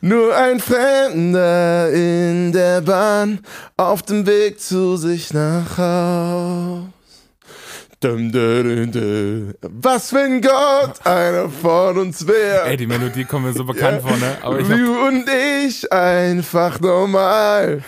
Nur ein Fremder in der Bahn auf dem Weg zu sich nach Haus. Dum, dum, dum, Was, wenn Gott einer von uns wäre? Ey, die Melodie kommt mir so bekannt vor, ne? Aber ich du und ich einfach normal.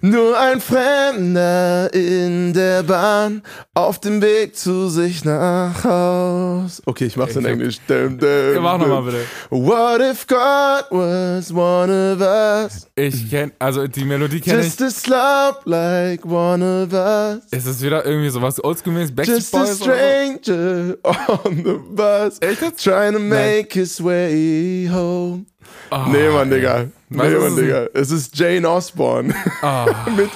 Nur ein Fremder in der Bahn auf dem Weg zu sich nach Haus. Okay, ich mach's in Englisch. Dum, dum, mach nochmal bitte. What if God was one of us? Ich kenn, also die Melodie kenne ich. Just a slope like one of us. Ist es wieder irgendwie sowas oldschool-mäßig? Backstreet Just Boys a stranger on the bus. Echt? Trying to make his way home. Oh, nee, Mann, Digga. Nee, Mann, Digga. Es ist Jane Osborne. Oh. Mit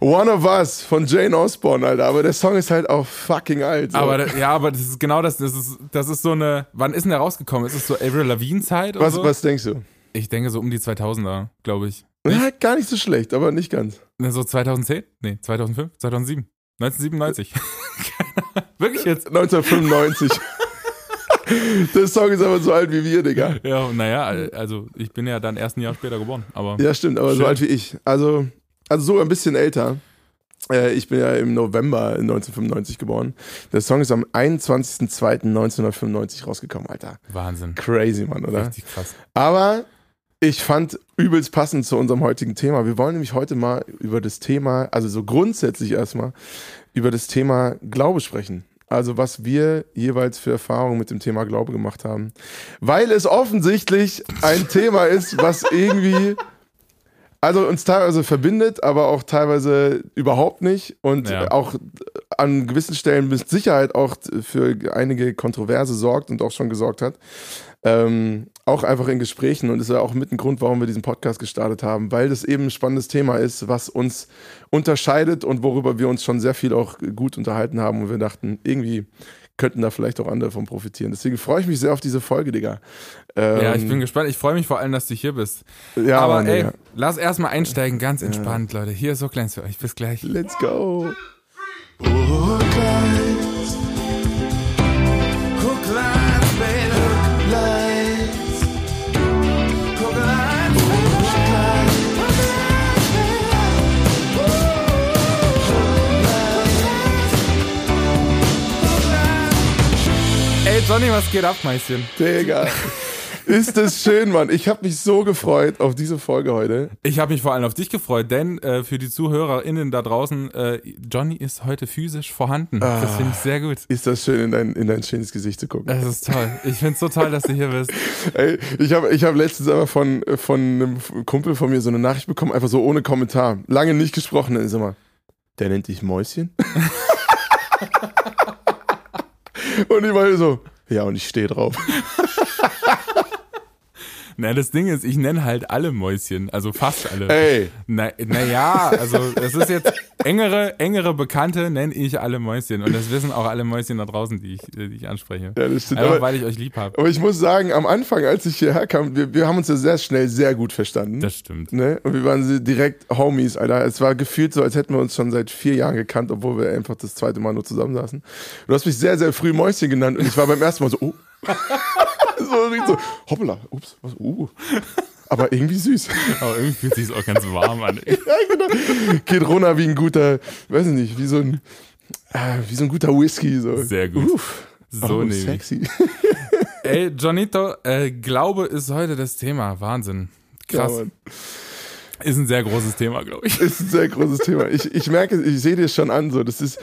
One of Us von Jane Osborne, Alter. Aber der Song ist halt auch fucking alt. So. Aber ja, aber das ist genau das. Das ist, das ist so eine. Wann ist denn der rausgekommen? Ist es so Avril Lavigne-Zeit? Was, so? was denkst du? Ich denke so um die 2000er, glaube ich. Ja, gar nicht so schlecht, aber nicht ganz. So 2010? Nee, 2005? 2007? 1997? Wirklich jetzt? 1995. Der Song ist aber so alt wie wir, Digga. Ja, naja, also ich bin ja dann erst ein Jahr später geboren. Aber ja, stimmt, aber schön. so alt wie ich. Also, also so ein bisschen älter. Äh, ich bin ja im November 1995 geboren. Der Song ist am 21.02.1995 rausgekommen, Alter. Wahnsinn. Crazy, Mann, oder? Richtig krass. Aber ich fand übelst passend zu unserem heutigen Thema. Wir wollen nämlich heute mal über das Thema, also so grundsätzlich erstmal, über das Thema Glaube sprechen. Also was wir jeweils für Erfahrungen mit dem Thema Glaube gemacht haben. Weil es offensichtlich ein Thema ist, was irgendwie also uns teilweise verbindet, aber auch teilweise überhaupt nicht und ja. auch an gewissen Stellen mit Sicherheit auch für einige Kontroverse sorgt und auch schon gesorgt hat. Ähm, auch einfach in Gesprächen und ist ja auch mit ein Grund, warum wir diesen Podcast gestartet haben, weil das eben ein spannendes Thema ist, was uns unterscheidet und worüber wir uns schon sehr viel auch gut unterhalten haben und wir dachten, irgendwie könnten da vielleicht auch andere von profitieren. Deswegen freue ich mich sehr auf diese Folge, Digga. Ähm, ja, ich bin gespannt. Ich freue mich vor allem, dass du hier bist. Ja, Aber Mann, ey, Digga. lass erstmal einsteigen, ganz entspannt, ja. Leute. Hier ist so klein für euch. Bis gleich. Let's go. Oh, Johnny, was geht ab, Meischen? Digga. Ist das schön, Mann. Ich habe mich so gefreut auf diese Folge heute. Ich habe mich vor allem auf dich gefreut, denn äh, für die ZuhörerInnen da draußen, äh, Johnny ist heute physisch vorhanden. Ah, das finde ich sehr gut. Ist das schön, in dein, in dein schönes Gesicht zu gucken. Das ist toll. Ich finde es so toll, dass du hier bist. Ey, ich habe ich hab letztens aber von, von einem Kumpel von mir so eine Nachricht bekommen, einfach so ohne Kommentar. Lange nicht gesprochen. Dann ist immer, der nennt dich Mäuschen? Und ich meine so, ja, und ich stehe drauf. Na, das Ding ist, ich nenne halt alle Mäuschen, also fast alle. Ey. Naja, na also das ist jetzt engere, engere Bekannte nenne ich alle Mäuschen und das wissen auch alle Mäuschen da draußen, die ich, die ich anspreche. Ja, das stimmt. Einfach, aber, weil ich euch lieb habe. Aber ich muss sagen, am Anfang, als ich hierher kam, wir, wir haben uns ja sehr schnell sehr gut verstanden. Das stimmt. Ne? Und wir waren direkt Homies, Alter. Es war gefühlt so, als hätten wir uns schon seit vier Jahren gekannt, obwohl wir einfach das zweite Mal nur zusammensaßen. Du hast mich sehr, sehr früh Mäuschen genannt und ich war beim ersten Mal so, oh. so, so, hoppla, ups, was, uh. Aber irgendwie süß. Aber irgendwie fühlt sich auch ganz warm an. ja, genau. Geht runter wie ein guter, weiß ich nicht, wie so ein, äh, wie so ein guter Whisky. So. Sehr gut. Uff. So oh, sexy. Ey, Johnito, äh, Glaube ist heute das Thema. Wahnsinn. Krass. Ja, ist ein sehr großes Thema, glaube ich. Ist ein sehr großes Thema. Ich, ich merke, ich sehe dir schon an, so, das ist,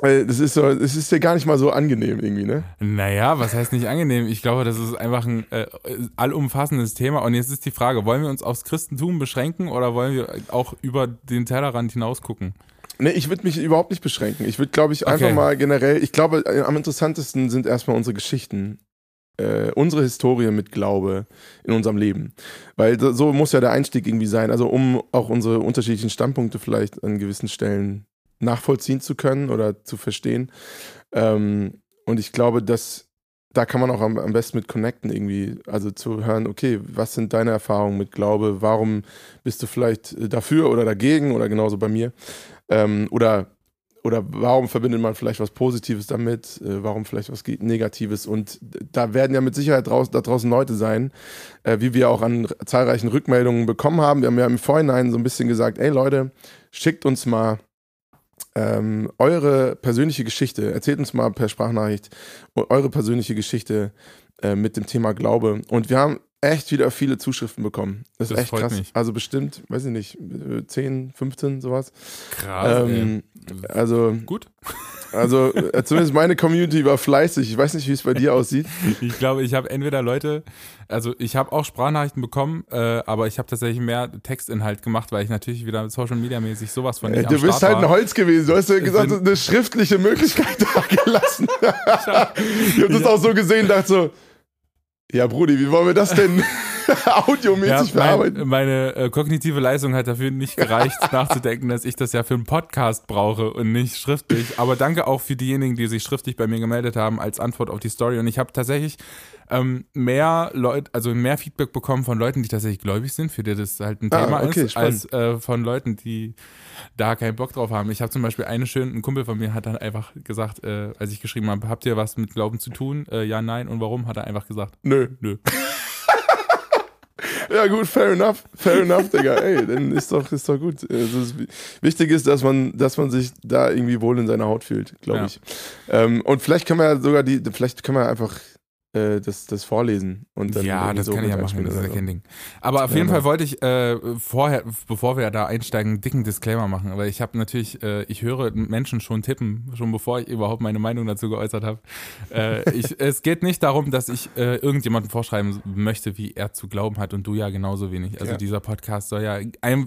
das ist so, das ist ja gar nicht mal so angenehm irgendwie, ne? Naja, was heißt nicht angenehm? Ich glaube, das ist einfach ein äh, allumfassendes Thema. Und jetzt ist die Frage, wollen wir uns aufs Christentum beschränken oder wollen wir auch über den Tellerrand hinaus gucken? Ne, ich würde mich überhaupt nicht beschränken. Ich würde, glaube ich, einfach okay. mal generell, ich glaube, äh, am interessantesten sind erstmal unsere Geschichten. Äh, unsere Historie mit Glaube in unserem Leben. Weil so muss ja der Einstieg irgendwie sein. Also um auch unsere unterschiedlichen Standpunkte vielleicht an gewissen Stellen nachvollziehen zu können oder zu verstehen. Ähm, und ich glaube, dass da kann man auch am, am, besten mit connecten irgendwie, also zu hören, okay, was sind deine Erfahrungen mit Glaube? Warum bist du vielleicht dafür oder dagegen oder genauso bei mir? Ähm, oder oder warum verbindet man vielleicht was Positives damit, äh, warum vielleicht was Negatives und da werden ja mit Sicherheit draußen, da draußen Leute sein, äh, wie wir auch an zahlreichen Rückmeldungen bekommen haben. Wir haben ja im Vorhinein so ein bisschen gesagt, ey Leute, schickt uns mal ähm, eure persönliche Geschichte, erzählt uns mal per Sprachnachricht eure persönliche Geschichte äh, mit dem Thema Glaube und wir haben echt wieder viele Zuschriften bekommen. Das, das ist echt krass. Mich. Also bestimmt, weiß ich nicht, 10, 15, sowas. Krass. Ähm, also gut. Also äh, zumindest meine Community war fleißig. Ich weiß nicht, wie es bei dir aussieht. Ich glaube, ich habe entweder Leute, also ich habe auch Sprachnachrichten bekommen, äh, aber ich habe tatsächlich mehr Textinhalt gemacht, weil ich natürlich wieder Social Media mäßig sowas von nicht äh, Du bist halt ein Holz gewesen. Du hast ja gesagt, eine schriftliche Möglichkeit da gelassen. ich habe das auch so gesehen, dachte so, ja, Brudi, wie wollen wir das denn audiomäßig ja, mein, verarbeiten? Meine äh, kognitive Leistung hat dafür nicht gereicht, nachzudenken, dass ich das ja für einen Podcast brauche und nicht schriftlich. Aber danke auch für diejenigen, die sich schriftlich bei mir gemeldet haben als Antwort auf die Story. Und ich habe tatsächlich ähm, mehr Leute, also mehr Feedback bekommen von Leuten, die tatsächlich gläubig sind, für die das halt ein ah, Thema okay, ist, spannend. als äh, von Leuten, die da keinen Bock drauf haben. Ich habe zum Beispiel eine schöne, ein Kumpel von mir hat dann einfach gesagt, äh, als ich geschrieben habe, habt ihr was mit Glauben zu tun? Äh, ja, nein. Und warum? Hat er einfach gesagt, nö. Nö. Ja, gut, fair enough. Fair enough, Digga. Ey, dann ist doch, ist doch gut. Also, wichtig ist, dass man, dass man sich da irgendwie wohl in seiner Haut fühlt, glaube ja. ich. Ähm, und vielleicht können wir ja sogar die, vielleicht können wir einfach äh, das, das vorlesen und dann Ja, das so kann ich ja machen, das ist ja kein Ding. Aber auf ja, jeden Fall wollte ich äh, vorher, bevor wir da einsteigen, einen dicken Disclaimer machen, weil ich habe natürlich, äh, ich höre Menschen schon tippen, schon bevor ich überhaupt meine Meinung dazu geäußert habe. Äh, es geht nicht darum, dass ich äh, irgendjemandem vorschreiben möchte, wie er zu glauben hat und du ja genauso wenig. Also ja. dieser Podcast soll ja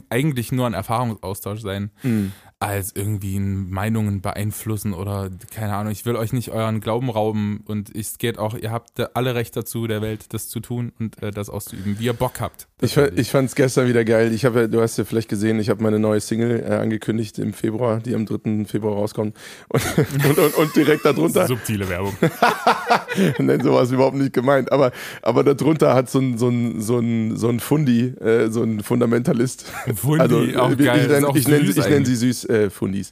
eigentlich nur ein Erfahrungsaustausch sein. Mhm als irgendwie Meinungen beeinflussen oder keine Ahnung. Ich will euch nicht euren Glauben rauben und es geht auch, ihr habt alle Recht dazu der Welt, das zu tun und äh, das auszuüben, wie ihr Bock habt. Ich, ich fand es gestern wieder geil. Ich habe, du hast ja vielleicht gesehen, ich habe meine neue Single äh, angekündigt im Februar, die am 3. Februar rauskommt und, und, und, und direkt darunter. Subtile Werbung. Nein, sowas überhaupt nicht gemeint. Aber, aber darunter hat so ein, so ein, so ein, so ein Fundi, äh, so ein Fundamentalist. Fundi, also, auch geil. Ich, nenne, ich nenne sie süß äh, Fundis.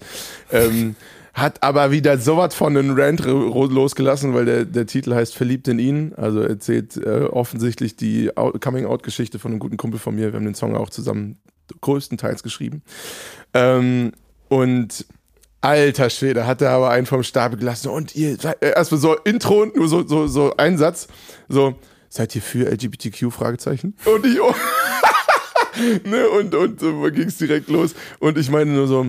Ähm, hat aber wieder sowas von einem Rant losgelassen, weil der, der Titel heißt Verliebt in ihn. Also erzählt äh, offensichtlich die Coming-out-Geschichte von einem guten Kumpel von mir. Wir haben den Song auch zusammen größtenteils geschrieben. Ähm, und alter Schwede, hat er aber einen vom Stapel gelassen. Und ihr, äh, erstmal so Intro, nur so, so, so ein Satz. So, seid ihr für LGBTQ? Fragezeichen. Und ich, oh, ne, und, und so ging es direkt los. Und ich meine nur so,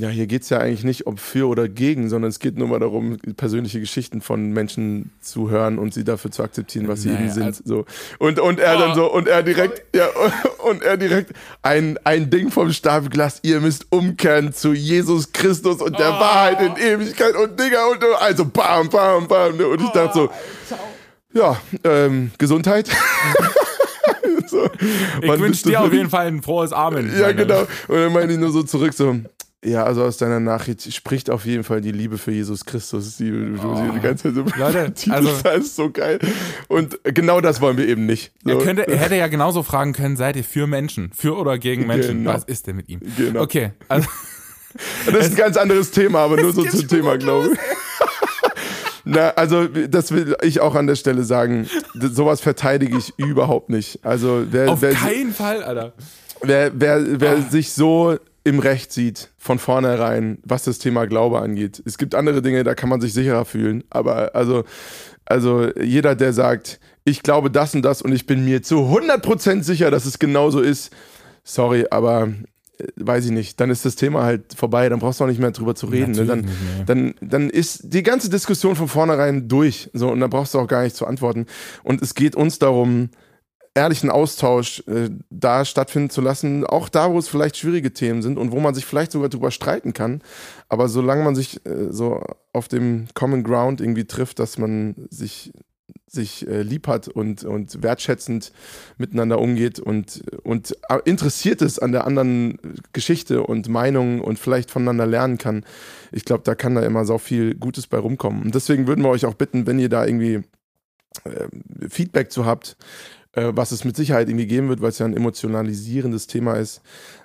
ja, hier geht es ja eigentlich nicht ob für oder gegen, sondern es geht nur mal darum, persönliche Geschichten von Menschen zu hören und sie dafür zu akzeptieren, was sie naja, eben sind. Also so. Und, und er oh. dann so, und er direkt, ja, und er direkt ein, ein Ding vom Stapelglas, ihr müsst umkehren zu Jesus Christus und der oh. Wahrheit in Ewigkeit und Digga und also bam, bam, bam. Ne? Und ich dachte so, ja, ähm, Gesundheit. so. Ich wünsche dir auf jeden Fall ein frohes Amen. Ja, genau. Und dann meine ich nur so zurück, so, ja, also aus deiner Nachricht spricht auf jeden Fall die Liebe für Jesus Christus. Die, oh. die ganze Zeit so Leute, also, das ist so geil. Und genau das wollen wir eben nicht. So. Er, könnte, er hätte ja genauso fragen können, seid ihr für Menschen? Für oder gegen Menschen? Genau. Was ist denn mit ihm? Genau. Okay. Also, das ist ein ganz anderes Thema, aber nur so zum Thema, glaube ich. Na, also das will ich auch an der Stelle sagen. Sowas verteidige ich überhaupt nicht. Also wer, auf wer, keinen Fall, Alter. Wer, wer, wer ah. sich so im Recht sieht, von vornherein, was das Thema Glaube angeht. Es gibt andere Dinge, da kann man sich sicherer fühlen. Aber also, also jeder, der sagt, ich glaube das und das und ich bin mir zu 100% sicher, dass es genauso ist, sorry, aber äh, weiß ich nicht, dann ist das Thema halt vorbei, dann brauchst du auch nicht mehr drüber zu reden. Ne? Dann, dann, dann ist die ganze Diskussion von vornherein durch. So, und dann brauchst du auch gar nicht zu antworten. Und es geht uns darum, ehrlichen Austausch äh, da stattfinden zu lassen, auch da, wo es vielleicht schwierige Themen sind und wo man sich vielleicht sogar drüber streiten kann. Aber solange man sich äh, so auf dem Common Ground irgendwie trifft, dass man sich sich äh, lieb hat und, und wertschätzend miteinander umgeht und, und interessiert ist an der anderen Geschichte und Meinung und vielleicht voneinander lernen kann. Ich glaube, da kann da immer so viel Gutes bei rumkommen. Und deswegen würden wir euch auch bitten, wenn ihr da irgendwie äh, Feedback zu habt, äh, was es mit Sicherheit irgendwie geben wird, weil es ja ein emotionalisierendes Thema ist,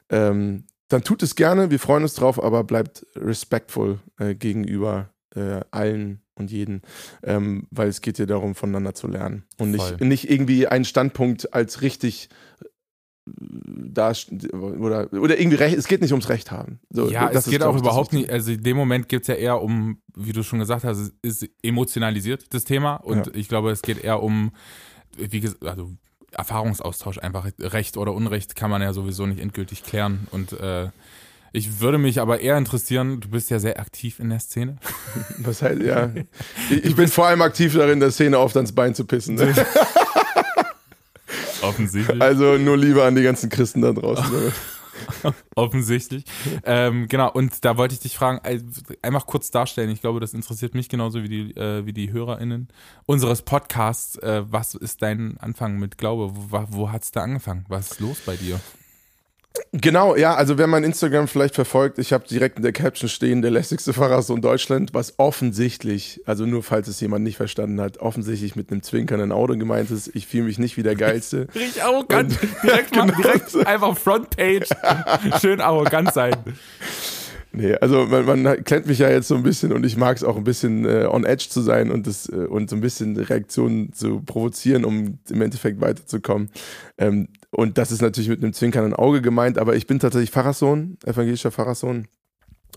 ähm, dann tut es gerne, wir freuen uns drauf, aber bleibt respektvoll äh, gegenüber äh, allen und jeden, ähm, weil es geht ja darum, voneinander zu lernen und nicht, nicht irgendwie einen Standpunkt als richtig äh, da oder, oder irgendwie recht, es geht nicht ums Recht haben. So, ja, es geht auch überhaupt nicht, also in dem Moment geht es ja eher um, wie du schon gesagt hast, es ist emotionalisiert, das Thema. Und ja. ich glaube, es geht eher um, wie gesagt, also Erfahrungsaustausch einfach. Recht oder Unrecht kann man ja sowieso nicht endgültig klären. Und äh, ich würde mich aber eher interessieren, du bist ja sehr aktiv in der Szene. Was heißt, ja. Ich, ich bin vor allem aktiv darin, der Szene oft ans Bein zu pissen. Ne? Offensichtlich. Also nur Liebe an die ganzen Christen da draußen. Offensichtlich. Ähm, genau, und da wollte ich dich fragen, einfach kurz darstellen, ich glaube, das interessiert mich genauso wie die, äh, wie die HörerInnen unseres Podcasts. Äh, was ist dein Anfang mit Glaube? Wo, wo hat es da angefangen? Was ist los bei dir? Genau, ja, also wer mein Instagram vielleicht verfolgt, ich habe direkt in der Caption stehen, der lässigste Pfarrersohn Deutschland, was offensichtlich, also nur falls es jemand nicht verstanden hat, offensichtlich mit einem zwinkernden Auto gemeint ist. Ich fühle mich nicht wie der Geilste. Richtig arrogant. Und, direkt, mal, genau. direkt einfach Frontpage. Schön arrogant sein. Nee, also man, man kennt mich ja jetzt so ein bisschen und ich mag es auch ein bisschen äh, on edge zu sein und, das, äh, und so ein bisschen Reaktionen zu provozieren, um im Endeffekt weiterzukommen. Ähm, und das ist natürlich mit einem zwinkernden Auge gemeint, aber ich bin tatsächlich Pfarrerssohn, evangelischer Pfarrerssohn.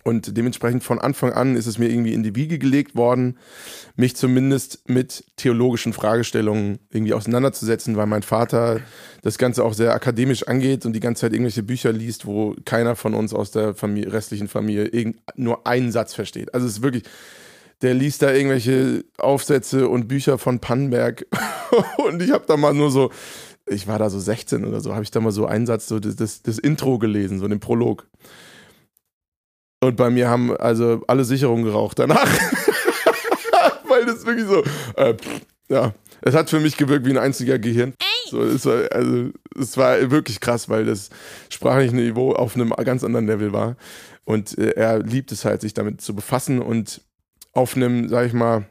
Und dementsprechend von Anfang an ist es mir irgendwie in die Wiege gelegt worden, mich zumindest mit theologischen Fragestellungen irgendwie auseinanderzusetzen, weil mein Vater das Ganze auch sehr akademisch angeht und die ganze Zeit irgendwelche Bücher liest, wo keiner von uns aus der Familie, restlichen Familie nur einen Satz versteht. Also es ist wirklich, der liest da irgendwelche Aufsätze und Bücher von Pannenberg und ich habe da mal nur so, ich war da so 16 oder so, habe ich da mal so einen Satz, so das, das, das Intro gelesen, so den Prolog. Und bei mir haben also alle Sicherungen geraucht danach. Weil das wirklich so, äh, pff, ja, es hat für mich gewirkt wie ein einziger Gehirn. So, es war, also, es war wirklich krass, weil das sprachliche Niveau auf einem ganz anderen Level war. Und äh, er liebt es halt, sich damit zu befassen und auf einem, sag ich mal,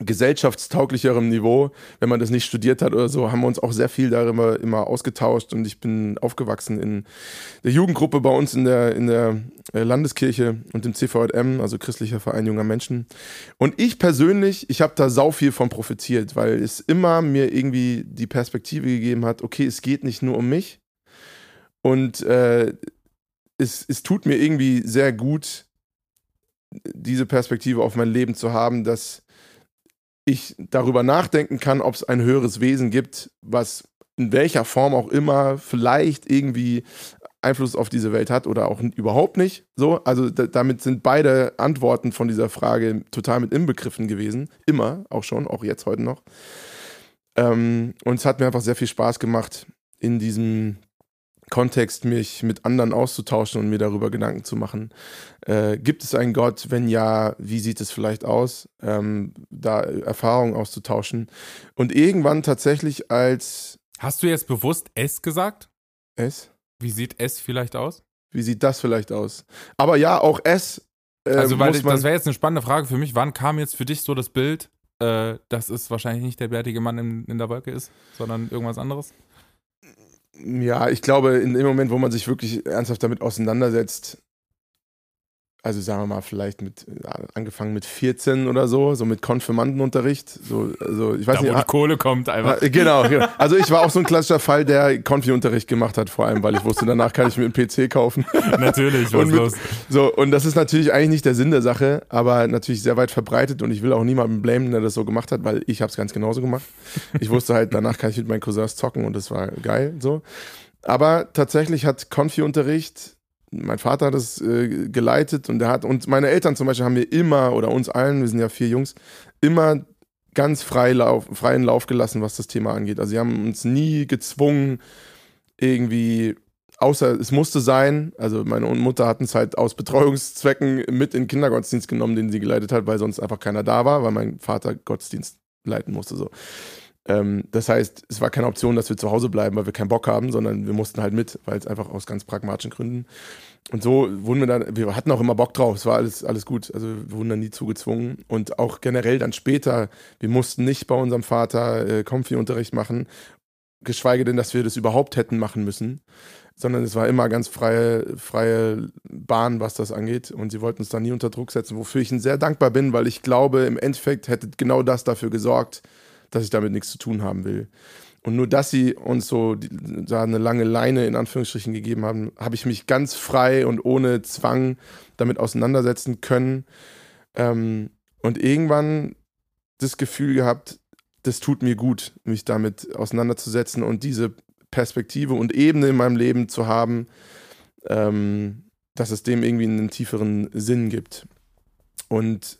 gesellschaftstauglicherem Niveau, wenn man das nicht studiert hat oder so, haben wir uns auch sehr viel darüber immer ausgetauscht und ich bin aufgewachsen in der Jugendgruppe bei uns in der, in der äh, Landeskirche und im CVM, also Christlicher Verein junger Menschen. Und ich persönlich, ich habe da sau viel von profitiert, weil es immer mir irgendwie die Perspektive gegeben hat, okay, es geht nicht nur um mich und äh, es, es tut mir irgendwie sehr gut, diese Perspektive auf mein Leben zu haben, dass ich darüber nachdenken kann, ob es ein höheres Wesen gibt, was in welcher Form auch immer vielleicht irgendwie Einfluss auf diese Welt hat oder auch überhaupt nicht. So, also damit sind beide Antworten von dieser Frage total mit inbegriffen gewesen. Immer, auch schon, auch jetzt heute noch. Ähm, und es hat mir einfach sehr viel Spaß gemacht, in diesem Kontext mich mit anderen auszutauschen und mir darüber Gedanken zu machen. Äh, gibt es einen Gott? Wenn ja, wie sieht es vielleicht aus? Ähm, da Erfahrungen auszutauschen. Und irgendwann tatsächlich als. Hast du jetzt bewusst S gesagt? S? Wie sieht S vielleicht aus? Wie sieht das vielleicht aus? Aber ja, auch S. Äh, also, weil das wäre jetzt eine spannende Frage für mich. Wann kam jetzt für dich so das Bild, äh, dass es wahrscheinlich nicht der bärtige Mann in, in der Wolke ist, sondern irgendwas anderes? Ja, ich glaube, in dem Moment, wo man sich wirklich ernsthaft damit auseinandersetzt, also sagen wir mal, vielleicht mit angefangen mit 14 oder so, so mit Konfirmandenunterricht. So, also ich weiß da, nicht. Wo die Kohle kommt einfach. Genau, genau. Also ich war auch so ein klassischer Fall, der Konfi-Unterricht gemacht hat, vor allem, weil ich wusste, danach kann ich mir einen PC kaufen. Natürlich, was mit, los. So, und das ist natürlich eigentlich nicht der Sinn der Sache, aber natürlich sehr weit verbreitet und ich will auch niemanden blamen, der das so gemacht hat, weil ich habe es ganz genauso gemacht. Ich wusste halt, danach kann ich mit meinen Cousins zocken und das war geil so. Aber tatsächlich hat Konfi-Unterricht mein Vater hat es äh, geleitet und der hat, und meine Eltern zum Beispiel haben mir immer, oder uns allen, wir sind ja vier Jungs, immer ganz frei Lauf, freien Lauf gelassen, was das Thema angeht. Also sie haben uns nie gezwungen, irgendwie, außer es musste sein, also meine Mutter hatten es halt aus Betreuungszwecken mit in den Kindergottesdienst genommen, den sie geleitet hat, weil sonst einfach keiner da war, weil mein Vater Gottesdienst leiten musste so. Ähm, das heißt, es war keine Option, dass wir zu Hause bleiben, weil wir keinen Bock haben, sondern wir mussten halt mit, weil es einfach aus ganz pragmatischen Gründen. Und so wurden wir dann, wir hatten auch immer Bock drauf, es war alles, alles gut. Also wir wurden dann nie zugezwungen. Und auch generell dann später, wir mussten nicht bei unserem Vater äh, Konfi-Unterricht machen, geschweige denn, dass wir das überhaupt hätten machen müssen, sondern es war immer ganz freie, freie Bahn, was das angeht. Und sie wollten uns da nie unter Druck setzen, wofür ich ihnen sehr dankbar bin, weil ich glaube, im Endeffekt hätte genau das dafür gesorgt, dass ich damit nichts zu tun haben will. Und nur, dass sie uns so die, da eine lange Leine in Anführungsstrichen gegeben haben, habe ich mich ganz frei und ohne Zwang damit auseinandersetzen können. Ähm, und irgendwann das Gefühl gehabt, das tut mir gut, mich damit auseinanderzusetzen und diese Perspektive und Ebene in meinem Leben zu haben, ähm, dass es dem irgendwie einen tieferen Sinn gibt. Und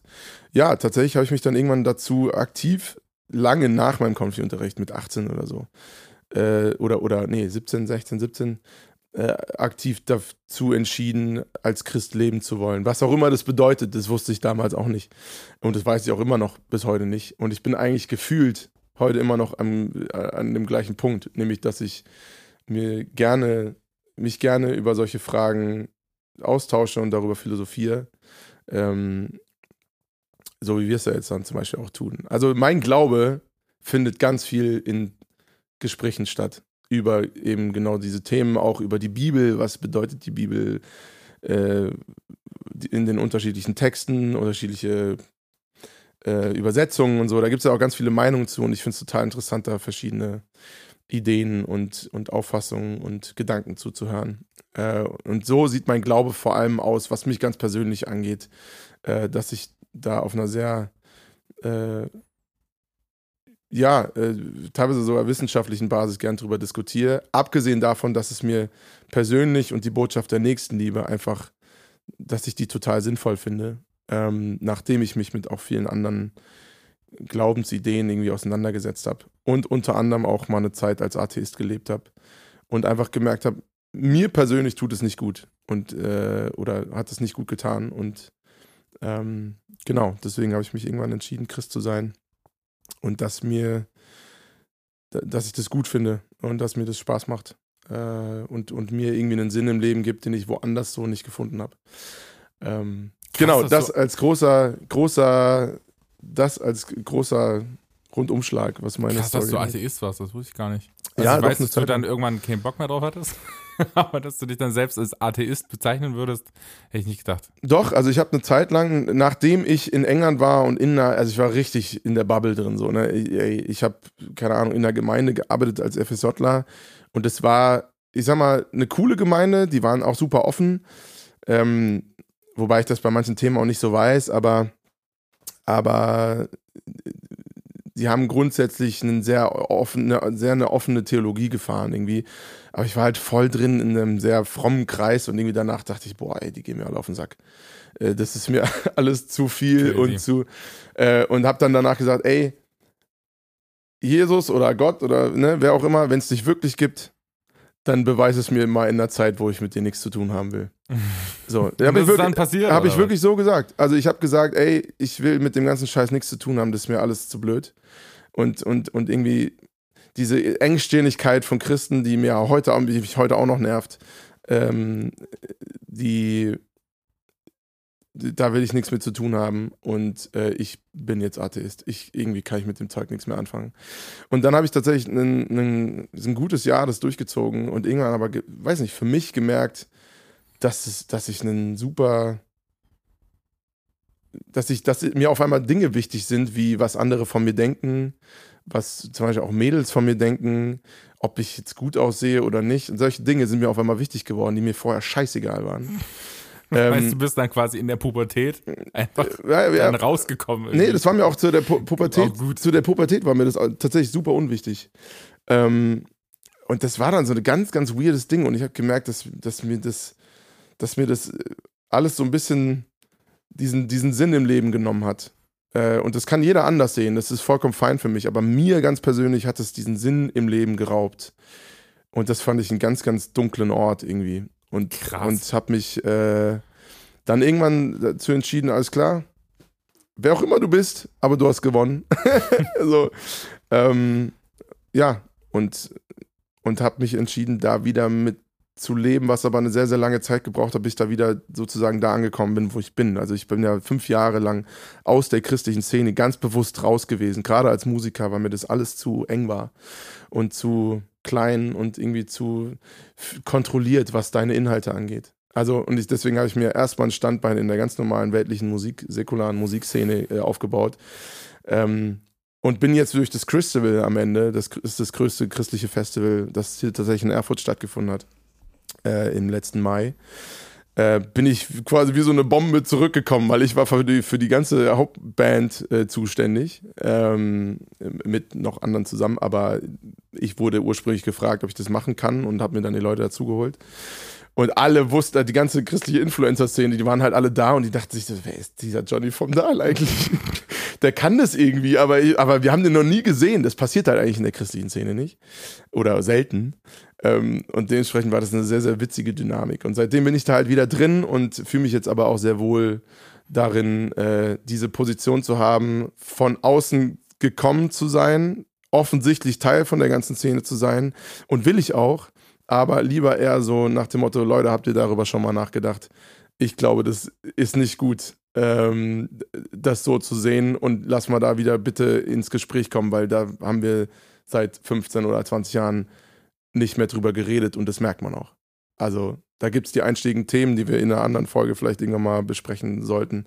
ja, tatsächlich habe ich mich dann irgendwann dazu aktiv, lange nach meinem Konfi-Unterricht mit 18 oder so, äh, oder, oder nee, 17, 16, 17, äh, aktiv dazu entschieden, als Christ leben zu wollen. Was auch immer das bedeutet, das wusste ich damals auch nicht. Und das weiß ich auch immer noch bis heute nicht. Und ich bin eigentlich gefühlt heute immer noch am, äh, an dem gleichen Punkt, nämlich dass ich mir gerne, mich gerne über solche Fragen austausche und darüber philosophiere. Ähm, so wie wir es ja jetzt dann zum Beispiel auch tun. Also mein Glaube findet ganz viel in Gesprächen statt über eben genau diese Themen, auch über die Bibel, was bedeutet die Bibel äh, in den unterschiedlichen Texten, unterschiedliche äh, Übersetzungen und so. Da gibt es ja auch ganz viele Meinungen zu und ich finde es total interessant, da verschiedene Ideen und, und Auffassungen und Gedanken zuzuhören. Äh, und so sieht mein Glaube vor allem aus, was mich ganz persönlich angeht, äh, dass ich da auf einer sehr äh, ja, äh, teilweise sogar wissenschaftlichen Basis gern drüber diskutiere. Abgesehen davon, dass es mir persönlich und die Botschaft der Nächstenliebe einfach, dass ich die total sinnvoll finde, ähm, nachdem ich mich mit auch vielen anderen Glaubensideen irgendwie auseinandergesetzt habe und unter anderem auch mal eine Zeit als Atheist gelebt habe und einfach gemerkt habe, mir persönlich tut es nicht gut und äh, oder hat es nicht gut getan und ähm, genau, deswegen habe ich mich irgendwann entschieden, Christ zu sein und dass mir, dass ich das gut finde und dass mir das Spaß macht äh, und, und mir irgendwie einen Sinn im Leben gibt, den ich woanders so nicht gefunden habe. Ähm, genau, das so als großer, großer, das als großer Rundumschlag, was meine Krass, Story dass du Atheist warst, das wusste ich gar nicht. Also ja, ich weiß, dass du dann irgendwann keinen Bock mehr drauf hattest. Aber dass du dich dann selbst als Atheist bezeichnen würdest, hätte ich nicht gedacht. Doch, also ich habe eine Zeit lang, nachdem ich in England war und in einer, also ich war richtig in der Bubble drin, so, ne? Ich, ich habe, keine Ahnung, in der Gemeinde gearbeitet als FSJler und es war, ich sag mal, eine coole Gemeinde, die waren auch super offen. Ähm, wobei ich das bei manchen Themen auch nicht so weiß, aber, aber sie haben grundsätzlich eine sehr offene, sehr eine offene Theologie gefahren irgendwie. Aber ich war halt voll drin in einem sehr frommen Kreis und irgendwie danach dachte ich, boah, ey, die gehen mir alle auf den Sack. Äh, das ist mir alles zu viel Crazy. und zu äh, und habe dann danach gesagt, ey, Jesus oder Gott oder ne, wer auch immer, wenn es dich wirklich gibt, dann beweise es mir mal in der Zeit, wo ich mit dir nichts zu tun haben will. So, da habe ich, wirklich, hab ich wirklich so gesagt. Also ich habe gesagt, ey, ich will mit dem ganzen Scheiß nichts zu tun haben, das ist mir alles zu blöd. Und, und, und irgendwie diese Engstirnigkeit von Christen, die mir heute, die mich heute auch noch nervt, ähm, die, da will ich nichts mit zu tun haben und äh, ich bin jetzt Atheist. Ich, irgendwie kann ich mit dem Zeug nichts mehr anfangen. Und dann habe ich tatsächlich ein, ein, ein gutes Jahr das durchgezogen und irgendwann aber, weiß nicht, für mich gemerkt, dass, es, dass ich einen super, dass ich, dass mir auf einmal Dinge wichtig sind, wie was andere von mir denken, was zum Beispiel auch Mädels von mir denken, ob ich jetzt gut aussehe oder nicht. Und solche Dinge sind mir auf einmal wichtig geworden, die mir vorher scheißegal waren. Ähm, heißt, du bist dann quasi in der Pubertät einfach ja, ja, dann rausgekommen. Irgendwie. Nee, das war mir auch zu der Pu Pubertät. Zu der Pubertät war mir das tatsächlich super unwichtig. Ähm, und das war dann so ein ganz, ganz weirdes Ding. Und ich habe gemerkt, dass, dass mir das, dass mir das alles so ein bisschen diesen, diesen Sinn im Leben genommen hat. Äh, und das kann jeder anders sehen. Das ist vollkommen fein für mich. Aber mir ganz persönlich hat es diesen Sinn im Leben geraubt. Und das fand ich einen ganz, ganz dunklen Ort irgendwie. Und, Krass. und habe mich äh, dann irgendwann dazu entschieden, alles klar, wer auch immer du bist, aber du hast gewonnen. so, ähm, ja, und, und habe mich entschieden, da wieder mit zu leben, was aber eine sehr, sehr lange Zeit gebraucht hat, bis ich da wieder sozusagen da angekommen bin, wo ich bin. Also ich bin ja fünf Jahre lang aus der christlichen Szene ganz bewusst raus gewesen, gerade als Musiker, weil mir das alles zu eng war und zu klein und irgendwie zu kontrolliert, was deine Inhalte angeht. Also, und ich, deswegen habe ich mir erstmal ein Standbein in der ganz normalen weltlichen Musik, säkularen Musikszene äh, aufgebaut. Ähm, und bin jetzt durch das Christabel am Ende, das ist das größte christliche Festival, das hier tatsächlich in Erfurt stattgefunden hat, äh, im letzten Mai, äh, bin ich quasi wie so eine Bombe zurückgekommen, weil ich war für die, für die ganze Hauptband äh, zuständig, ähm, mit noch anderen zusammen, aber ich wurde ursprünglich gefragt, ob ich das machen kann und habe mir dann die Leute dazugeholt. Und alle wussten, die ganze christliche Influencer-Szene, die waren halt alle da und die dachten sich, wer ist dieser Johnny vom Dahl eigentlich? der kann das irgendwie, aber, aber wir haben den noch nie gesehen. Das passiert halt eigentlich in der christlichen Szene nicht. Oder selten. Ähm, und dementsprechend war das eine sehr, sehr witzige Dynamik. Und seitdem bin ich da halt wieder drin und fühle mich jetzt aber auch sehr wohl darin, äh, diese Position zu haben, von außen gekommen zu sein, offensichtlich Teil von der ganzen Szene zu sein. Und will ich auch aber lieber eher so nach dem Motto, Leute, habt ihr darüber schon mal nachgedacht? Ich glaube, das ist nicht gut, ähm, das so zu sehen und lass mal da wieder bitte ins Gespräch kommen, weil da haben wir seit 15 oder 20 Jahren nicht mehr drüber geredet und das merkt man auch. Also da gibt es die einstiegen Themen, die wir in einer anderen Folge vielleicht irgendwann mal besprechen sollten.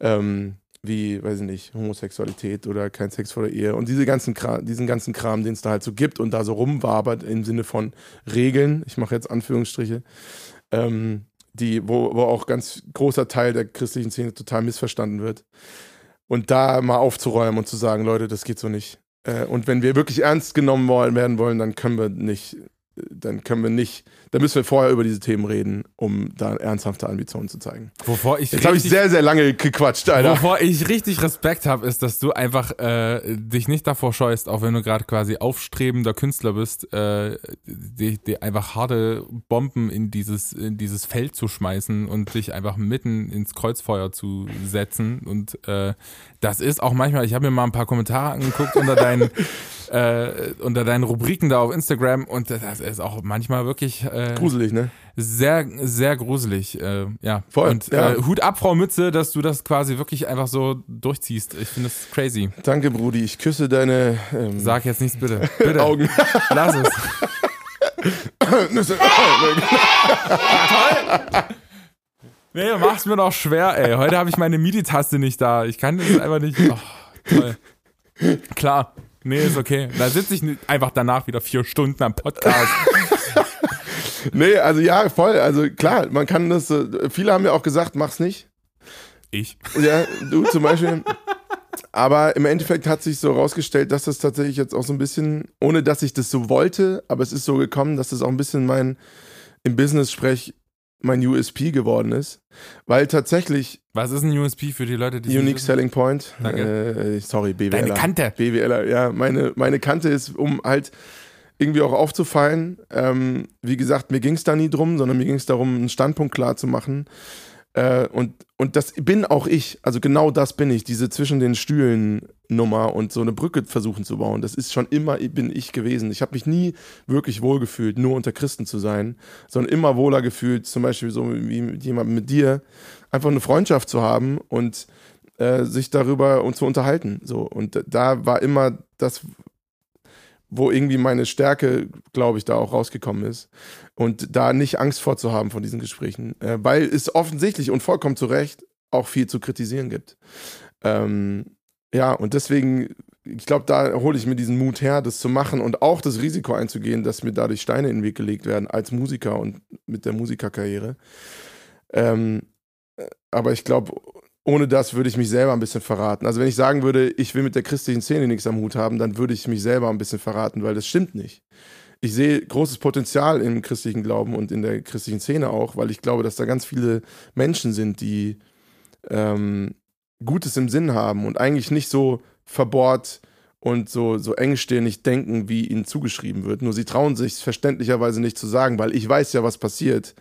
Ähm, wie, weiß ich nicht, Homosexualität oder kein Sex vor der Ehe und diese ganzen Kram, diesen ganzen Kram, den es da halt so gibt und da so rumwabert im Sinne von Regeln, ich mache jetzt Anführungsstriche, ähm, die, wo, wo auch ganz großer Teil der christlichen Szene total missverstanden wird. Und da mal aufzuräumen und zu sagen, Leute, das geht so nicht. Äh, und wenn wir wirklich ernst genommen werden wollen, dann können wir nicht dann können wir nicht, da müssen wir vorher über diese Themen reden, um da ernsthafte Ambitionen zu zeigen. Wovor ich Jetzt habe ich sehr, sehr lange gequatscht, Alter. Wovor ich richtig Respekt habe, ist, dass du einfach äh, dich nicht davor scheust, auch wenn du gerade quasi aufstrebender Künstler bist, äh, die, die einfach harte Bomben in dieses, in dieses Feld zu schmeißen und dich einfach mitten ins Kreuzfeuer zu setzen. Und äh, das ist auch manchmal, ich habe mir mal ein paar Kommentare angeguckt unter deinen äh, unter deinen Rubriken da auf Instagram und das ist auch manchmal wirklich äh, gruselig, ne? Sehr, sehr gruselig, äh, ja. Voll. Und ja. Äh, Hut ab, Frau Mütze, dass du das quasi wirklich einfach so durchziehst. Ich finde das crazy. Danke, Brudi. Ich küsse deine. Ähm, Sag jetzt nichts bitte. Bitte. Augen. Lass es. Toll. Nee, mach's mir doch schwer, ey. Heute habe ich meine MIDI-Taste nicht da. Ich kann das einfach nicht. Oh, toll. Klar. Nee, ist okay. Da sitze ich einfach danach wieder vier Stunden am Podcast. nee, also ja, voll. Also klar, man kann das. Äh, viele haben ja auch gesagt, mach's nicht. Ich. Ja, du zum Beispiel. Aber im Endeffekt hat sich so rausgestellt, dass das tatsächlich jetzt auch so ein bisschen, ohne dass ich das so wollte, aber es ist so gekommen, dass das auch ein bisschen mein im Business-Sprech mein USP geworden ist. Weil tatsächlich. Was ist ein USP für die Leute, die Unique Selling Point. Danke. Äh, sorry, BWL. Deine Kante. BWLer, ja. Meine, meine Kante ist, um halt irgendwie auch aufzufallen. Ähm, wie gesagt, mir ging es da nie drum, sondern mir ging es darum, einen Standpunkt klar zu machen. Äh, und, und das bin auch ich. Also genau das bin ich. Diese zwischen den Stühlen Nummer und so eine Brücke versuchen zu bauen. Das ist schon immer, bin ich gewesen. Ich habe mich nie wirklich wohl gefühlt, nur unter Christen zu sein, sondern immer wohler gefühlt, zum Beispiel so wie mit jemandem mit dir, einfach eine Freundschaft zu haben und äh, sich darüber und zu unterhalten. So. Und da war immer das, wo irgendwie meine Stärke, glaube ich, da auch rausgekommen ist. Und da nicht Angst vorzuhaben von diesen Gesprächen, äh, weil es offensichtlich und vollkommen zu Recht auch viel zu kritisieren gibt. Ähm, ja, und deswegen, ich glaube, da hole ich mir diesen Mut her, das zu machen und auch das Risiko einzugehen, dass mir dadurch Steine in den Weg gelegt werden als Musiker und mit der Musikerkarriere. Ähm, äh, aber ich glaube, ohne das würde ich mich selber ein bisschen verraten. Also wenn ich sagen würde, ich will mit der christlichen Szene nichts am Hut haben, dann würde ich mich selber ein bisschen verraten, weil das stimmt nicht. Ich sehe großes Potenzial im christlichen Glauben und in der christlichen Szene auch, weil ich glaube, dass da ganz viele Menschen sind, die ähm, Gutes im Sinn haben und eigentlich nicht so verbohrt und so, so engstirnig denken, wie ihnen zugeschrieben wird. Nur sie trauen sich verständlicherweise nicht zu sagen, weil ich weiß ja, was passiert,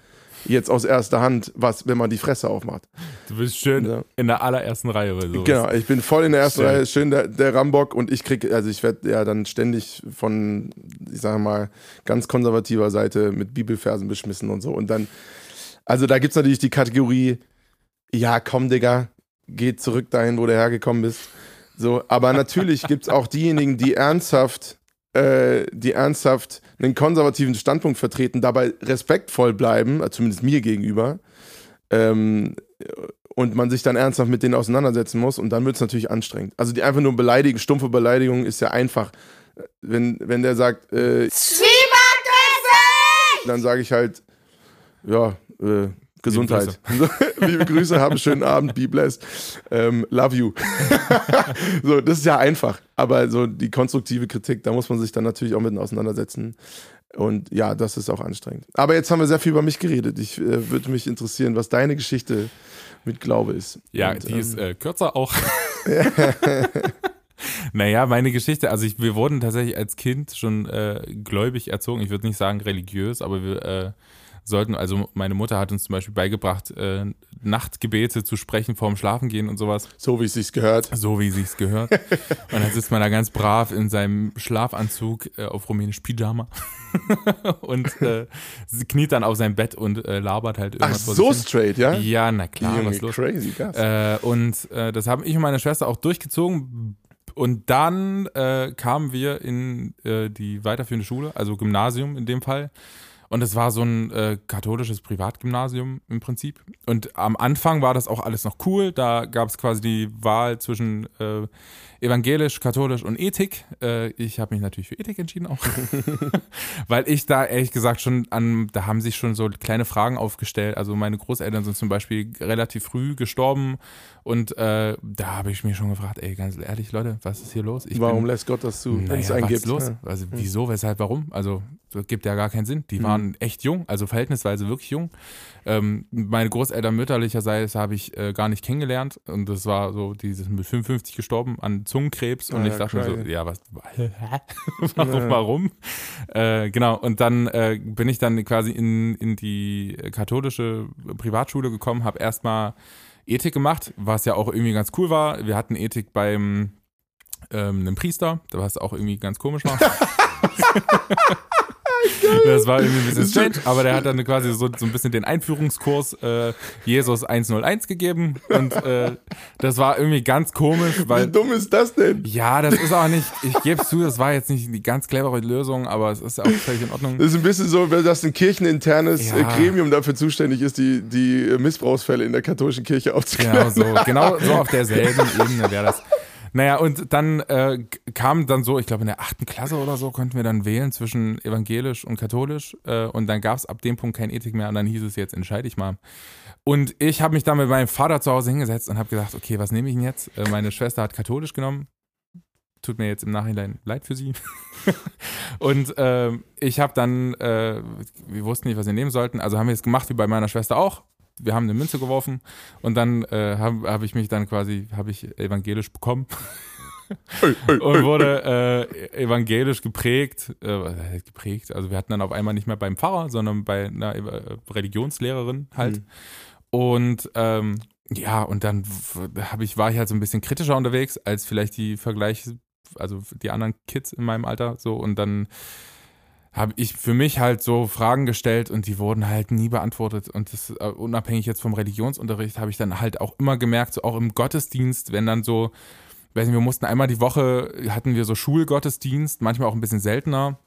jetzt aus erster Hand, was, wenn man die Fresse aufmacht. Du bist schön ja. in der allerersten Reihe. Oder sowas. Genau, ich bin voll in der ersten schön. Reihe, schön der, der Rambock und ich krieg, also ich werde ja dann ständig von, ich sage mal, ganz konservativer Seite mit Bibelfersen beschmissen und so. Und dann, also da gibt es natürlich die Kategorie, ja komm Digga, geh zurück dahin, wo du hergekommen bist. So, aber natürlich gibt es auch diejenigen, die ernsthaft äh, die ernsthaft einen konservativen Standpunkt vertreten, dabei respektvoll bleiben, äh, zumindest mir gegenüber, ähm, und man sich dann ernsthaft mit denen auseinandersetzen muss und dann wird es natürlich anstrengend. Also die einfach nur beleidigen, stumpfe Beleidigung ist ja einfach. Wenn, wenn der sagt, äh, dann sage ich halt, ja, äh, Gesundheit. Liebe Grüße, Liebe Grüße haben schönen Abend, be blessed. Ähm, love you. so, das ist ja einfach. Aber so die konstruktive Kritik, da muss man sich dann natürlich auch mit auseinandersetzen. Und ja, das ist auch anstrengend. Aber jetzt haben wir sehr viel über mich geredet. Ich äh, würde mich interessieren, was deine Geschichte mit Glaube ist. Ja, Und, die ähm, ist äh, kürzer auch. naja, meine Geschichte, also ich, wir wurden tatsächlich als Kind schon äh, gläubig erzogen. Ich würde nicht sagen religiös, aber wir äh, sollten, also meine Mutter hat uns zum Beispiel beigebracht, äh, Nachtgebete zu sprechen vorm Schlafengehen und sowas. So wie es sich gehört. So wie es sich gehört. und dann sitzt man da ganz brav in seinem Schlafanzug äh, auf rumänisch Pyjama und äh, kniet dann auf sein Bett und äh, labert halt irgendwas. Ach, so straight, ja? Ja, na klar, Junge, was los. Crazy, krass. Äh, und äh, das haben ich und meine Schwester auch durchgezogen. Und dann äh, kamen wir in äh, die weiterführende Schule, also Gymnasium in dem Fall. Und es war so ein äh, katholisches Privatgymnasium im Prinzip. Und am Anfang war das auch alles noch cool. Da gab es quasi die Wahl zwischen äh, evangelisch, katholisch und Ethik. Äh, ich habe mich natürlich für Ethik entschieden auch. Weil ich da ehrlich gesagt schon an, da haben sich schon so kleine Fragen aufgestellt. Also meine Großeltern sind zum Beispiel relativ früh gestorben und äh, da habe ich mir schon gefragt, ey, ganz ehrlich, Leute, was ist hier los? Ich warum bin, lässt Gott das zu, es einen gibt? los? Ja. Also wieso, weshalb, warum? Also das gibt ja gar keinen Sinn. Die mhm. waren echt jung, also verhältnisweise wirklich jung. Ähm, meine Großeltern mütterlicherseits habe ich äh, gar nicht kennengelernt und das war so, die sind mit 55 gestorben an Zungenkrebs und ah, ich dachte mir so, ja, was, warum, warum? Äh, genau, und dann äh, bin ich dann quasi in, in die katholische Privatschule gekommen, habe erstmal Ethik gemacht, was ja auch irgendwie ganz cool war. Wir hatten Ethik beim ähm, einem Priester, was auch irgendwie ganz komisch war. Das war irgendwie ein bisschen strange, aber der hat dann quasi so, so ein bisschen den Einführungskurs äh, Jesus 101 gegeben und äh, das war irgendwie ganz komisch, weil. Wie dumm ist das denn? Ja, das ist auch nicht, ich gebe zu, das war jetzt nicht die ganz clevere Lösung, aber es ist auch völlig in Ordnung. Das ist ein bisschen so, dass ein kircheninternes ja. Gremium dafür zuständig ist, die, die Missbrauchsfälle in der katholischen Kirche aufzuklären. Genau so, genau so auf derselben Ebene wäre das. Naja, und dann äh, kam dann so, ich glaube in der achten Klasse oder so, konnten wir dann wählen zwischen evangelisch und katholisch. Äh, und dann gab es ab dem Punkt kein Ethik mehr und dann hieß es jetzt, entscheide ich mal. Und ich habe mich dann mit meinem Vater zu Hause hingesetzt und habe gesagt, okay, was nehme ich denn jetzt? Äh, meine Schwester hat katholisch genommen. Tut mir jetzt im Nachhinein leid für sie. und äh, ich habe dann, äh, wir wussten nicht, was wir nehmen sollten, also haben wir es gemacht wie bei meiner Schwester auch wir haben eine Münze geworfen und dann äh, habe hab ich mich dann quasi, habe ich evangelisch bekommen. und wurde äh, evangelisch geprägt, äh, geprägt. Also wir hatten dann auf einmal nicht mehr beim Pfarrer, sondern bei einer Religionslehrerin halt. Mhm. Und ähm, ja, und dann habe ich, war ich halt so ein bisschen kritischer unterwegs als vielleicht die Vergleich, also die anderen Kids in meinem Alter so und dann habe ich für mich halt so Fragen gestellt und die wurden halt nie beantwortet. Und das uh, unabhängig jetzt vom Religionsunterricht habe ich dann halt auch immer gemerkt, so auch im Gottesdienst, wenn dann so, weiß nicht, wir mussten einmal die Woche, hatten wir so Schulgottesdienst, manchmal auch ein bisschen seltener.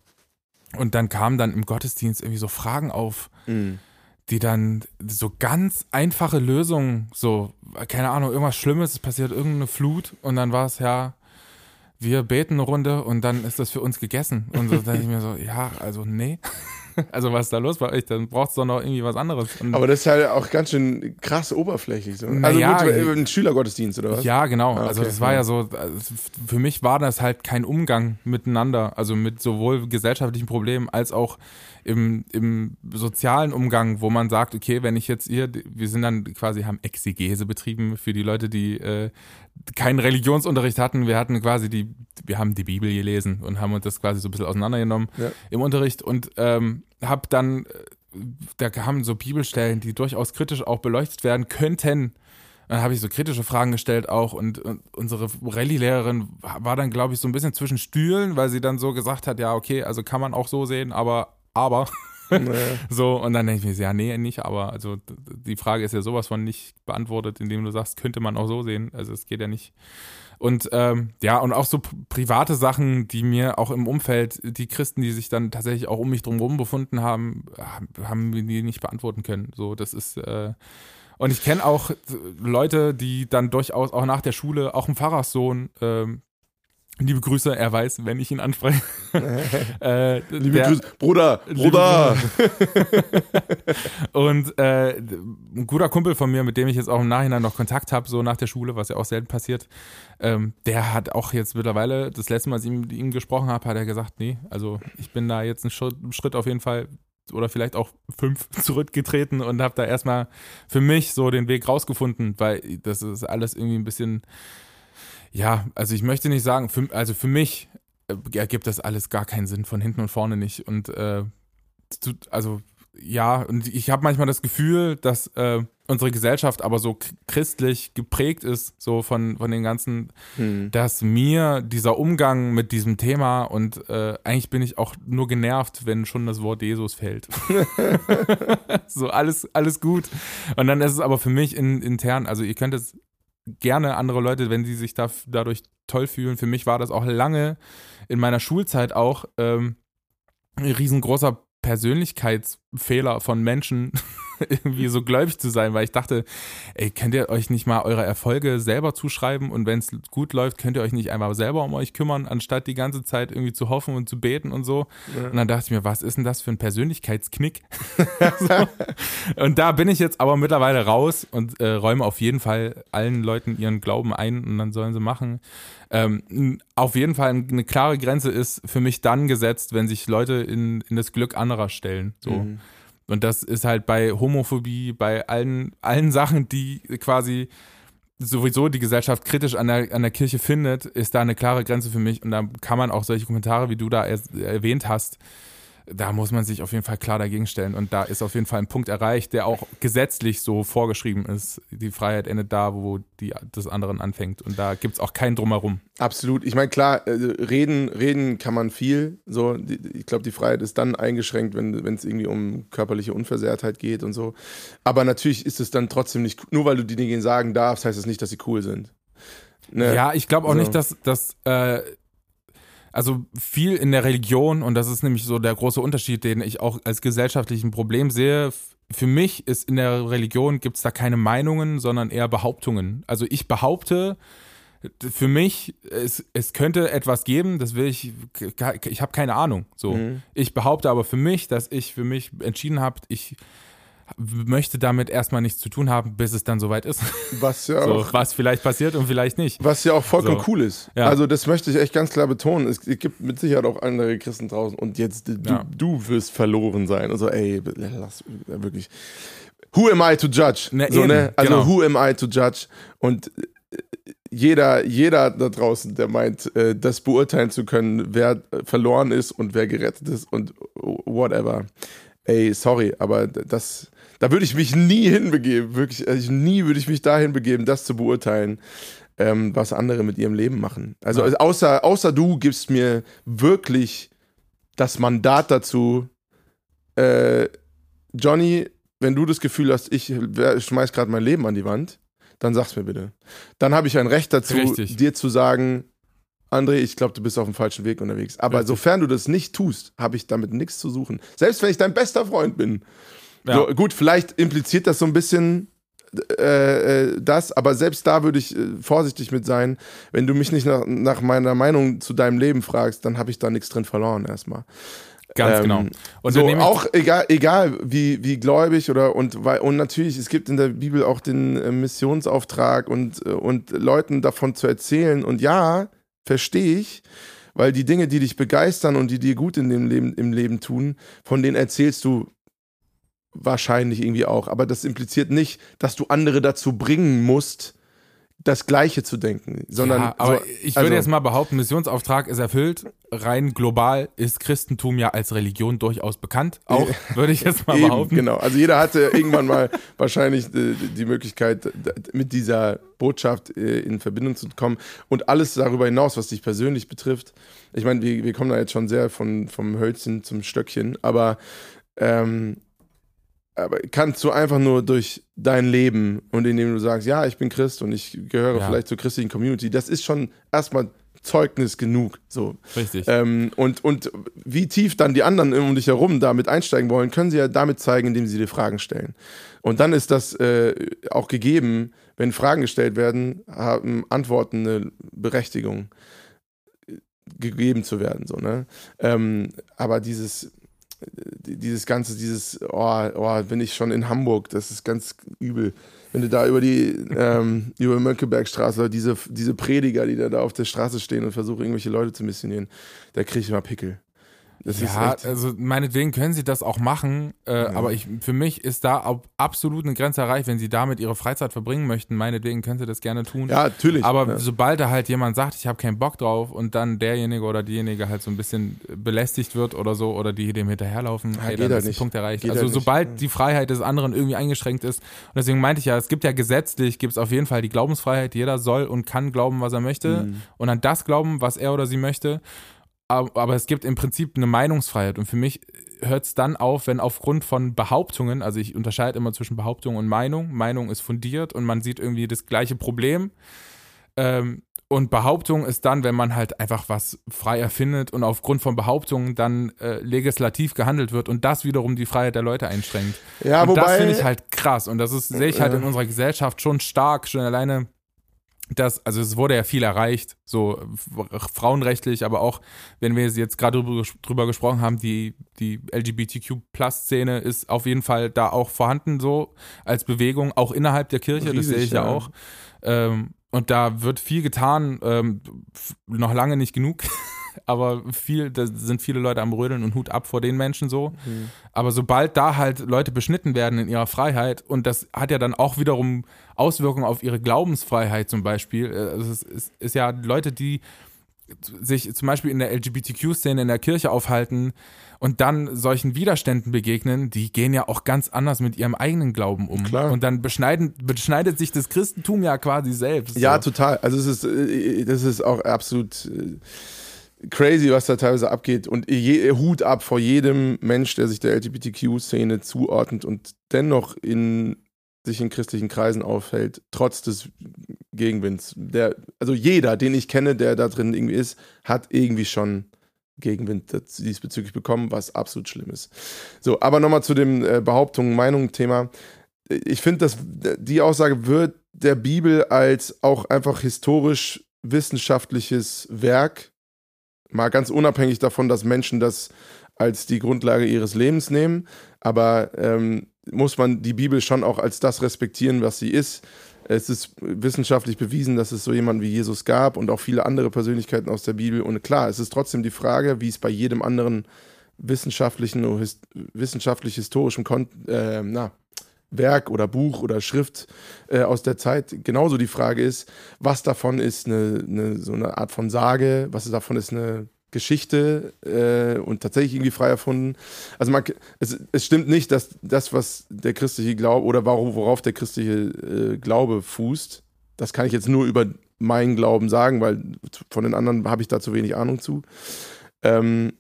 Und dann kamen dann im Gottesdienst irgendwie so Fragen auf, mhm. die dann so ganz einfache Lösungen, so, keine Ahnung, irgendwas Schlimmes, es passiert irgendeine Flut und dann war es ja, wir beten eine Runde und dann ist das für uns gegessen. Und so dachte ich mir so, ja, also nee. Also was ist da los bei euch? Dann braucht es doch noch irgendwie was anderes. Und Aber das ist halt auch ganz schön krass oberflächlich. So. Also ja, gut, ein Schülergottesdienst oder was? Ja, genau. Ah, also okay, also das war ja. ja so, also für mich war das halt kein Umgang miteinander. Also mit sowohl gesellschaftlichen Problemen als auch im, im sozialen Umgang, wo man sagt, okay, wenn ich jetzt hier, wir sind dann quasi, haben Exegese betrieben für die Leute, die äh, keinen Religionsunterricht hatten. Wir hatten quasi die, wir haben die Bibel gelesen und haben uns das quasi so ein bisschen auseinandergenommen ja. im Unterricht und ähm, habe dann da haben so Bibelstellen, die durchaus kritisch auch beleuchtet werden könnten. Dann habe ich so kritische Fragen gestellt auch und, und unsere Rallye-Lehrerin war dann, glaube ich, so ein bisschen zwischen Stühlen, weil sie dann so gesagt hat, ja, okay, also kann man auch so sehen, aber, aber. Nee. so, und dann denke ich mir, ja, nee, nicht, aber also die Frage ist ja sowas von nicht beantwortet, indem du sagst, könnte man auch so sehen. Also es geht ja nicht. Und ähm, ja, und auch so private Sachen, die mir auch im Umfeld, die Christen, die sich dann tatsächlich auch um mich drumherum befunden haben, haben wir die nicht beantworten können. So, das ist äh, und ich kenne auch Leute, die dann durchaus auch nach der Schule, auch ein Pfarrerssohn, ähm, Liebe Grüße, er weiß, wenn ich ihn anspreche. äh, Liebe der, Grüße, Bruder, Bruder. und äh, ein guter Kumpel von mir, mit dem ich jetzt auch im Nachhinein noch Kontakt habe, so nach der Schule, was ja auch selten passiert, ähm, der hat auch jetzt mittlerweile, das letzte Mal, als ich mit ihm gesprochen habe, hat er gesagt, nee, also ich bin da jetzt einen Schritt, einen Schritt auf jeden Fall oder vielleicht auch fünf zurückgetreten und habe da erstmal für mich so den Weg rausgefunden, weil das ist alles irgendwie ein bisschen ja, also ich möchte nicht sagen, für, also für mich äh, ergibt das alles gar keinen Sinn, von hinten und vorne nicht. Und äh, also ja, und ich habe manchmal das Gefühl, dass äh, unsere Gesellschaft aber so christlich geprägt ist, so von, von den ganzen, hm. dass mir dieser Umgang mit diesem Thema und äh, eigentlich bin ich auch nur genervt, wenn schon das Wort Jesus fällt. so alles, alles gut. Und dann ist es aber für mich in, intern, also ihr könnt es gerne andere Leute, wenn sie sich da, dadurch toll fühlen. Für mich war das auch lange in meiner Schulzeit auch ähm, ein riesengroßer Persönlichkeitsfehler von Menschen, irgendwie so gläubig zu sein, weil ich dachte, ey, könnt ihr euch nicht mal eure Erfolge selber zuschreiben und wenn es gut läuft, könnt ihr euch nicht einfach selber um euch kümmern, anstatt die ganze Zeit irgendwie zu hoffen und zu beten und so. Ja. Und dann dachte ich mir, was ist denn das für ein Persönlichkeitsknick? so. Und da bin ich jetzt aber mittlerweile raus und äh, räume auf jeden Fall allen Leuten ihren Glauben ein und dann sollen sie machen. Ähm, auf jeden Fall eine klare Grenze ist für mich dann gesetzt, wenn sich Leute in, in das Glück anderer stellen. So. Mhm. Und das ist halt bei Homophobie, bei allen, allen Sachen, die quasi sowieso die Gesellschaft kritisch an der, an der Kirche findet, ist da eine klare Grenze für mich. Und da kann man auch solche Kommentare, wie du da erwähnt hast, da muss man sich auf jeden Fall klar dagegen stellen. Und da ist auf jeden Fall ein Punkt erreicht, der auch gesetzlich so vorgeschrieben ist. Die Freiheit endet da, wo die des anderen anfängt. Und da gibt es auch keinen Drumherum. Absolut. Ich meine, klar, äh, reden, reden kann man viel. So, ich glaube, die Freiheit ist dann eingeschränkt, wenn es irgendwie um körperliche Unversehrtheit geht und so. Aber natürlich ist es dann trotzdem nicht, nur weil du die Dinge sagen darfst, heißt es das nicht, dass sie cool sind. Ne? Ja, ich glaube auch also. nicht, dass, dass äh, also viel in der Religion, und das ist nämlich so der große Unterschied, den ich auch als gesellschaftlichen Problem sehe. Für mich ist in der Religion gibt es da keine Meinungen, sondern eher Behauptungen. Also ich behaupte, für mich, es, es könnte etwas geben, das will ich, ich habe keine Ahnung. So. Mhm. Ich behaupte aber für mich, dass ich für mich entschieden habe, ich möchte damit erstmal nichts zu tun haben, bis es dann soweit ist. Was ja so, auch. Was vielleicht passiert und vielleicht nicht. Was ja auch vollkommen so. cool ist. Ja. Also, das möchte ich echt ganz klar betonen. Es gibt mit Sicherheit auch andere Christen draußen und jetzt du, ja. du wirst verloren sein. Also, ey, lass wirklich. Who am I to judge? Ne, so, ne? Also, genau. who am I to judge? Und äh, jeder, jeder da draußen, der meint, äh, das beurteilen zu können, wer verloren ist und wer gerettet ist und whatever. Ey, sorry, aber das, da würde ich mich nie hinbegeben, wirklich, also nie würde ich mich dahin begeben, das zu beurteilen, ähm, was andere mit ihrem Leben machen. Also, ja. außer, außer du gibst mir wirklich das Mandat dazu, äh, Johnny, wenn du das Gefühl hast, ich schmeiß gerade mein Leben an die Wand, dann sag's mir bitte. Dann habe ich ein Recht dazu, Richtig. dir zu sagen, André, ich glaube, du bist auf dem falschen Weg unterwegs. Aber Richtig. sofern du das nicht tust, habe ich damit nichts zu suchen. Selbst wenn ich dein bester Freund bin. Ja. So, gut, vielleicht impliziert das so ein bisschen äh, äh, das, aber selbst da würde ich äh, vorsichtig mit sein. Wenn du mich nicht nach, nach meiner Meinung zu deinem Leben fragst, dann habe ich da nichts drin verloren erstmal. Ganz genau. ähm, genau. Und so auch egal, egal wie, wie gläubig oder und weil und natürlich es gibt in der Bibel auch den äh, Missionsauftrag und äh, und Leuten davon zu erzählen und ja verstehe ich, weil die Dinge, die dich begeistern und die dir gut in dem Leben im Leben tun, von denen erzählst du wahrscheinlich irgendwie auch. Aber das impliziert nicht, dass du andere dazu bringen musst, das Gleiche zu denken, sondern. Ja, aber so, ich würde also, jetzt mal behaupten, Missionsauftrag ist erfüllt. Rein global ist Christentum ja als Religion durchaus bekannt. Auch würde ich jetzt mal eben, behaupten. Genau. Also jeder hatte irgendwann mal wahrscheinlich die, die, Möglichkeit, mit dieser Botschaft äh, in Verbindung zu kommen. Und alles darüber hinaus, was dich persönlich betrifft. Ich meine, wir, wir kommen da jetzt schon sehr von, vom Hölzchen zum Stöckchen, aber ähm, aber kannst du einfach nur durch dein Leben und indem du sagst, ja, ich bin Christ und ich gehöre ja. vielleicht zur christlichen Community, das ist schon erstmal Zeugnis genug. So. Richtig. Ähm, und, und wie tief dann die anderen um dich herum damit einsteigen wollen, können sie ja damit zeigen, indem sie dir Fragen stellen. Und dann ist das äh, auch gegeben, wenn Fragen gestellt werden, haben Antworten eine Berechtigung äh, gegeben zu werden. So, ne? Ähm, aber dieses dieses ganze, dieses, oh, oh, bin ich schon in Hamburg, das ist ganz übel. Wenn du da über die, ähm, über Mönckebergstraße, diese, diese Prediger, die da, da auf der Straße stehen und versuchen, irgendwelche Leute zu missionieren, da kriege ich immer Pickel. Das ja, also meinetwegen können sie das auch machen, äh, ja. aber ich, für mich ist da absolut eine Grenze erreicht, wenn sie damit ihre Freizeit verbringen möchten, meinetwegen können sie das gerne tun. Ja, natürlich. Aber ja. sobald da halt jemand sagt, ich habe keinen Bock drauf und dann derjenige oder diejenige halt so ein bisschen belästigt wird oder so oder die dem hinterherlaufen, ja, hey, dann ist der Punkt erreicht. Geht also sobald nicht. die Freiheit des anderen irgendwie eingeschränkt ist und deswegen meinte ich ja, es gibt ja gesetzlich, gibt es auf jeden Fall die Glaubensfreiheit, jeder soll und kann glauben, was er möchte mhm. und an das glauben, was er oder sie möchte aber es gibt im Prinzip eine Meinungsfreiheit und für mich hört es dann auf, wenn aufgrund von Behauptungen, also ich unterscheide immer zwischen Behauptung und Meinung, Meinung ist fundiert und man sieht irgendwie das gleiche Problem ähm, und Behauptung ist dann, wenn man halt einfach was frei erfindet und aufgrund von Behauptungen dann äh, legislativ gehandelt wird und das wiederum die Freiheit der Leute einschränkt. Ja, und wobei, das finde ich halt krass und das ist, sehe ich halt in unserer Gesellschaft schon stark, schon alleine das, also es wurde ja viel erreicht, so frauenrechtlich, aber auch, wenn wir jetzt gerade drüber, drüber, gesprochen haben, die, die LGBTQ-Plus-Szene ist auf jeden Fall da auch vorhanden, so als Bewegung, auch innerhalb der Kirche, Riesig, das sehe ich ja, ja auch. Ähm, und da wird viel getan, ähm, noch lange nicht genug. aber viel, da sind viele Leute am Rödeln und Hut ab vor den Menschen so. Mhm. Aber sobald da halt Leute beschnitten werden in ihrer Freiheit und das hat ja dann auch wiederum Auswirkungen auf ihre Glaubensfreiheit zum Beispiel. Äh, also es ist, ist ja Leute, die sich zum Beispiel in der LGBTQ-Szene in der Kirche aufhalten und dann solchen Widerständen begegnen, die gehen ja auch ganz anders mit ihrem eigenen Glauben um. Klar. Und dann beschneiden, beschneidet sich das Christentum ja quasi selbst. Ja, so. total. Also es ist, äh, das ist auch absolut äh, crazy, was da teilweise abgeht. Und je, Hut ab vor jedem Mensch, der sich der LGBTQ-Szene zuordnet und dennoch in, sich in christlichen Kreisen aufhält, trotz des Gegenwinds. Der, also jeder, den ich kenne, der da drin irgendwie ist, hat irgendwie schon Gegenwind diesbezüglich bekommen, was absolut schlimm ist. So, aber nochmal zu dem äh, Behauptungen, Meinungen Thema. Ich finde, dass die Aussage wird der Bibel als auch einfach historisch wissenschaftliches Werk Mal ganz unabhängig davon, dass Menschen das als die Grundlage ihres Lebens nehmen, aber ähm, muss man die Bibel schon auch als das respektieren, was sie ist. Es ist wissenschaftlich bewiesen, dass es so jemanden wie Jesus gab und auch viele andere Persönlichkeiten aus der Bibel. Und klar, es ist trotzdem die Frage, wie es bei jedem anderen wissenschaftlichen, wissenschaftlich-historischen äh, na, Werk oder Buch oder Schrift äh, aus der Zeit genauso die Frage ist, was davon ist eine, eine, so eine Art von Sage, was davon ist eine Geschichte äh, und tatsächlich irgendwie frei erfunden. Also man, es, es, stimmt nicht, dass das, was der christliche Glaube oder worauf der christliche äh, Glaube fußt, das kann ich jetzt nur über meinen Glauben sagen, weil von den anderen habe ich da zu wenig Ahnung zu. Ähm,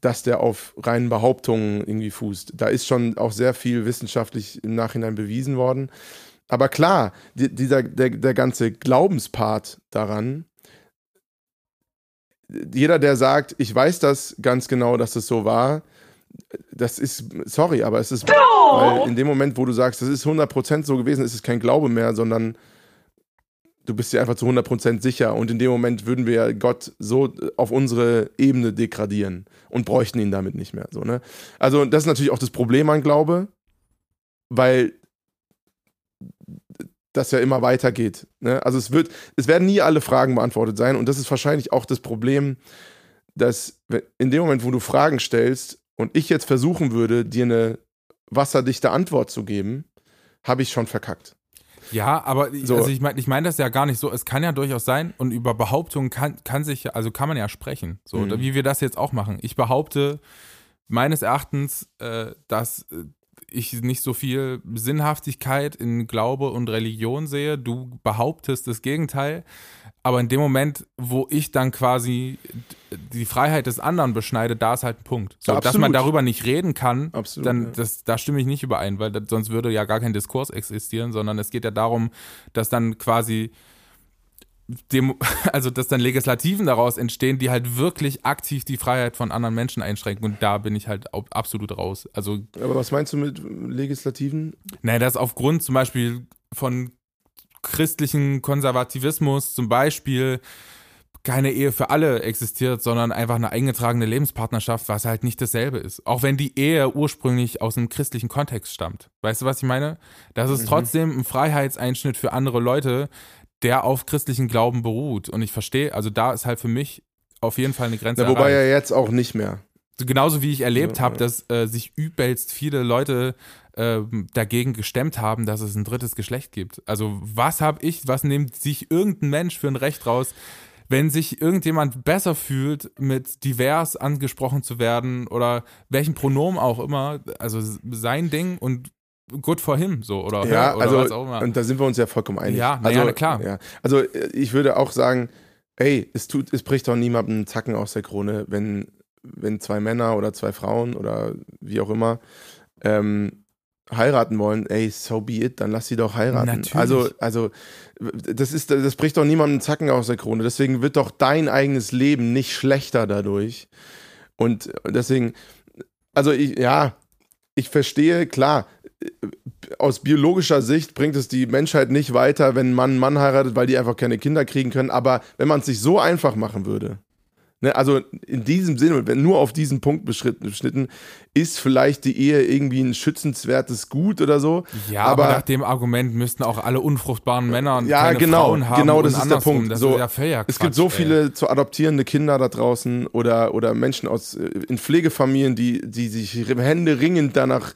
dass der auf reinen Behauptungen irgendwie fußt. Da ist schon auch sehr viel wissenschaftlich im Nachhinein bewiesen worden. Aber klar, die, dieser, der, der ganze Glaubenspart daran, jeder, der sagt, ich weiß das ganz genau, dass es so war, das ist, sorry, aber es ist, no! weil in dem Moment, wo du sagst, das ist 100% so gewesen, ist es kein Glaube mehr, sondern du bist dir einfach zu 100% sicher und in dem Moment würden wir Gott so auf unsere Ebene degradieren und bräuchten ihn damit nicht mehr. So, ne? Also das ist natürlich auch das Problem an Glaube, weil das ja immer weitergeht. Ne? Also es wird, es werden nie alle Fragen beantwortet sein und das ist wahrscheinlich auch das Problem, dass in dem Moment, wo du Fragen stellst und ich jetzt versuchen würde, dir eine wasserdichte Antwort zu geben, habe ich schon verkackt. Ja, aber so. also ich meine ich mein das ja gar nicht so. Es kann ja durchaus sein und über Behauptungen kann, kann sich, also kann man ja sprechen. So, mhm. wie wir das jetzt auch machen. Ich behaupte meines Erachtens, äh, dass äh, ich nicht so viel Sinnhaftigkeit in Glaube und Religion sehe. Du behauptest das Gegenteil. Aber in dem Moment, wo ich dann quasi die Freiheit des anderen beschneide, da ist halt ein Punkt. So, ja, dass man darüber nicht reden kann, absolut, dann ja. das, da stimme ich nicht überein, weil das, sonst würde ja gar kein Diskurs existieren, sondern es geht ja darum, dass dann quasi dem, also dass dann Legislativen daraus entstehen, die halt wirklich aktiv die Freiheit von anderen Menschen einschränken. Und da bin ich halt absolut raus. Also, Aber was meinst du mit Legislativen? Naja, dass aufgrund zum Beispiel von christlichen Konservativismus zum Beispiel keine Ehe für alle existiert, sondern einfach eine eingetragene Lebenspartnerschaft, was halt nicht dasselbe ist. Auch wenn die Ehe ursprünglich aus einem christlichen Kontext stammt. Weißt du, was ich meine? Das ist mhm. trotzdem ein Freiheitseinschnitt für andere Leute, der auf christlichen Glauben beruht. Und ich verstehe, also da ist halt für mich auf jeden Fall eine Grenze. Ja, wobei erreicht. ja jetzt auch nicht mehr. Genauso wie ich erlebt ja, habe, dass äh, sich übelst viele Leute äh, dagegen gestemmt haben, dass es ein drittes Geschlecht gibt. Also was habe ich, was nimmt sich irgendein Mensch für ein Recht raus, wenn sich irgendjemand besser fühlt, mit divers angesprochen zu werden oder welchen Pronomen auch immer, also sein Ding und good for him, so oder ja, oder also, was auch immer. Und da sind wir uns ja vollkommen einig. Ja, also, ja, klar. Ja. Also ich würde auch sagen, ey, es tut, es bricht doch niemandem einen Zacken aus der Krone, wenn wenn zwei Männer oder zwei Frauen oder wie auch immer ähm, heiraten wollen, ey, so be it, dann lass sie doch heiraten. Natürlich. Also, also das ist, das bricht doch niemandem Zacken aus der Krone. Deswegen wird doch dein eigenes Leben nicht schlechter dadurch. Und deswegen, also ich, ja, ich verstehe, klar, aus biologischer Sicht bringt es die Menschheit nicht weiter, wenn Mann einen Mann heiratet, weil die einfach keine Kinder kriegen können. Aber wenn man es sich so einfach machen würde, Ne, also in diesem Sinne, wenn nur auf diesen Punkt beschnitten, ist vielleicht die Ehe irgendwie ein schützenswertes Gut oder so. Ja, aber, aber nach dem Argument müssten auch alle unfruchtbaren Männer ja, keine genau, Frauen haben. Genau, das ist der Punkt. Das so, ist ja es gibt so viele ey. zu adoptierende Kinder da draußen oder, oder Menschen aus äh, in Pflegefamilien, die, die sich Hände ringend danach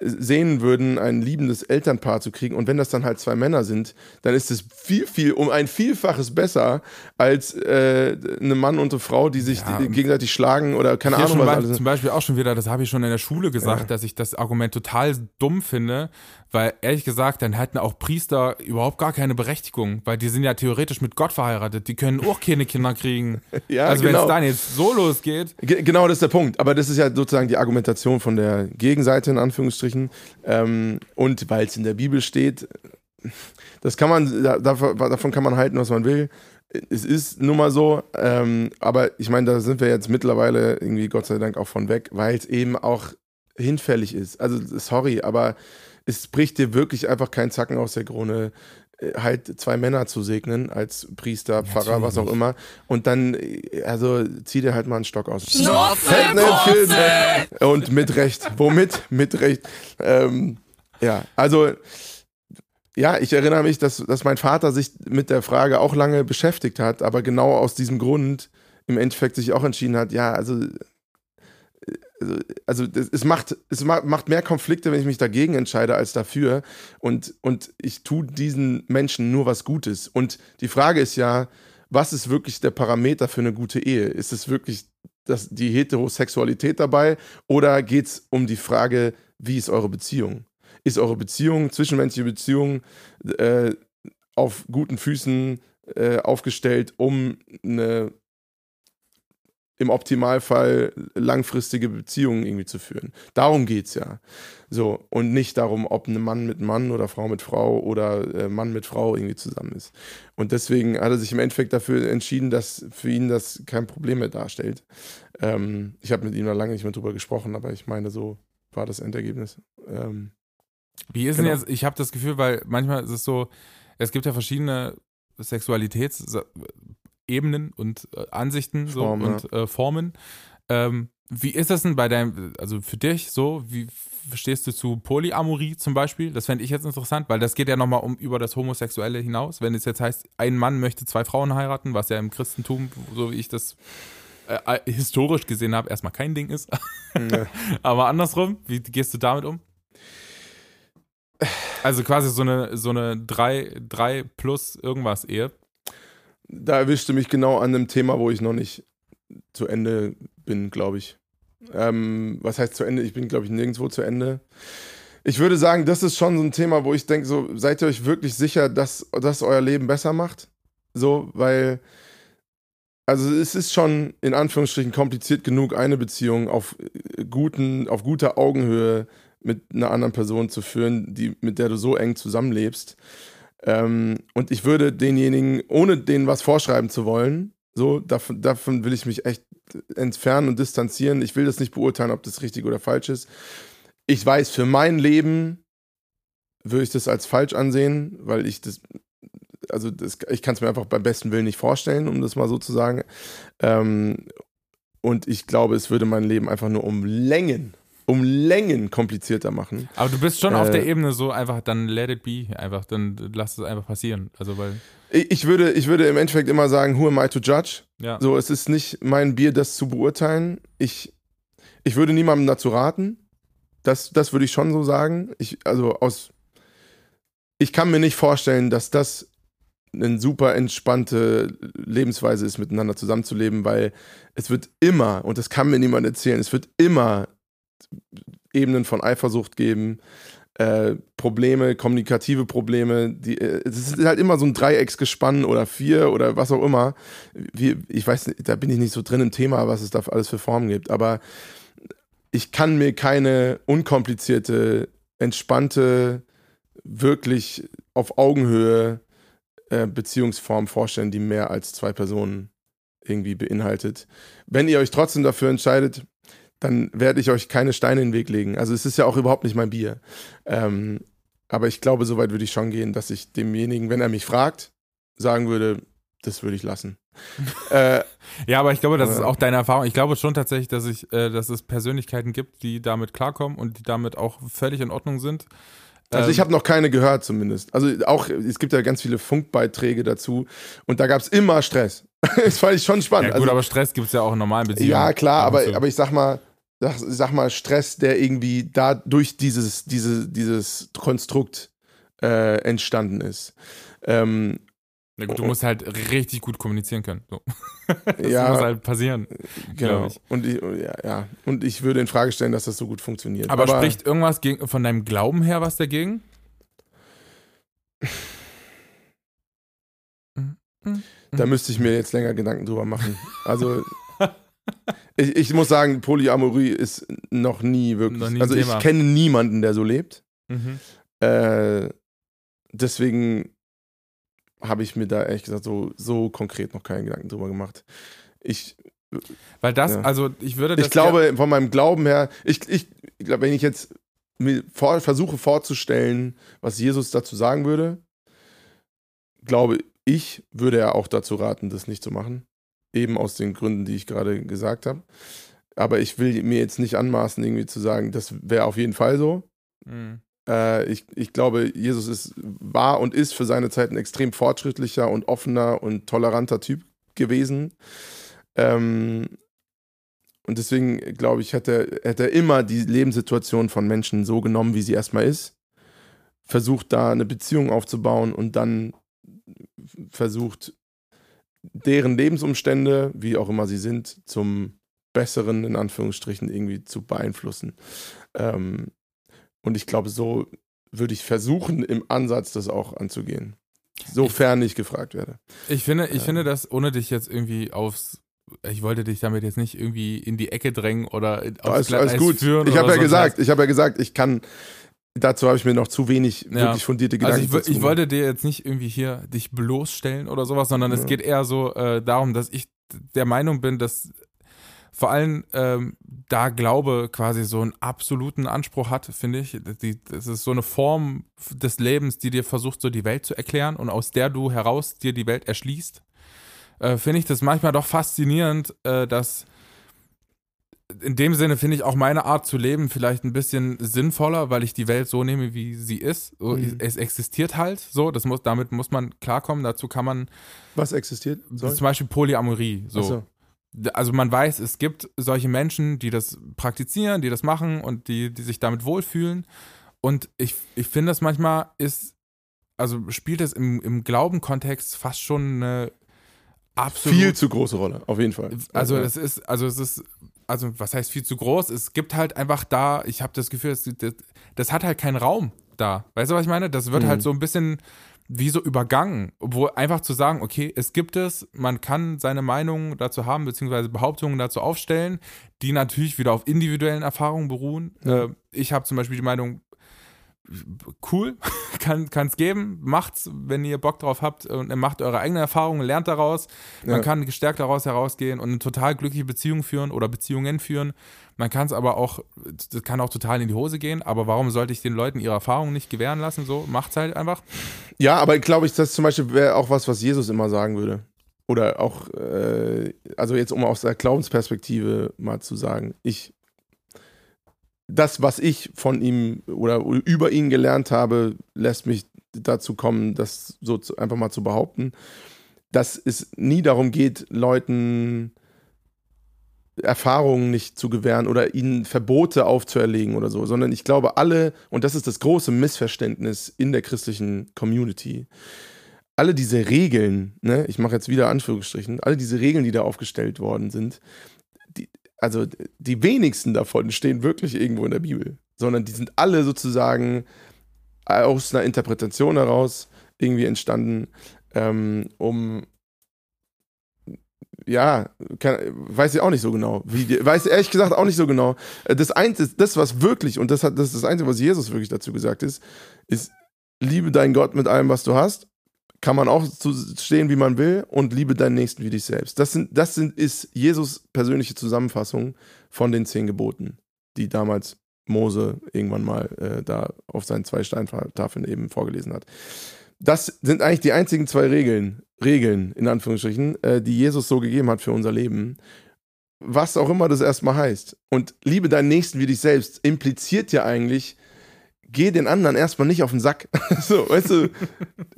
sehen würden, ein liebendes Elternpaar zu kriegen. Und wenn das dann halt zwei Männer sind, dann ist es viel, viel, um ein Vielfaches besser als äh, eine Mann und eine Frau, die sich ja, gegenseitig schlagen oder keine Ahnung was alles. Zum Beispiel auch schon wieder, das habe ich schon in der Schule gesagt, ja. dass ich das Argument total dumm finde, weil ehrlich gesagt, dann hätten auch Priester überhaupt gar keine Berechtigung, weil die sind ja theoretisch mit Gott verheiratet, die können auch keine Kinder kriegen. ja, also genau. wenn es dann jetzt so losgeht. Ge genau, das ist der Punkt. Aber das ist ja sozusagen die Argumentation von der Gegenseite in Anführungsstrichen. Ähm, und weil es in der Bibel steht, das kann man, davon kann man halten, was man will. Es ist nun mal so, ähm, aber ich meine, da sind wir jetzt mittlerweile irgendwie Gott sei Dank auch von weg, weil es eben auch hinfällig ist. Also sorry, aber es bricht dir wirklich einfach keinen Zacken aus der Krone, halt zwei Männer zu segnen als Priester, Pfarrer, Natürlich. was auch immer. Und dann, also zieh dir halt mal einen Stock aus. Und mit Recht. Womit? mit Recht. Ähm, ja, also ja, ich erinnere mich, dass, dass mein Vater sich mit der Frage auch lange beschäftigt hat, aber genau aus diesem Grund im Endeffekt sich auch entschieden hat, ja, also also es macht, es macht mehr Konflikte, wenn ich mich dagegen entscheide, als dafür. Und, und ich tue diesen Menschen nur was Gutes. Und die Frage ist ja, was ist wirklich der Parameter für eine gute Ehe? Ist es wirklich das, die Heterosexualität dabei oder geht es um die Frage, wie ist eure Beziehung? Ist eure Beziehung, zwischenmenschliche Beziehung äh, auf guten Füßen äh, aufgestellt, um eine im Optimalfall langfristige Beziehungen irgendwie zu führen. Darum geht es ja. So, und nicht darum, ob ein Mann mit Mann oder Frau mit Frau oder äh, Mann mit Frau irgendwie zusammen ist. Und deswegen hat er sich im Endeffekt dafür entschieden, dass für ihn das kein Problem mehr darstellt. Ähm, ich habe mit ihm da lange nicht mehr drüber gesprochen, aber ich meine, so war das Endergebnis. Ähm, Wie ist genau. denn jetzt, ich habe das Gefühl, weil manchmal ist es so, es gibt ja verschiedene Sexualitäts Ebenen und äh, Ansichten so, Form, und ja. äh, Formen. Ähm, wie ist das denn bei deinem, also für dich so, wie stehst du zu Polyamorie zum Beispiel? Das fände ich jetzt interessant, weil das geht ja nochmal um über das Homosexuelle hinaus. Wenn es jetzt heißt, ein Mann möchte zwei Frauen heiraten, was ja im Christentum, so wie ich das äh, äh historisch gesehen habe, erstmal kein Ding ist. Ja. Aber andersrum, wie gehst du damit um? Also quasi so eine, so eine 3, 3 plus irgendwas Ehe. Da erwischte mich genau an einem Thema, wo ich noch nicht zu Ende bin, glaube ich. Ähm, was heißt zu Ende? Ich bin, glaube ich, nirgendwo zu Ende. Ich würde sagen, das ist schon so ein Thema, wo ich denke, so, seid ihr euch wirklich sicher, dass das euer Leben besser macht? So, weil, also es ist schon in Anführungsstrichen kompliziert genug, eine Beziehung auf guten, auf guter Augenhöhe mit einer anderen Person zu führen, die, mit der du so eng zusammenlebst. Ähm, und ich würde denjenigen, ohne denen was vorschreiben zu wollen, so, davon, davon will ich mich echt entfernen und distanzieren. Ich will das nicht beurteilen, ob das richtig oder falsch ist. Ich weiß, für mein Leben würde ich das als falsch ansehen, weil ich das, also das, ich kann es mir einfach beim besten Willen nicht vorstellen, um das mal so zu sagen. Ähm, und ich glaube, es würde mein Leben einfach nur um Längen um Längen komplizierter machen. Aber du bist schon äh, auf der Ebene so einfach, dann let it be, einfach, dann lass es einfach passieren. Also weil. Ich würde, ich würde im Endeffekt immer sagen, who am I to judge? Ja. So, es ist nicht mein Bier, das zu beurteilen. Ich, ich würde niemandem dazu raten. Das, das würde ich schon so sagen. Ich, also aus, ich kann mir nicht vorstellen, dass das eine super entspannte Lebensweise ist, miteinander zusammenzuleben, weil es wird immer, und das kann mir niemand erzählen, es wird immer Ebenen von Eifersucht geben, äh, Probleme, kommunikative Probleme. Die, äh, es ist halt immer so ein Dreiecksgespann oder vier oder was auch immer. Wie, ich weiß, da bin ich nicht so drin im Thema, was es da alles für Formen gibt. Aber ich kann mir keine unkomplizierte, entspannte, wirklich auf Augenhöhe äh, Beziehungsform vorstellen, die mehr als zwei Personen irgendwie beinhaltet. Wenn ihr euch trotzdem dafür entscheidet, dann werde ich euch keine Steine in den Weg legen. Also es ist ja auch überhaupt nicht mein Bier. Ähm, aber ich glaube, so weit würde ich schon gehen, dass ich demjenigen, wenn er mich fragt, sagen würde, das würde ich lassen. äh, ja, aber ich glaube, das äh, ist auch deine Erfahrung. Ich glaube schon tatsächlich, dass ich, äh, dass es Persönlichkeiten gibt, die damit klarkommen und die damit auch völlig in Ordnung sind. Also ich ähm, habe noch keine gehört zumindest. Also auch, es gibt ja ganz viele Funkbeiträge dazu und da gab es immer Stress. das fand ich schon spannend. Ja gut, also, aber Stress gibt es ja auch in normalen Beziehungen. Ja klar, aber, aber ich sag mal, sag, sag mal, Stress, der irgendwie da durch dieses, diese, dieses Konstrukt äh, entstanden ist. Ähm, ja, gut, du musst halt richtig gut kommunizieren können. So. das ja, muss halt passieren. Genau. Ich. Und, ich, ja, ja. und ich würde in Frage stellen, dass das so gut funktioniert. Aber, Aber spricht irgendwas gegen, von deinem Glauben her was dagegen? Da müsste ich mir jetzt länger Gedanken drüber machen. Also ich, ich, muss sagen, Polyamorie ist noch nie wirklich. Noch nie also ich kenne niemanden, der so lebt. Mhm. Äh, deswegen habe ich mir da ehrlich gesagt so, so konkret noch keine Gedanken drüber gemacht. Ich. Weil das, ja. also ich würde das. Ich glaube, von meinem Glauben her, ich, ich glaube, wenn ich jetzt mir vor, versuche vorzustellen, was Jesus dazu sagen würde, glaube ich, würde er auch dazu raten, das nicht zu machen. Eben aus den Gründen, die ich gerade gesagt habe. Aber ich will mir jetzt nicht anmaßen, irgendwie zu sagen, das wäre auf jeden Fall so. Mhm. Äh, ich, ich glaube, Jesus ist, war und ist für seine Zeit ein extrem fortschrittlicher und offener und toleranter Typ gewesen. Ähm, und deswegen glaube ich, hätte, hätte er immer die Lebenssituation von Menschen so genommen, wie sie erstmal ist, versucht da eine Beziehung aufzubauen und dann versucht, deren Lebensumstände, wie auch immer sie sind, zum Besseren in Anführungsstrichen irgendwie zu beeinflussen. Ähm, und ich glaube, so würde ich versuchen, im Ansatz das auch anzugehen. Sofern ich gefragt werde. Ich finde, ich ähm. finde das, ohne dich jetzt irgendwie aufs ich wollte dich damit jetzt nicht irgendwie in die Ecke drängen oder aufs alles, alles gut. führen. Ich habe ja gesagt, ich habe ja gesagt, ich kann Dazu habe ich mir noch zu wenig ja. wirklich fundierte Gedanken. Also ich, ich, wollte dir jetzt nicht irgendwie hier dich bloßstellen oder sowas, sondern ja. es geht eher so äh, darum, dass ich der Meinung bin, dass vor allem ähm, da Glaube quasi so einen absoluten Anspruch hat, finde ich. Die, das ist so eine Form des Lebens, die dir versucht, so die Welt zu erklären und aus der du heraus dir die Welt erschließt. Äh, finde ich das manchmal doch faszinierend, äh, dass in dem Sinne finde ich auch meine Art zu leben vielleicht ein bisschen sinnvoller, weil ich die Welt so nehme, wie sie ist. So, mhm. Es existiert halt so, das muss, damit muss man klarkommen. Dazu kann man. Was existiert? Sorry. Zum Beispiel Polyamorie. So. so. Also man weiß, es gibt solche Menschen, die das praktizieren, die das machen und die, die sich damit wohlfühlen. Und ich, ich finde, das manchmal ist, also spielt es im, im Glaubenkontext fast schon eine absolut. Viel zu große Rolle, auf jeden Fall. Also es ist, also es ist, also was heißt viel zu groß? Es gibt halt einfach da, ich habe das Gefühl, das, das, das, hat halt keinen Raum da. Weißt du, was ich meine? Das wird halt mhm. halt so ein bisschen wie so übergangen, wo einfach zu sagen, okay, es gibt es, man kann seine Meinung dazu haben, beziehungsweise Behauptungen dazu aufstellen, die natürlich wieder auf individuellen Erfahrungen beruhen. Äh, ich habe zum Beispiel die Meinung, cool, kann es geben, macht's, wenn ihr Bock drauf habt und macht eure eigenen Erfahrungen, lernt daraus. Man ja. kann gestärkt daraus herausgehen und eine total glückliche Beziehung führen oder Beziehungen führen. Man kann es aber auch, das kann auch total in die Hose gehen, aber warum sollte ich den Leuten ihre Erfahrungen nicht gewähren lassen? So, macht's halt einfach. Ja, aber glaube ich, das zum Beispiel wäre auch was, was Jesus immer sagen würde. Oder auch, äh, also jetzt um aus der Glaubensperspektive mal zu sagen, ich das, was ich von ihm oder über ihn gelernt habe, lässt mich dazu kommen, das so zu, einfach mal zu behaupten, dass es nie darum geht, Leuten Erfahrungen nicht zu gewähren oder ihnen Verbote aufzuerlegen oder so, sondern ich glaube, alle, und das ist das große Missverständnis in der christlichen Community, alle diese Regeln, ne, ich mache jetzt wieder Anführungsstrichen, alle diese Regeln, die da aufgestellt worden sind, also die wenigsten davon stehen wirklich irgendwo in der Bibel, sondern die sind alle sozusagen aus einer Interpretation heraus irgendwie entstanden, ähm, um ja, kann, weiß ich auch nicht so genau. Wie, weiß ehrlich gesagt auch nicht so genau. Das Einzige, das was wirklich, und das, hat, das ist das Einzige, was Jesus wirklich dazu gesagt ist, ist, liebe deinen Gott mit allem, was du hast kann man auch so stehen, wie man will und liebe deinen Nächsten wie dich selbst. Das, sind, das sind, ist Jesus persönliche Zusammenfassung von den zehn Geboten, die damals Mose irgendwann mal äh, da auf seinen zwei Steintafeln eben vorgelesen hat. Das sind eigentlich die einzigen zwei Regeln, Regeln in Anführungsstrichen, äh, die Jesus so gegeben hat für unser Leben. Was auch immer das erstmal heißt. Und liebe deinen Nächsten wie dich selbst impliziert ja eigentlich, geh den anderen erstmal nicht auf den Sack. so, weißt du,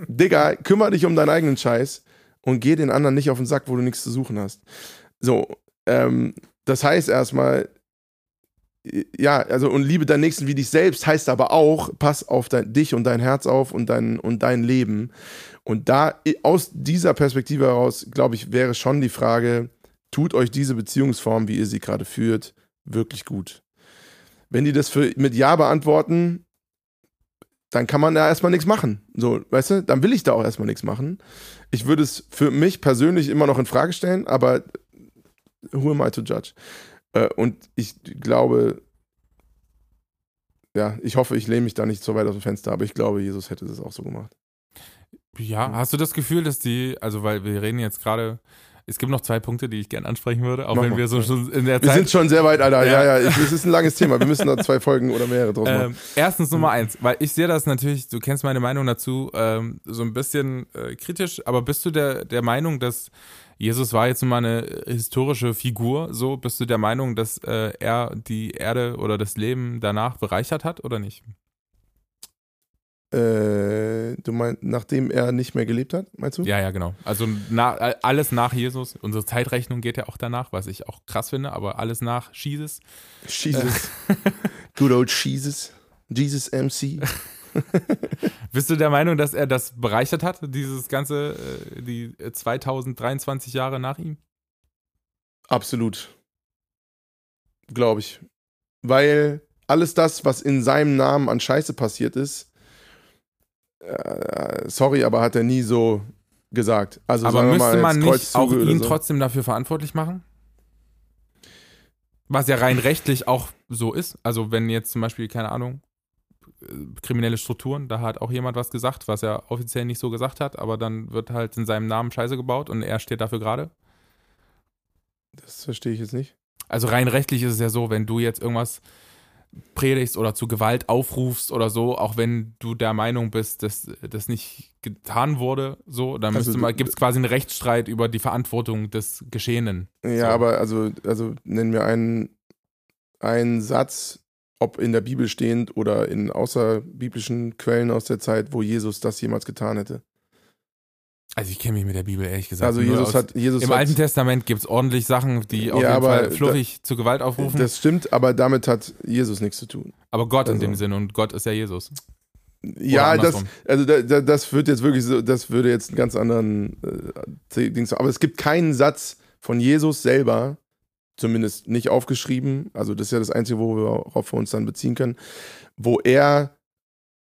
Digga, kümmere dich um deinen eigenen Scheiß und geh den anderen nicht auf den Sack, wo du nichts zu suchen hast. So, ähm, das heißt erstmal, ja, also und liebe deinen Nächsten wie dich selbst heißt aber auch, pass auf dein, dich und dein Herz auf und dein, und dein Leben. Und da, aus dieser Perspektive heraus, glaube ich, wäre schon die Frage, tut euch diese Beziehungsform, wie ihr sie gerade führt, wirklich gut? Wenn die das für, mit Ja beantworten, dann kann man da erstmal nichts machen. So, weißt du, dann will ich da auch erstmal nichts machen. Ich würde es für mich persönlich immer noch in Frage stellen, aber who am I to judge? Äh, und ich glaube, ja, ich hoffe, ich lehne mich da nicht so weit aus dem Fenster, aber ich glaube, Jesus hätte das auch so gemacht. Ja, hast du das Gefühl, dass die, also weil wir reden jetzt gerade es gibt noch zwei Punkte, die ich gerne ansprechen würde, auch Mach wenn mal. wir so schon in der Zeit. Wir sind schon sehr weit, Alter. Ja, ja, ja es ist ein langes Thema. Wir müssen da zwei Folgen oder mehrere draus machen. Ähm, erstens Nummer eins, weil ich sehe das natürlich, du kennst meine Meinung dazu, ähm, so ein bisschen äh, kritisch, aber bist du der, der Meinung, dass Jesus war jetzt nun mal eine historische Figur, so bist du der Meinung, dass äh, er die Erde oder das Leben danach bereichert hat oder nicht? Äh, du meinst, nachdem er nicht mehr gelebt hat, meinst du? Ja, ja, genau. Also na, alles nach Jesus. Unsere Zeitrechnung geht ja auch danach, was ich auch krass finde, aber alles nach Jesus. Jesus. Good old Jesus. Jesus MC. Bist du der Meinung, dass er das bereichert hat, dieses ganze, äh, die 2023 Jahre nach ihm? Absolut. Glaube ich. Weil alles das, was in seinem Namen an Scheiße passiert ist, äh, sorry, aber hat er nie so gesagt. Also aber müsste mal, man nicht auch ihn so. trotzdem dafür verantwortlich machen? Was ja rein rechtlich auch so ist. Also wenn jetzt zum Beispiel, keine Ahnung, kriminelle Strukturen, da hat auch jemand was gesagt, was er offiziell nicht so gesagt hat, aber dann wird halt in seinem Namen Scheiße gebaut und er steht dafür gerade. Das verstehe ich jetzt nicht. Also rein rechtlich ist es ja so, wenn du jetzt irgendwas predigst oder zu Gewalt aufrufst oder so, auch wenn du der Meinung bist, dass das nicht getan wurde, so, dann also, gibt es quasi einen Rechtsstreit über die Verantwortung des Geschehenen. Ja, so. aber also, also nennen wir einen, einen Satz, ob in der Bibel stehend oder in außerbiblischen Quellen aus der Zeit, wo Jesus das jemals getan hätte. Also ich kenne mich mit der Bibel ehrlich gesagt. Also Jesus aus, hat Jesus im hat, Alten Testament gibt es ordentlich Sachen, die auf ja, jeden Fall fluffig da, zu Gewalt aufrufen. Das stimmt, aber damit hat Jesus nichts zu tun. Aber Gott also. in dem Sinne und Gott ist ja Jesus. Ja, das, also da, das wird jetzt wirklich so, das würde jetzt einen ganz anderen äh, Dings. Aber es gibt keinen Satz von Jesus selber, zumindest nicht aufgeschrieben. Also das ist ja das Einzige, worauf wir uns dann beziehen können, wo er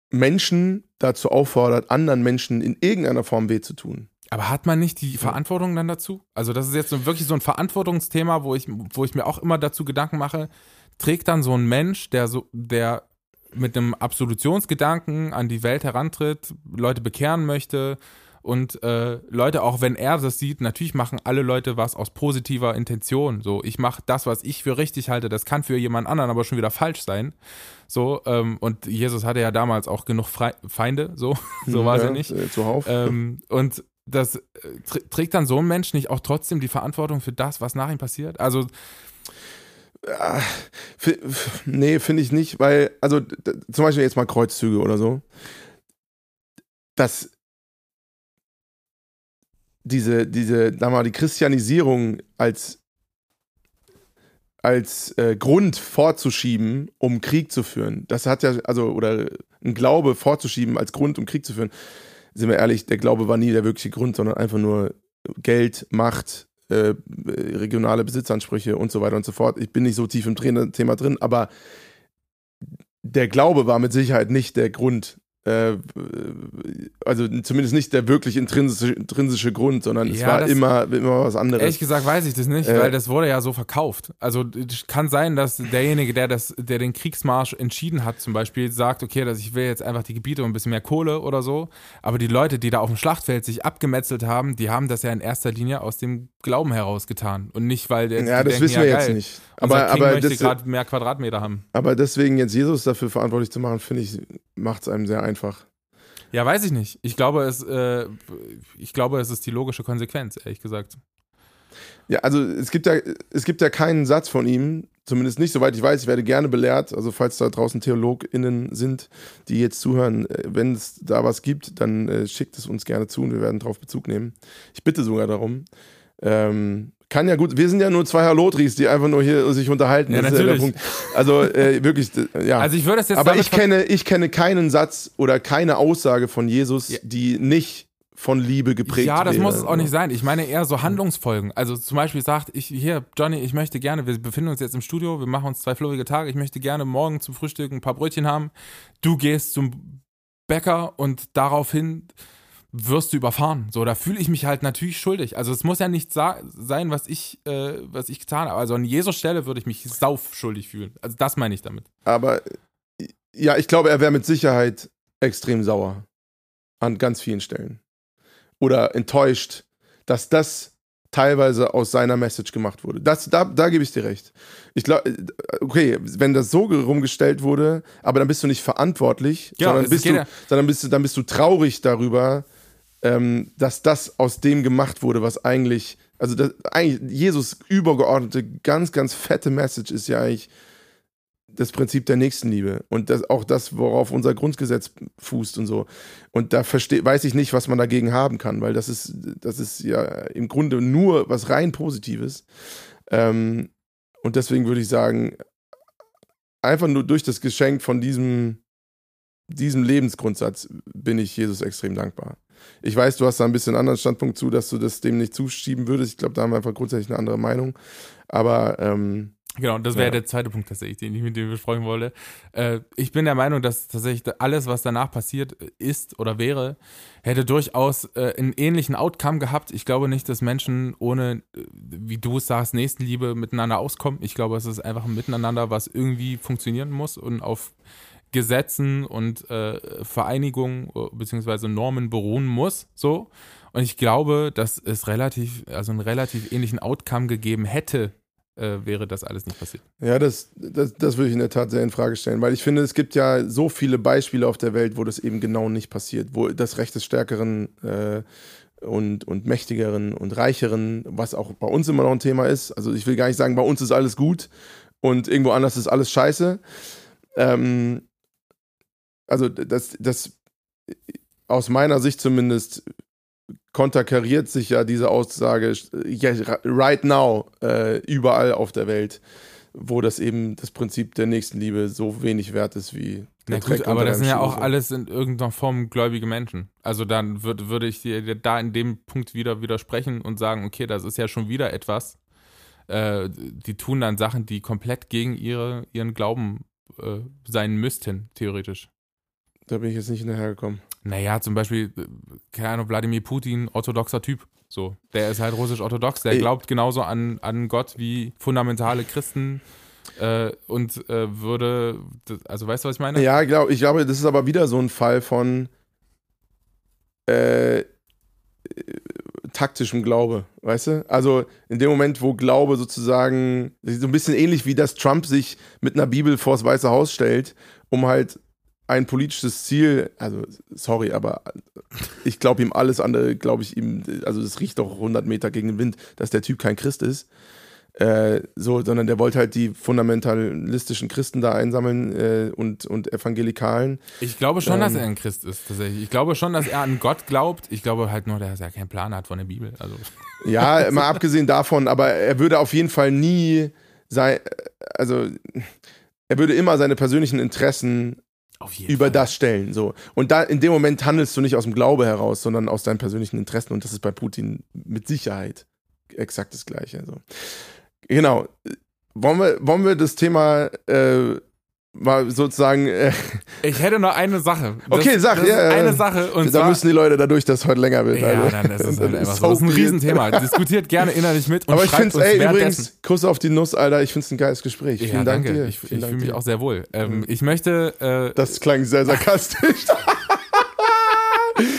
Menschen dazu auffordert, anderen Menschen in irgendeiner Form weh zu tun. Aber hat man nicht die Verantwortung dann dazu? Also das ist jetzt so wirklich so ein Verantwortungsthema, wo ich, wo ich mir auch immer dazu Gedanken mache, trägt dann so ein Mensch, der so, der mit einem Absolutionsgedanken an die Welt herantritt, Leute bekehren möchte und äh, Leute, auch wenn er das sieht, natürlich machen alle Leute was aus positiver Intention. So, ich mache das, was ich für richtig halte, das kann für jemand anderen aber schon wieder falsch sein. So, ähm, und Jesus hatte ja damals auch genug Fre Feinde, so, so war es ja, ja nicht. Äh, zuhauf. Ähm, und das äh, trägt dann so ein Mensch nicht auch trotzdem die Verantwortung für das, was nach ihm passiert? Also ja, nee, finde ich nicht, weil, also zum Beispiel jetzt mal Kreuzzüge oder so. Das, diese, diese, da mal die Christianisierung als, als äh, Grund vorzuschieben, um Krieg zu führen, das hat ja, also, oder ein Glaube vorzuschieben als Grund, um Krieg zu führen, sind wir ehrlich, der Glaube war nie der wirkliche Grund, sondern einfach nur Geld, Macht, äh, regionale Besitzansprüche und so weiter und so fort. Ich bin nicht so tief im Thema drin, aber der Glaube war mit Sicherheit nicht der Grund, also zumindest nicht der wirklich intrinsische, intrinsische Grund, sondern es ja, war immer, immer was anderes. Ehrlich gesagt weiß ich das nicht, äh, weil das wurde ja so verkauft. Also kann sein, dass derjenige, der das, der den Kriegsmarsch entschieden hat, zum Beispiel sagt, okay, dass ich will jetzt einfach die Gebiete und ein bisschen mehr Kohle oder so. Aber die Leute, die da auf dem Schlachtfeld sich abgemetzelt haben, die haben das ja in erster Linie aus dem Glauben heraus getan und nicht, weil der ja, das denken, wissen wir ja, jetzt nicht. Aber, aber gerade mehr Quadratmeter haben. Aber deswegen jetzt Jesus dafür verantwortlich zu machen, finde ich, macht es einem sehr einfach. Ja, weiß ich nicht. Ich glaube, es, äh, ich glaube, es ist die logische Konsequenz, ehrlich gesagt. Ja, also es gibt ja, es gibt ja keinen Satz von ihm, zumindest nicht, soweit ich weiß, ich werde gerne belehrt. Also falls da draußen TheologInnen sind, die jetzt zuhören, äh, wenn es da was gibt, dann äh, schickt es uns gerne zu und wir werden darauf Bezug nehmen. Ich bitte sogar darum. Ähm, kann ja gut, wir sind ja nur zwei Halotris, die einfach nur hier sich unterhalten. Ja, natürlich. Ja also äh, wirklich, ja. Also ich würde es jetzt Aber ich kenne, ich kenne keinen Satz oder keine Aussage von Jesus, ja. die nicht von Liebe geprägt Ja, das wäre. muss es auch nicht sein. Ich meine eher so Handlungsfolgen. Also zum Beispiel sagt ich, hier, Johnny, ich möchte gerne, wir befinden uns jetzt im Studio, wir machen uns zwei flurige Tage, ich möchte gerne morgen zum Frühstück ein paar Brötchen haben. Du gehst zum Bäcker und daraufhin wirst du überfahren. So, da fühle ich mich halt natürlich schuldig. Also es muss ja nicht sein, was ich, äh, was ich getan habe. Also an Jesus Stelle würde ich mich sauf schuldig fühlen. Also das meine ich damit. Aber ja, ich glaube, er wäre mit Sicherheit extrem sauer. An ganz vielen Stellen. Oder enttäuscht, dass das teilweise aus seiner Message gemacht wurde. Das, da, da gebe ich dir recht. Ich glaube, okay, wenn das so rumgestellt wurde, aber dann bist du nicht verantwortlich, ja, sondern, bist du, ja. sondern bist du, dann bist du traurig darüber, ähm, dass das aus dem gemacht wurde, was eigentlich, also das, eigentlich Jesus übergeordnete, ganz, ganz fette Message ist ja eigentlich das Prinzip der Nächstenliebe und das, auch das, worauf unser Grundgesetz fußt und so. Und da versteh, weiß ich nicht, was man dagegen haben kann, weil das ist, das ist ja im Grunde nur was rein Positives. Ähm, und deswegen würde ich sagen, einfach nur durch das Geschenk von diesem, diesem Lebensgrundsatz bin ich Jesus extrem dankbar. Ich weiß, du hast da ein bisschen einen anderen Standpunkt zu, dass du das dem nicht zuschieben würdest. Ich glaube, da haben wir einfach grundsätzlich eine andere Meinung. Aber ähm, Genau, das wäre ja. der zweite Punkt tatsächlich, den ich mit dir besprechen wollte. Äh, ich bin der Meinung, dass tatsächlich alles, was danach passiert ist oder wäre, hätte durchaus äh, einen ähnlichen Outcome gehabt. Ich glaube nicht, dass Menschen ohne, äh, wie du es sagst, Nächstenliebe miteinander auskommen. Ich glaube, es ist einfach ein Miteinander, was irgendwie funktionieren muss und auf Gesetzen und äh, Vereinigungen äh, bzw. Normen beruhen muss. So. Und ich glaube, dass es relativ, also einen relativ ähnlichen Outcome gegeben hätte, äh, wäre das alles nicht passiert. Ja, das, das, das würde ich in der Tat sehr in Frage stellen, weil ich finde, es gibt ja so viele Beispiele auf der Welt, wo das eben genau nicht passiert, wo das Recht des Stärkeren äh, und, und Mächtigeren und Reicheren, was auch bei uns immer noch ein Thema ist. Also ich will gar nicht sagen, bei uns ist alles gut und irgendwo anders ist alles scheiße. Ähm, also das, das aus meiner Sicht zumindest konterkariert sich ja diese Aussage ja, right now äh, überall auf der Welt, wo das eben das Prinzip der Nächstenliebe so wenig wert ist wie na gut, aber das sind ja auch alles in irgendeiner Form gläubige Menschen. Also dann würd, würde ich dir da in dem Punkt wieder widersprechen und sagen, okay, das ist ja schon wieder etwas. Äh, die tun dann Sachen, die komplett gegen ihre, ihren Glauben äh, sein müssten, theoretisch. Da bin ich jetzt nicht hinterhergekommen. Naja, zum Beispiel, äh, keine Ahnung, Wladimir Putin, orthodoxer Typ. So, der ist halt russisch-orthodox, der glaubt genauso an, an Gott wie fundamentale Christen äh, und äh, würde, also weißt du, was ich meine? Ja, glaub, ich glaube, das ist aber wieder so ein Fall von äh, taktischem Glaube, weißt du? Also in dem Moment, wo Glaube sozusagen, so ein bisschen ähnlich wie das Trump sich mit einer Bibel vors Weiße Haus stellt, um halt ein politisches Ziel, also sorry, aber ich glaube ihm alles andere, glaube ich ihm, also es riecht doch 100 Meter gegen den Wind, dass der Typ kein Christ ist. Äh, so, sondern der wollte halt die fundamentalistischen Christen da einsammeln äh, und, und Evangelikalen. Ich glaube schon, ähm, dass er ein Christ ist, tatsächlich. Ich glaube schon, dass er an Gott glaubt. Ich glaube halt nur, dass er keinen Plan hat von der Bibel. Also. Ja, mal abgesehen davon, aber er würde auf jeden Fall nie sein, also er würde immer seine persönlichen Interessen über Fall. das stellen. So. Und da in dem Moment handelst du nicht aus dem Glaube heraus, sondern aus deinen persönlichen Interessen. Und das ist bei Putin mit Sicherheit exakt das Gleiche. So. Genau. Wollen wir, wollen wir das Thema äh, mal sozusagen. Äh ich hätte noch eine Sache. Das, okay, sag, das ja. Eine Sache. Und da müssen die Leute dadurch, dass es heute länger wird. Ja, also. dann ist es halt einfach so. Das ist ein Riesenthema. Diskutiert gerne innerlich mit und Aber ich finde es, ey, übrigens, Kuss auf die Nuss, Alter. Ich finde es ein geiles Gespräch. Ja, Vielen Dank danke. dir. Ich, ich fühle mich auch sehr wohl. Ähm, ich möchte. Äh, das klang sehr sarkastisch.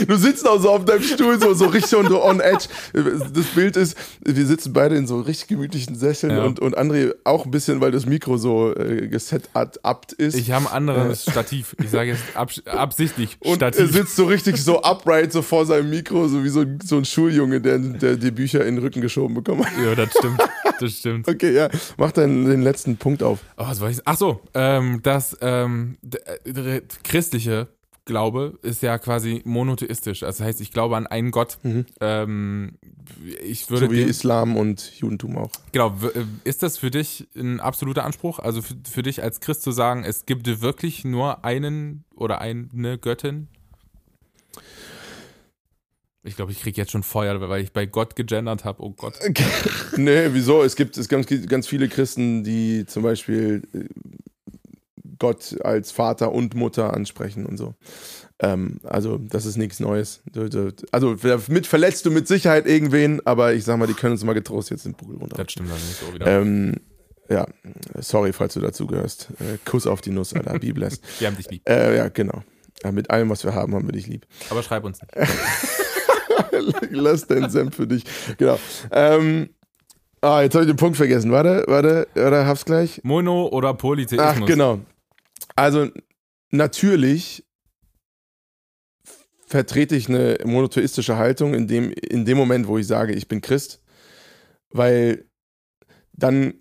Du sitzt auch so auf deinem Stuhl, so, so richtig so on edge. Das Bild ist, wir sitzen beide in so richtig gemütlichen Sesseln ja. und, und André auch ein bisschen, weil das Mikro so äh, geset-upt ist. Ich habe ein anderes äh. Stativ. Ich sage jetzt abs absichtlich und Stativ. er sitzt so richtig so upright, so vor seinem Mikro, so wie so, so ein Schuljunge, der, der die Bücher in den Rücken geschoben bekommen hat. Ja, das stimmt. Das stimmt. Okay, ja. Mach dann den letzten Punkt auf. Oh, was war ich? Ach so, ähm, das ähm, äh, christliche glaube, ist ja quasi monotheistisch. Also das heißt, ich glaube an einen Gott. Mhm. Ähm, ich würde so wie Islam und Judentum auch. Genau. Äh, ist das für dich ein absoluter Anspruch? Also für, für dich als Christ zu sagen, es gibt wirklich nur einen oder eine Göttin? Ich glaube, ich kriege jetzt schon Feuer, weil ich bei Gott gegendert habe. Oh Gott. nee, wieso? Es gibt, es gibt ganz viele Christen, die zum Beispiel äh, Gott als Vater und Mutter ansprechen und so. Ähm, also, das ist nichts Neues. Also, damit verletzt du mit Sicherheit irgendwen, aber ich sag mal, die können uns mal getrost jetzt den Buckel runter. Das stimmt dann nicht so wieder. Ähm, ja, sorry, falls du dazu gehörst. Äh, Kuss auf die Nuss, Alter. Be blessed. Wir haben dich lieb. Äh, ja, genau. Ja, mit allem, was wir haben, haben wir dich lieb. Aber schreib uns nicht. Lass deinen Senf für dich. Genau. Ähm, ah, jetzt habe ich den Punkt vergessen. Warte, warte, warte, hab's gleich. Mono- oder Polytheismus. Ach, genau. Also natürlich vertrete ich eine monotheistische Haltung in dem, in dem Moment, wo ich sage, ich bin Christ, weil dann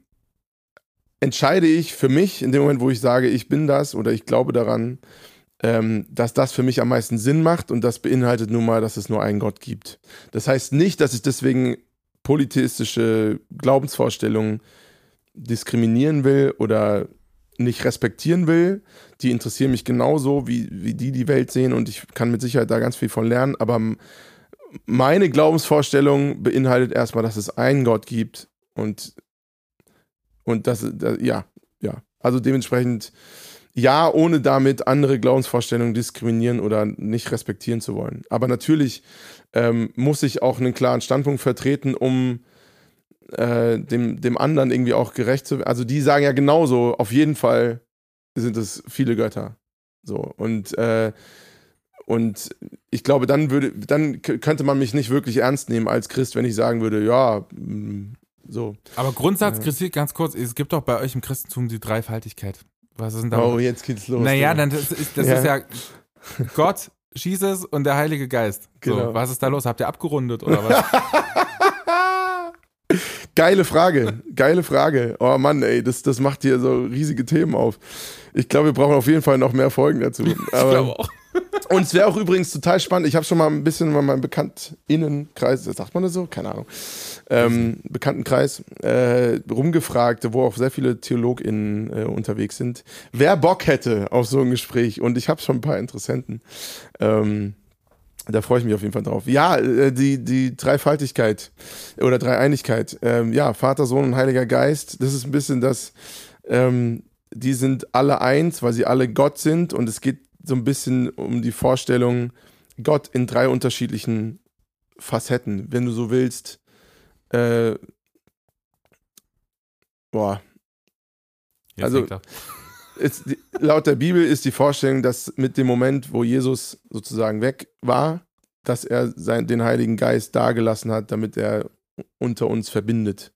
entscheide ich für mich, in dem Moment, wo ich sage, ich bin das oder ich glaube daran, ähm, dass das für mich am meisten Sinn macht und das beinhaltet nun mal, dass es nur einen Gott gibt. Das heißt nicht, dass ich deswegen polytheistische Glaubensvorstellungen diskriminieren will oder nicht respektieren will. Die interessieren mich genauso, wie, wie die die Welt sehen und ich kann mit Sicherheit da ganz viel von lernen. Aber meine Glaubensvorstellung beinhaltet erstmal, dass es einen Gott gibt und, und das, das ja, ja. Also dementsprechend, ja, ohne damit andere Glaubensvorstellungen diskriminieren oder nicht respektieren zu wollen. Aber natürlich ähm, muss ich auch einen klaren Standpunkt vertreten, um äh, dem, dem anderen irgendwie auch gerecht zu werden. Also die sagen ja genauso, auf jeden Fall sind es viele Götter. So. Und, äh, und ich glaube, dann würde, dann könnte man mich nicht wirklich ernst nehmen als Christ, wenn ich sagen würde, ja, mm, so. Aber Grundsatz, Christi, ganz kurz, es gibt doch bei euch im Christentum die Dreifaltigkeit. Was ist denn da? Oh, jetzt geht's los. Naja, dann das ist, das ja. ist ja Gott, Jesus und der Heilige Geist. So, genau. was ist da los? Habt ihr abgerundet oder was? Geile Frage, geile Frage. Oh Mann, ey, das, das macht hier so riesige Themen auf. Ich glaube, wir brauchen auf jeden Fall noch mehr Folgen dazu. Aber, ich glaube auch. Und es wäre auch übrigens total spannend. Ich habe schon mal ein bisschen mal meinen Bekanntinnenkreis, sagt man das so? Keine Ahnung. Ähm, Bekanntenkreis äh, rumgefragt, wo auch sehr viele TheologInnen äh, unterwegs sind, wer Bock hätte auf so ein Gespräch. Und ich habe schon ein paar Interessenten. Ähm, da freue ich mich auf jeden Fall drauf. Ja, äh, die, die Dreifaltigkeit oder Dreieinigkeit. Ähm, ja, Vater, Sohn und Heiliger Geist, das ist ein bisschen das, ähm, die sind alle eins, weil sie alle Gott sind und es geht so ein bisschen um die Vorstellung, Gott in drei unterschiedlichen Facetten. Wenn du so willst, äh, boah. Jetzt also, ist, laut der Bibel ist die Vorstellung, dass mit dem Moment, wo Jesus sozusagen weg war, dass er sein, den Heiligen Geist dagelassen hat, damit er unter uns verbindet.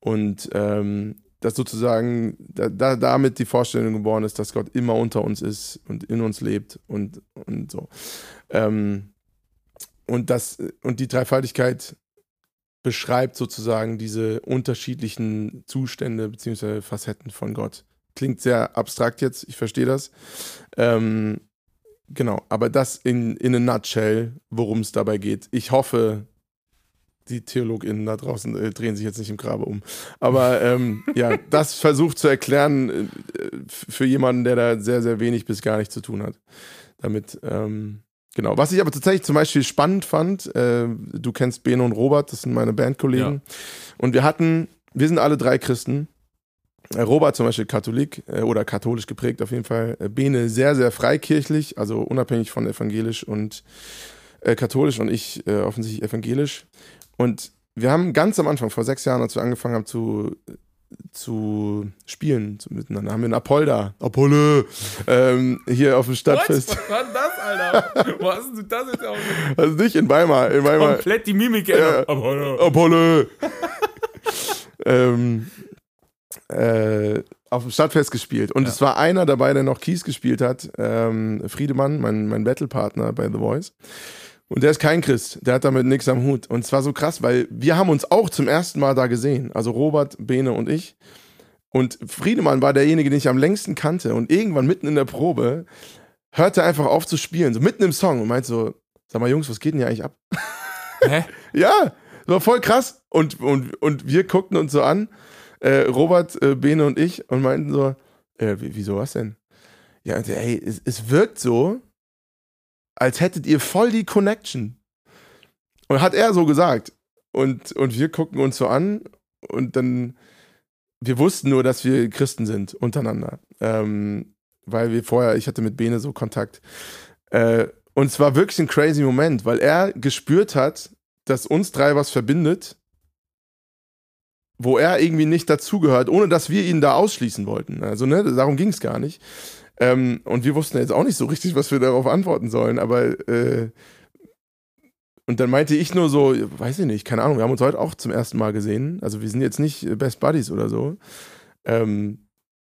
Und ähm, dass sozusagen da, da, damit die Vorstellung geboren ist, dass Gott immer unter uns ist und in uns lebt und, und so. Ähm, und, das, und die Dreifaltigkeit beschreibt sozusagen diese unterschiedlichen Zustände bzw. Facetten von Gott. Klingt sehr abstrakt jetzt, ich verstehe das. Ähm, genau, aber das in, in a nutshell, worum es dabei geht. Ich hoffe, die TheologInnen da draußen äh, drehen sich jetzt nicht im Grabe um. Aber ähm, ja, das versucht zu erklären äh, für jemanden, der da sehr, sehr wenig bis gar nichts zu tun hat. Damit, ähm, genau. Was ich aber tatsächlich zum Beispiel spannend fand, äh, du kennst Beno und Robert, das sind meine Bandkollegen. Ja. Und wir hatten, wir sind alle drei Christen. Äh, Robert zum Beispiel Katholik äh, oder katholisch geprägt auf jeden Fall. Äh, Bene sehr, sehr freikirchlich, also unabhängig von evangelisch und äh, katholisch und ich äh, offensichtlich evangelisch. Und wir haben ganz am Anfang, vor sechs Jahren, als wir angefangen haben zu, zu spielen zu, miteinander, haben wir einen Apolda, Apolle, ähm, hier auf dem Stadtfest. Was, was war denn das, Alter? Wo hast du das jetzt auch? Also nicht in Weimar. In Weimar. Komplett die Mimik ja, Apolle. Apolle. ähm, äh, auf dem Stadtfest gespielt. Und ja. es war einer dabei, der noch Kies gespielt hat, ähm, Friedemann, mein, mein Battlepartner bei The Voice. Und der ist kein Christ, der hat damit nichts am Hut. Und es war so krass, weil wir haben uns auch zum ersten Mal da gesehen. Also Robert, Bene und ich. Und Friedemann war derjenige, den ich am längsten kannte. Und irgendwann mitten in der Probe hörte er einfach auf zu spielen, so mitten im Song und meinte so, sag mal Jungs, was geht denn hier eigentlich ab? Hä? ja, das war voll krass. Und, und, und wir guckten uns so an, äh, Robert, äh, Bene und ich, und meinten so, äh, wieso was denn? Ja, und, ey, es, es wirkt so, als hättet ihr voll die Connection. Und hat er so gesagt. Und, und wir gucken uns so an und dann, wir wussten nur, dass wir Christen sind untereinander. Ähm, weil wir vorher, ich hatte mit Bene so Kontakt. Äh, und es war wirklich ein crazy Moment, weil er gespürt hat, dass uns drei was verbindet, wo er irgendwie nicht dazugehört, ohne dass wir ihn da ausschließen wollten. Also, ne, darum ging es gar nicht. Ähm, und wir wussten jetzt auch nicht so richtig, was wir darauf antworten sollen, aber äh, und dann meinte ich nur so, weiß ich nicht, keine Ahnung, wir haben uns heute auch zum ersten Mal gesehen. Also wir sind jetzt nicht Best Buddies oder so. Ähm,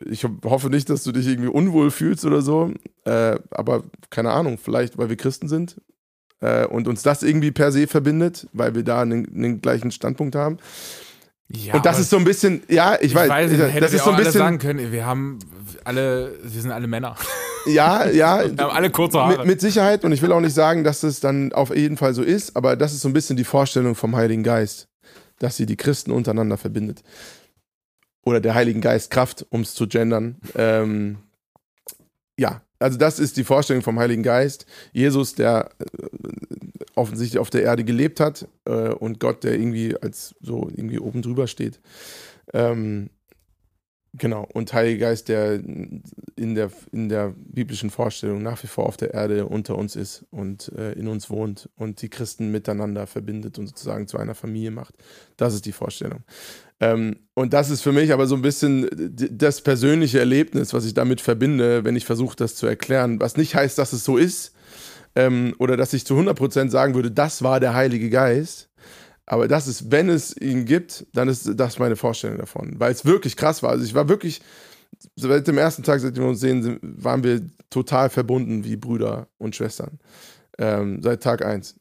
ich hoffe nicht, dass du dich irgendwie unwohl fühlst oder so. Äh, aber keine Ahnung, vielleicht, weil wir Christen sind äh, und uns das irgendwie per se verbindet, weil wir da einen, einen gleichen Standpunkt haben. Ja, und das ist so ein bisschen, ja, ich, ich weiß, weiß das ist so ein bisschen sagen können, wir haben alle, wir sind alle Männer. Ja, ja. wir haben alle kurze Haare. Mit, mit, Sicherheit und ich will auch nicht sagen, dass es dann auf jeden Fall so ist, aber das ist so ein bisschen die Vorstellung vom Heiligen Geist, dass sie die Christen untereinander verbindet. Oder der Heiligen Geist Kraft, um es zu gendern. Ähm, ja, also das ist die Vorstellung vom Heiligen Geist. Jesus, der äh, offensichtlich auf der Erde gelebt hat äh, und Gott, der irgendwie als so irgendwie oben drüber steht. Ähm, genau, und Heiliger Geist, der in der, in der biblischen Vorstellung nach wie vor auf der Erde unter uns ist und äh, in uns wohnt und die Christen miteinander verbindet und sozusagen zu einer Familie macht. Das ist die Vorstellung. Ähm, und das ist für mich aber so ein bisschen das persönliche Erlebnis, was ich damit verbinde, wenn ich versuche, das zu erklären. Was nicht heißt, dass es so ist ähm, oder dass ich zu 100% sagen würde, das war der Heilige Geist. Aber das ist, wenn es ihn gibt, dann ist das meine Vorstellung davon. Weil es wirklich krass war. Also ich war wirklich, seit dem ersten Tag, seitdem wir uns sehen, waren wir total verbunden wie Brüder und Schwestern. Ähm, seit Tag 1.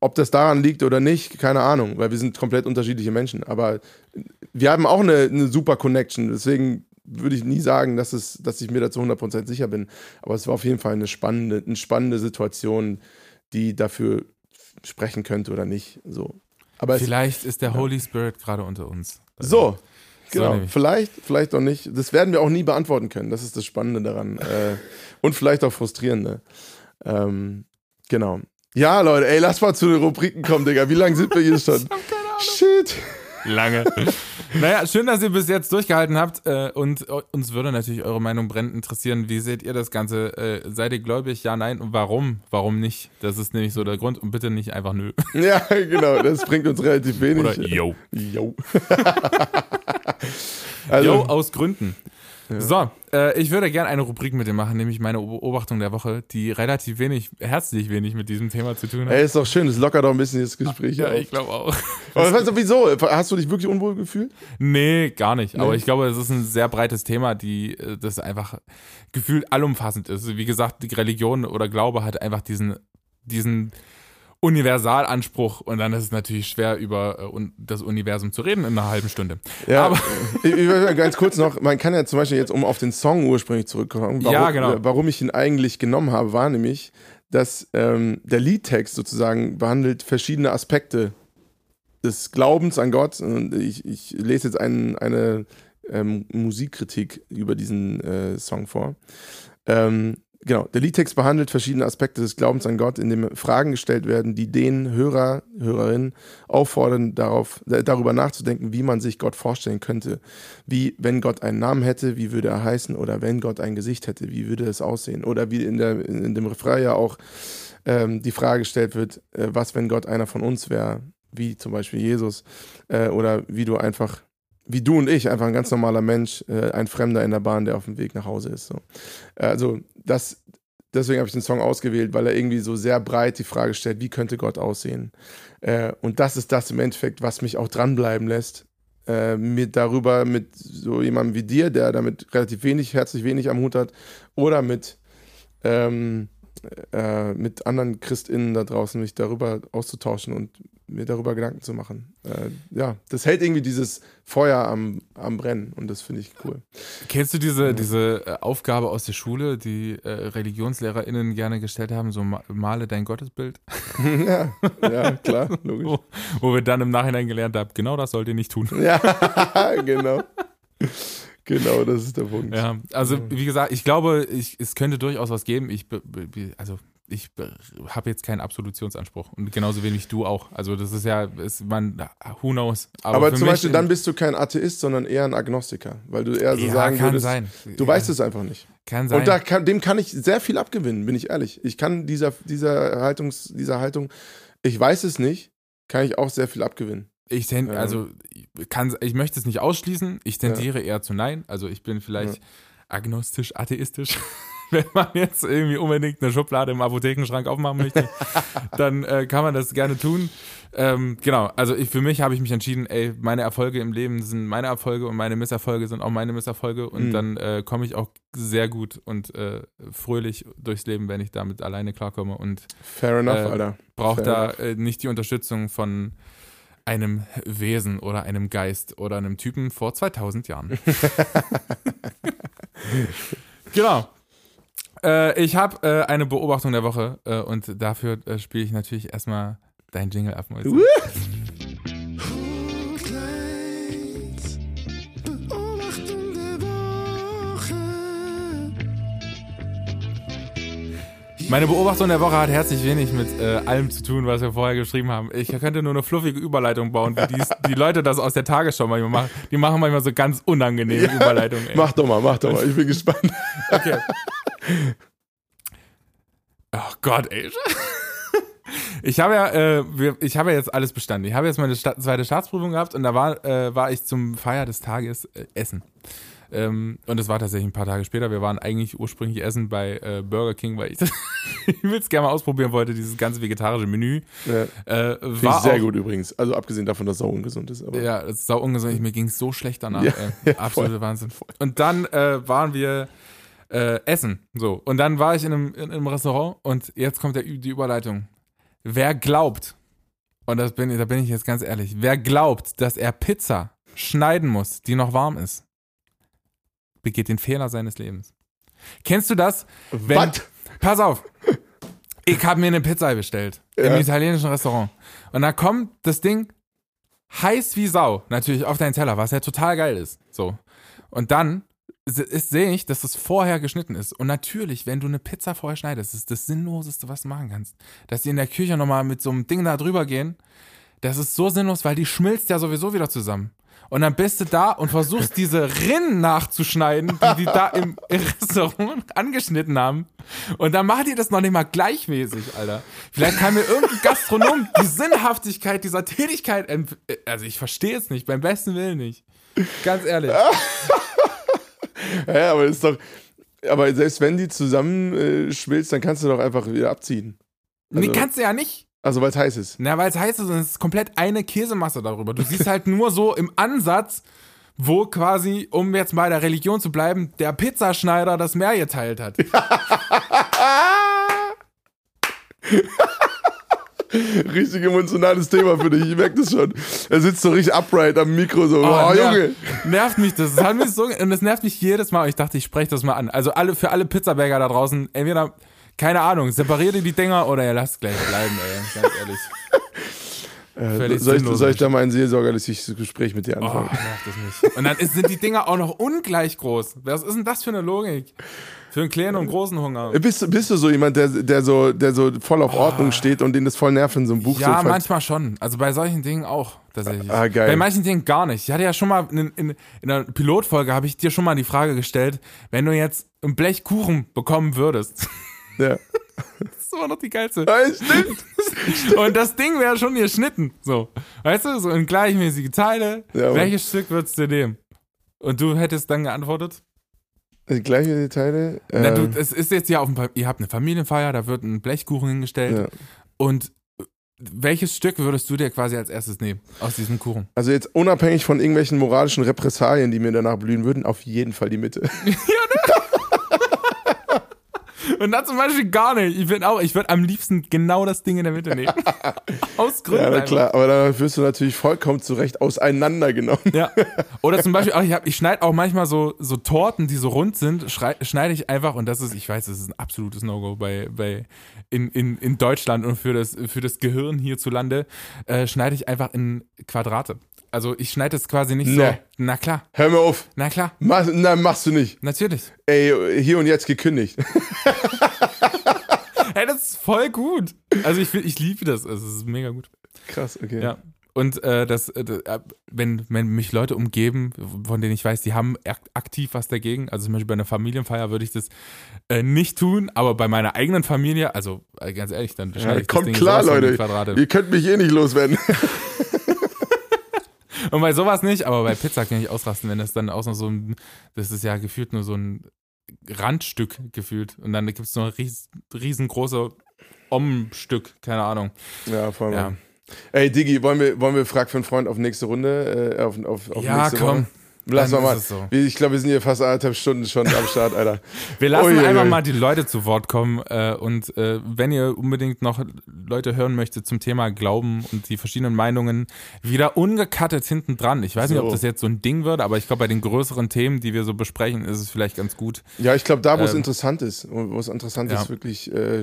Ob das daran liegt oder nicht, keine Ahnung, weil wir sind komplett unterschiedliche Menschen. Aber wir haben auch eine, eine super Connection. Deswegen würde ich nie sagen, dass, es, dass ich mir dazu 100% sicher bin. Aber es war auf jeden Fall eine spannende, eine spannende Situation, die dafür sprechen könnte oder nicht. So. Aber Vielleicht es, ist der Holy Spirit gerade unter uns. So, Genau, so vielleicht, vielleicht auch nicht. Das werden wir auch nie beantworten können. Das ist das Spannende daran. äh, und vielleicht auch frustrierende. Ähm, genau. Ja, Leute, ey, lass mal zu den Rubriken kommen, Digga. Wie lange sind wir hier schon? Ich hab keine Ahnung. Shit. Lange. naja, schön, dass ihr bis jetzt durchgehalten habt. Äh, und uns würde natürlich eure Meinung brennend interessieren. Wie seht ihr das Ganze? Äh, seid ihr gläubig? Ja, nein. Und warum? Warum nicht? Das ist nämlich so der Grund. Und bitte nicht einfach nö. ja, genau. Das bringt uns relativ wenig. Oder yo. Yo. also, yo aus Gründen. Ja. So, äh, ich würde gerne eine Rubrik mit dir machen, nämlich meine Beobachtung der Woche, die relativ wenig, herzlich wenig mit diesem Thema zu tun hat. Ey, ist doch schön, das lockert doch ein bisschen das Gespräch. Ja, auf. ich glaube auch. Aber weißt du, wieso? Hast du dich wirklich unwohl gefühlt? Nee, gar nicht. Nee. Aber ich glaube, es ist ein sehr breites Thema, die äh, das einfach gefühlt allumfassend ist. Wie gesagt, die Religion oder Glaube hat einfach diesen, diesen Universalanspruch und dann ist es natürlich schwer über äh, das Universum zu reden in einer halben Stunde. Ja, aber ganz kurz noch, man kann ja zum Beispiel jetzt, um auf den Song ursprünglich zurückkommen, warum, ja, genau. warum ich ihn eigentlich genommen habe, war nämlich, dass ähm, der Liedtext sozusagen behandelt verschiedene Aspekte des Glaubens an Gott. Und ich, ich lese jetzt einen, eine ähm, Musikkritik über diesen äh, Song vor. Ähm, Genau, der Liedtext behandelt verschiedene Aspekte des Glaubens an Gott, indem Fragen gestellt werden, die den Hörer, Hörerinnen auffordern, darauf, äh, darüber nachzudenken, wie man sich Gott vorstellen könnte. Wie, wenn Gott einen Namen hätte, wie würde er heißen? Oder wenn Gott ein Gesicht hätte, wie würde es aussehen? Oder wie in, der, in dem Refrain ja auch ähm, die Frage gestellt wird, äh, was, wenn Gott einer von uns wäre? Wie zum Beispiel Jesus. Äh, oder wie du einfach wie du und ich, einfach ein ganz normaler Mensch, äh, ein Fremder in der Bahn, der auf dem Weg nach Hause ist. So. Äh, also das, deswegen habe ich den Song ausgewählt, weil er irgendwie so sehr breit die Frage stellt, wie könnte Gott aussehen? Äh, und das ist das im Endeffekt, was mich auch dranbleiben lässt, äh, mit darüber mit so jemandem wie dir, der damit relativ wenig, herzlich wenig am Hut hat, oder mit ähm, äh, mit anderen ChristInnen da draußen mich darüber auszutauschen und mir darüber Gedanken zu machen. Äh, ja, das hält irgendwie dieses Feuer am, am Brennen und das finde ich cool. Kennst du diese, ja. diese äh, Aufgabe aus der Schule, die äh, ReligionslehrerInnen gerne gestellt haben, so male dein Gottesbild? ja, ja, klar, logisch. wo, wo wir dann im Nachhinein gelernt haben, genau das sollt ihr nicht tun. ja, genau. Genau, das ist der Punkt. Ja, also wie gesagt, ich glaube, ich, es könnte durchaus was geben. Ich, also ich habe jetzt keinen Absolutionsanspruch und genauso wenig du auch. Also das ist ja, ist man, who knows. Aber, Aber zum Beispiel dann bist du kein Atheist, sondern eher ein Agnostiker, weil du eher so ja, sagen kann würdest, sein. du ja. weißt es einfach nicht. Kann sein. Und kann, dem kann ich sehr viel abgewinnen, bin ich ehrlich. Ich kann dieser, dieser, Haltungs, dieser Haltung, ich weiß es nicht, kann ich auch sehr viel abgewinnen. Ich ten, also kann, ich möchte es nicht ausschließen. Ich tendiere ja. eher zu nein. Also ich bin vielleicht agnostisch, atheistisch. Wenn man jetzt irgendwie unbedingt eine Schublade im Apothekenschrank aufmachen möchte, dann äh, kann man das gerne tun. Ähm, genau, also ich, für mich habe ich mich entschieden, ey, meine Erfolge im Leben sind meine Erfolge und meine Misserfolge sind auch meine Misserfolge und mhm. dann äh, komme ich auch sehr gut und äh, fröhlich durchs Leben, wenn ich damit alleine klarkomme und Fair enough, äh, Alter. Braucht da äh, nicht die Unterstützung von einem Wesen oder einem Geist oder einem Typen vor 2000 Jahren. genau. Äh, ich habe äh, eine Beobachtung der Woche äh, und dafür äh, spiele ich natürlich erstmal dein Jingle ab. Meine Beobachtung der Woche hat herzlich wenig mit äh, allem zu tun, was wir vorher geschrieben haben. Ich könnte nur eine fluffige Überleitung bauen, wie dies, die Leute das aus der Tagesschau manchmal machen. Die machen manchmal so ganz unangenehme ja, Überleitungen. Mach doch mal, mach doch mal. Ich bin gespannt. Okay. Oh Gott, ey. Ich habe ja, äh, ich habe ja jetzt alles bestanden. Ich habe jetzt meine Sta zweite Staatsprüfung gehabt und da war, äh, war ich zum Feier des Tages äh, essen. Ähm, und es war tatsächlich ein paar Tage später. Wir waren eigentlich ursprünglich essen bei äh, Burger King, weil ich, ich will es gerne mal ausprobieren wollte, dieses ganze vegetarische Menü. Ja. Äh, war sehr auch, gut übrigens. Also abgesehen davon, dass es sau ungesund ist. Aber. Ja, es ist sau ungesund. Mir ging es so schlecht danach. Ja, äh, absolute voll, Wahnsinn. Voll. Und dann äh, waren wir äh, essen. So. Und dann war ich in einem, in einem Restaurant und jetzt kommt der, die Überleitung. Wer glaubt, und das bin, da bin ich jetzt ganz ehrlich, wer glaubt, dass er Pizza schneiden muss, die noch warm ist, begeht den Fehler seines Lebens. Kennst du das? Wenn? Pass auf. Ich habe mir eine Pizza bestellt Ja. im italienischen Restaurant. Und da kommt das Ding heiß wie Sau, natürlich auf deinen Teller, was ja total geil ist. So. Und dann sehe ich, dass das vorher geschnitten ist. Und natürlich, wenn du eine Pizza vorher schneidest, ist das Sinnloseste, was du machen kannst. Dass die in der Küche nochmal mit so einem Ding da drüber gehen, das ist so sinnlos, weil die schmilzt ja sowieso wieder zusammen. Und dann bist du da und versuchst diese Rinnen nachzuschneiden, die die da im, Restaurant angeschnitten haben. Und dann macht die das noch nicht mal gleichmäßig, Alter. Vielleicht kann mir irgendein Gastronom die Sinnhaftigkeit dieser Tätigkeit, ent- also ich verstehe es nicht, beim besten Willen nicht. Ganz ehrlich. Ja, aber ist doch. Aber selbst wenn die zusammen äh, schmilzt, dann kannst du doch einfach wieder abziehen. nee, also- kannst du ja nicht. Also weil es heiß ist. Na, weil es heißt, es ist komplett eine Käsemasse darüber. Du siehst halt nur so im Ansatz, wo quasi, um jetzt bei der Religion zu bleiben, der Pizzaschneider das Meer geteilt hat. Richtig emotionales Thema für dich, ich merke das schon. Er sitzt so richtig upright am Mikro, so, oh, ner- Junge. Nervt mich das. Das hat mich so, und das nervt mich jedes Mal. Ich dachte, ich spreche das mal an. Also alle, für alle Pizzabäcker da draußen, entweder, keine Ahnung, separiert ihr die Dinger oder ihr lasst gleich bleiben, ey. Ganz ehrlich. Äh, soll, ich, soll ich da mal ein seelsorgerliches Gespräch mit dir Oh, anfangen? nervt das mich. Und dann ist, sind die Dinger auch noch ungleich groß. Was ist denn das für eine Logik? Für einen kleinen und großen Hunger. Bist, du- bist du so jemand, der, der, so, der so voll auf Ordnung steht und den das voll nervt, in so einem Buch Ja, so manchmal schon. Also bei solchen Dingen auch tatsächlich. Ah, geil. Bei manchen Dingen gar nicht. Ich hatte ja schon mal in, in, in einer Pilotfolge habe ich dir schon mal die Frage gestellt, wenn du jetzt ein Blech Kuchen bekommen würdest. Ja. Das ist immer noch die geilste. Ja, stimmt. Und das Ding wäre schon geschnitten. So. Weißt du, so in gleichmäßige Teile. Ja. Welches Stück würdest du nehmen? Und du hättest dann geantwortet? Die gleiche Detaile. Na, Ähm, du, es ist jetzt ja auf dem, ihr habt eine Familienfeier, da wird ein Blechkuchen hingestellt. ja. Und welches Stück würdest du dir quasi als erstes nehmen aus diesem Kuchen? Also jetzt unabhängig von irgendwelchen moralischen Repressalien, die mir danach blühen würden, auf jeden Fall die Mitte. Und da zum Beispiel gar nicht. Ich würde auch, ich würde am liebsten genau das Ding in der Mitte nehmen. Aus Gründen. Ja, na klar, aber dann wirst du natürlich vollkommen zurecht auseinandergenommen. Ja. Oder zum Beispiel, auch, ich, hab- ich schneide auch manchmal so, so Torten, die so rund sind, schneide ich einfach, und das ist, ich weiß, das ist ein absolutes No-Go bei, bei in, in, in Deutschland und für das, für das Gehirn hierzulande, äh, schneide ich einfach in Quadrate. Also ich schneide es quasi nicht so. Nee. Na klar, Hör mir auf. na klar, Mach, nein, machst du nicht. natürlich. Ey, hier und jetzt gekündigt. Hey, das ist voll gut. Also ich, ich liebe das. Es ist mega gut. Krass, okay. Ja. Und äh, das, äh, wenn, wenn mich Leute umgeben, von denen ich weiß, die haben ak- aktiv was dagegen, also zum Beispiel bei einer Familienfeier würde ich das äh, nicht tun, aber bei meiner eigenen Familie, also äh, ganz ehrlich, dann schneide Ja, ich das kommt klar, Leute. Ihr könnt mich eh nicht loswerden. Und bei sowas nicht, aber bei Pizza kann ich ausrasten, wenn das dann auch noch so ein, das ist ja gefühlt nur so ein Randstück gefühlt und dann gibt es noch ein ries, riesengroße Om-Stück, keine Ahnung. Ja, voll Ja. Ey, Diggi, wollen wir, wollen wir Frag für einen Freund auf nächste Runde? Äh, auf, auf, auf Ja, nächste komm. Woche? Lass Dann mal so. Ich glaube, wir sind hier fast anderthalb Stunden schon am Start, Alter. Wir lassen Ui, ui, einfach mal die Leute zu Wort kommen äh, und äh, wenn ihr unbedingt noch Leute hören möchtet zum Thema Glauben und die verschiedenen Meinungen, wieder ungekattet hinten dran. Ich weiß nicht, So. ob das jetzt so ein Ding wird, aber ich glaube, bei den größeren Themen, die wir so besprechen, ist es vielleicht ganz gut. Ja, ich glaube, da, wo es Ähm, interessant ist, wo es interessant ja. ist, wirklich äh,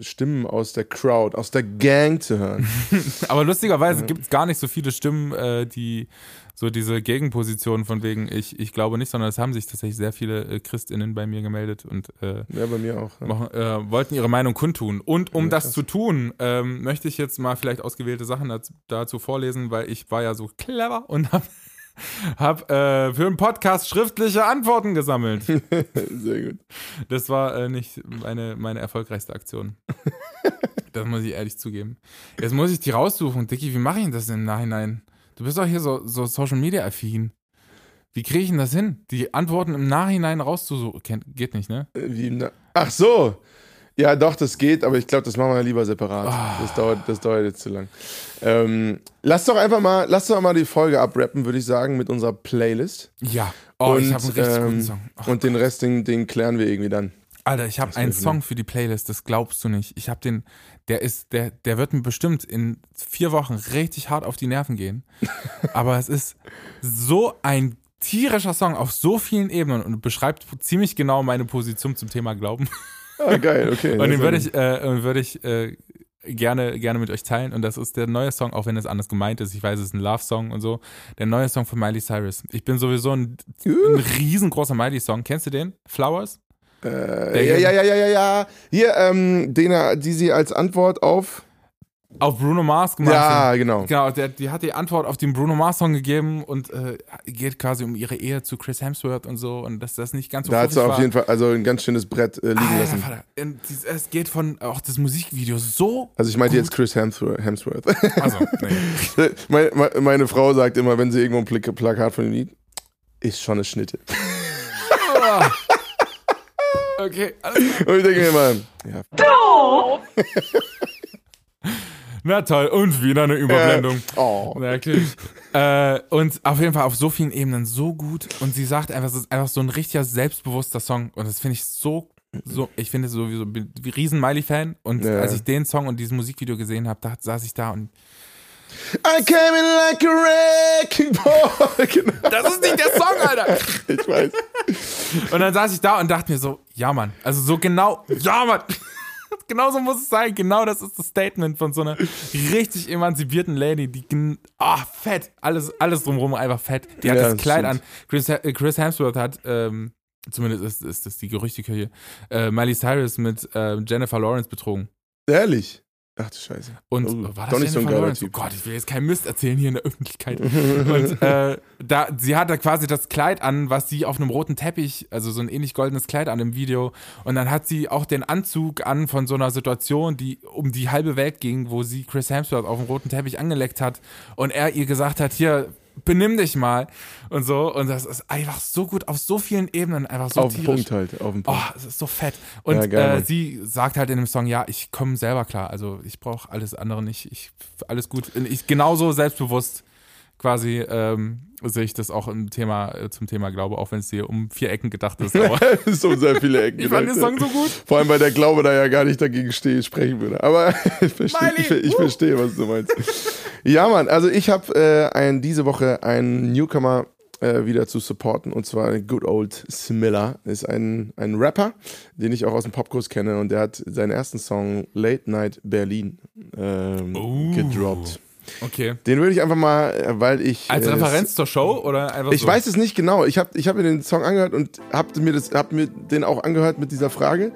Stimmen aus der Crowd, aus der Gang zu hören. Aber lustigerweise gibt es gar nicht so viele Stimmen, äh, die so diese Gegenposition von wegen, ich, ich glaube nicht, sondern es haben sich tatsächlich sehr viele äh, ChristInnen bei mir gemeldet und äh, ja, bei mir auch. Ja. machen, äh, wollten ihre Meinung kundtun. Und um Ja, das zu tun, ähm, möchte ich jetzt mal vielleicht ausgewählte Sachen dazu, dazu vorlesen, weil ich war ja so clever und habe hab, äh, für einen Podcast schriftliche Antworten gesammelt. Sehr gut. Das war äh, nicht meine, meine erfolgreichste Aktion. Das muss ich ehrlich zugeben. Jetzt muss ich die raussuchen. Dicky, wie mache ich denn das im Nachhinein? Du bist doch hier so, so Social Media affin. Wie kriege ich denn das hin? Die Antworten im Nachhinein rauszusuchen. Geht nicht, ne? Äh, Wie, Ach so. Ja, doch, das geht, aber ich glaube, das machen wir lieber separat. Ah. Das, dauert, das dauert jetzt zu lang. Ähm, lass doch einfach mal, lass doch mal die Folge abrappen, würde ich sagen, mit unserer Playlist. Ja. Oh, ich Und, habe einen richtig guten ähm, Song. Ach, Und den Rest, den, den klären wir irgendwie dann. Alter, ich habe einen Song für die Playlist, das glaubst du nicht. Ich habe den, der ist, der, der wird mir bestimmt in vier Wochen richtig hart auf die Nerven gehen. Aber es ist so ein tierischer Song auf so vielen Ebenen und beschreibt ziemlich genau meine Position zum Thema Glauben. Ah, geil, okay. und den würde ich, äh, würde ich äh, gerne, gerne mit euch teilen. Und das ist der neue Song, auch wenn es anders gemeint ist. Ich weiß, es ist ein Love-Song und so. Der neue Song von Miley Cyrus. Ich bin sowieso ein, ein riesengroßer Miley-Song. Kennst du den? Flowers? Äh, ja, ja, ja, ja, ja, ja. Hier, ähm, den, die sie als Antwort auf auf Bruno Mars gemacht. Ja, genau. Genau, der, die hat die Antwort auf den Bruno Mars Song gegeben und äh, geht quasi um ihre Ehe zu Chris Hemsworth und so und dass das nicht ganz so Da hat sie auf jeden Fall also ein ganz schönes Brett äh, liegen Alter, lassen. Vater. Es geht von auch das Musikvideo so. Also ich meinte jetzt Chris Hemsworth. Also, nee. meine, meine, Frau sagt immer, wenn sie irgendwo ein Plakat von ihm sieht, ist schon eine Schnitte. Okay. Und ich denke mir immer, ja. Na toll, und wieder eine Überblendung. Äh, oh. Wirklich. äh, und auf jeden Fall auf so vielen Ebenen so gut. Und sie sagt einfach, es ist einfach so ein richtiger selbstbewusster Song. Und das finde ich so, so, ich finde es sowieso, riesen Miley-Fan. Und ja. als ich den Song und dieses Musikvideo gesehen habe, da saß ich da und I came in like a wrecking ball. Genau. Das ist nicht der Song, Alter. Ich weiß. Und dann saß ich da und dachte mir so, ja, Mann. Also so genau, ja, Mann. Genauso muss es sein. Genau das ist das Statement von so einer richtig emanzipierten Lady, die, ah, oh, fett. Alles, alles drumherum einfach fett. Die hat ja, das Kleid stimmt. an. Chris, äh, Chris Hemsworth hat, ähm, zumindest ist, ist das die Gerüchteküche, äh, Miley Cyrus mit äh, Jennifer Lawrence betrogen. Ehrlich? Ach du Scheiße. Und oh, war das doch nicht so ein geiler Typ. Oh Gott, ich will jetzt keinen Mist erzählen hier in der Öffentlichkeit. und äh, da, sie hat da quasi das Kleid an, was sie auf einem roten Teppich, also so ein ähnlich goldenes Kleid an im Video. Und dann hat sie auch den Anzug an von so einer Situation, die um die halbe Welt ging, wo sie Chris Hemsworth auf dem roten Teppich angeleckt hat und er ihr gesagt hat, hier, benimm dich mal und so. Und das ist einfach so gut auf so vielen Ebenen, einfach so Auf den Punkt halt, auf den Punkt. Oh, es ist so fett. Und ja, geil, äh, sie sagt halt in dem Song, ja, ich komme selber klar. Also ich brauche alles andere nicht. Ich, alles gut. Ich genauso selbstbewusst quasi ähm, sehe ich das auch im Thema, äh, zum Thema Glaube, auch wenn es hier um vier Ecken gedacht ist. Aber es ist um sehr viele Ecken. ich fand den Song so gut. Vor allem, weil der Glaube da ja gar nicht dagegen stehe, sprechen würde. Aber ich verstehe, ich, ich verstehe, was du meinst. Ja, Mann, also ich habe äh, diese Woche einen Newcomer äh, wieder zu supporten und zwar Good Old Smiller ist ein, ein Rapper, den ich auch aus dem Popkurs kenne und der hat seinen ersten Song Late Night Berlin ähm, oh. gedroppt. Okay. Den würde ich einfach mal, weil ich. Als äh, Referenz zur Show oder einfach Ich so? weiß es nicht genau. Ich habe ich hab mir den Song angehört und habe mir, hab mir den auch angehört mit dieser Frage.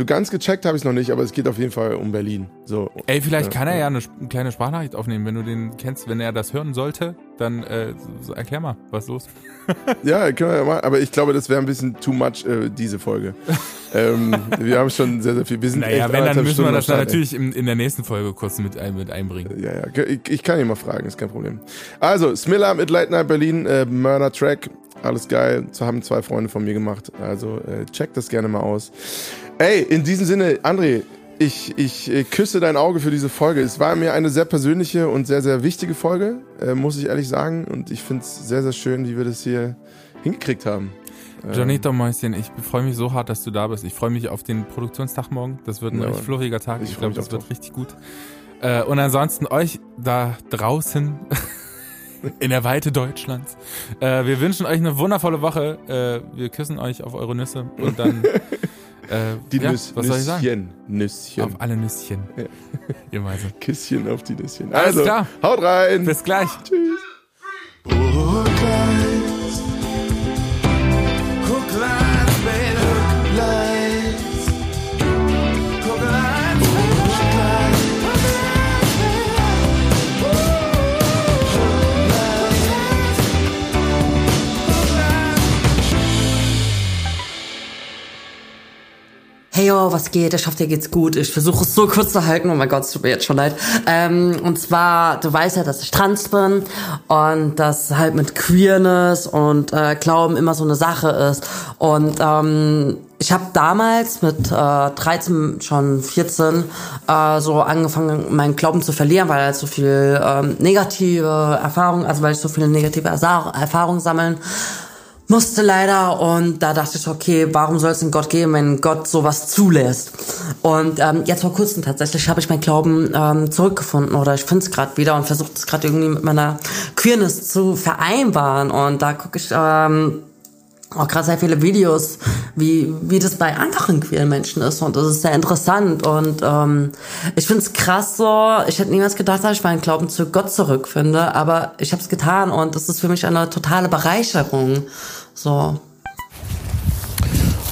So ganz gecheckt habe ich es noch nicht, aber es geht auf jeden Fall um Berlin. So, Ey, vielleicht ja, kann er ja eine, eine, kleine Sprachnachricht aufnehmen, wenn du den kennst. Wenn er das hören sollte, dann äh, so, erklär mal, was ist los? ja, können wir ja mal. Aber ich glaube, das wäre ein bisschen too much, äh, diese Folge. ähm, wir haben schon sehr, sehr viel. Wir sind naja, echt wenn, dann müssen wir das dann natürlich in, in, der nächsten Folge kurz mit, ein, mit einbringen. Ja, ja, ich, ich kann ihn mal fragen, ist kein Problem. Also, Smiller mit Late Night Berlin, äh, Murder Track. Alles geil. Das haben zwei Freunde von mir gemacht. Also, äh, checkt das gerne mal aus. Ey, in diesem Sinne, André, ich, ich äh, küsse dein Auge für diese Folge. Es war mir eine sehr persönliche und sehr, sehr wichtige Folge, äh, muss ich ehrlich sagen. Und ich finde es sehr, sehr schön, wie wir das hier hingekriegt haben. Janito Mäuschen, ich freue mich so hart, dass du da bist. Ich freue mich auf den Produktionstag morgen. Das wird ein ja, richtig fluffiger Tag. Ich, ich glaube, das wird drauf. richtig gut. Äh, und ansonsten euch da draußen in der Weite Deutschlands. Äh, wir wünschen euch eine wundervolle Woche. Äh, wir küssen euch auf eure Nüsse und dann Äh, die ja, Nüss, was Nüsschen, soll ich sagen? Nüsschen. Auf alle Nüsschen. Ja. Ihr Weise. Küsschen auf die Nüsschen. Also, klar. haut rein. Bis gleich. Tschüss. Hey yo, was geht? Ich hoffe, dir geht's gut. Ich versuche es so kurz zu halten. Oh mein Gott, es tut mir jetzt schon leid. Ähm, und zwar, du weißt ja, dass ich trans bin und dass halt mit Queerness und äh, Glauben immer so eine Sache ist. Und ähm, ich habe damals mit äh, 13, schon 14, äh, so angefangen, meinen Glauben zu verlieren, weil halt so viel ähm, negative Erfahrungen, also weil ich so viele negative Erfahrungen sammeln musste leider und da dachte ich, okay, warum soll es einen Gott geben, wenn Gott sowas zulässt? Und ähm, jetzt vor kurzem tatsächlich habe ich meinen Glauben ähm, zurückgefunden oder ich finde es gerade wieder und versuche es gerade irgendwie mit meiner Queerness zu vereinbaren. Und da gucke ich ähm, auch gerade sehr viele Videos, wie, wie das bei anderen queeren Menschen ist. Und das ist sehr interessant. Und ähm, ich finde es krass so, ich hätte niemals gedacht, dass ich meinen Glauben zu Gott zurückfinde, aber ich habe es getan und das ist für mich eine totale Bereicherung. So.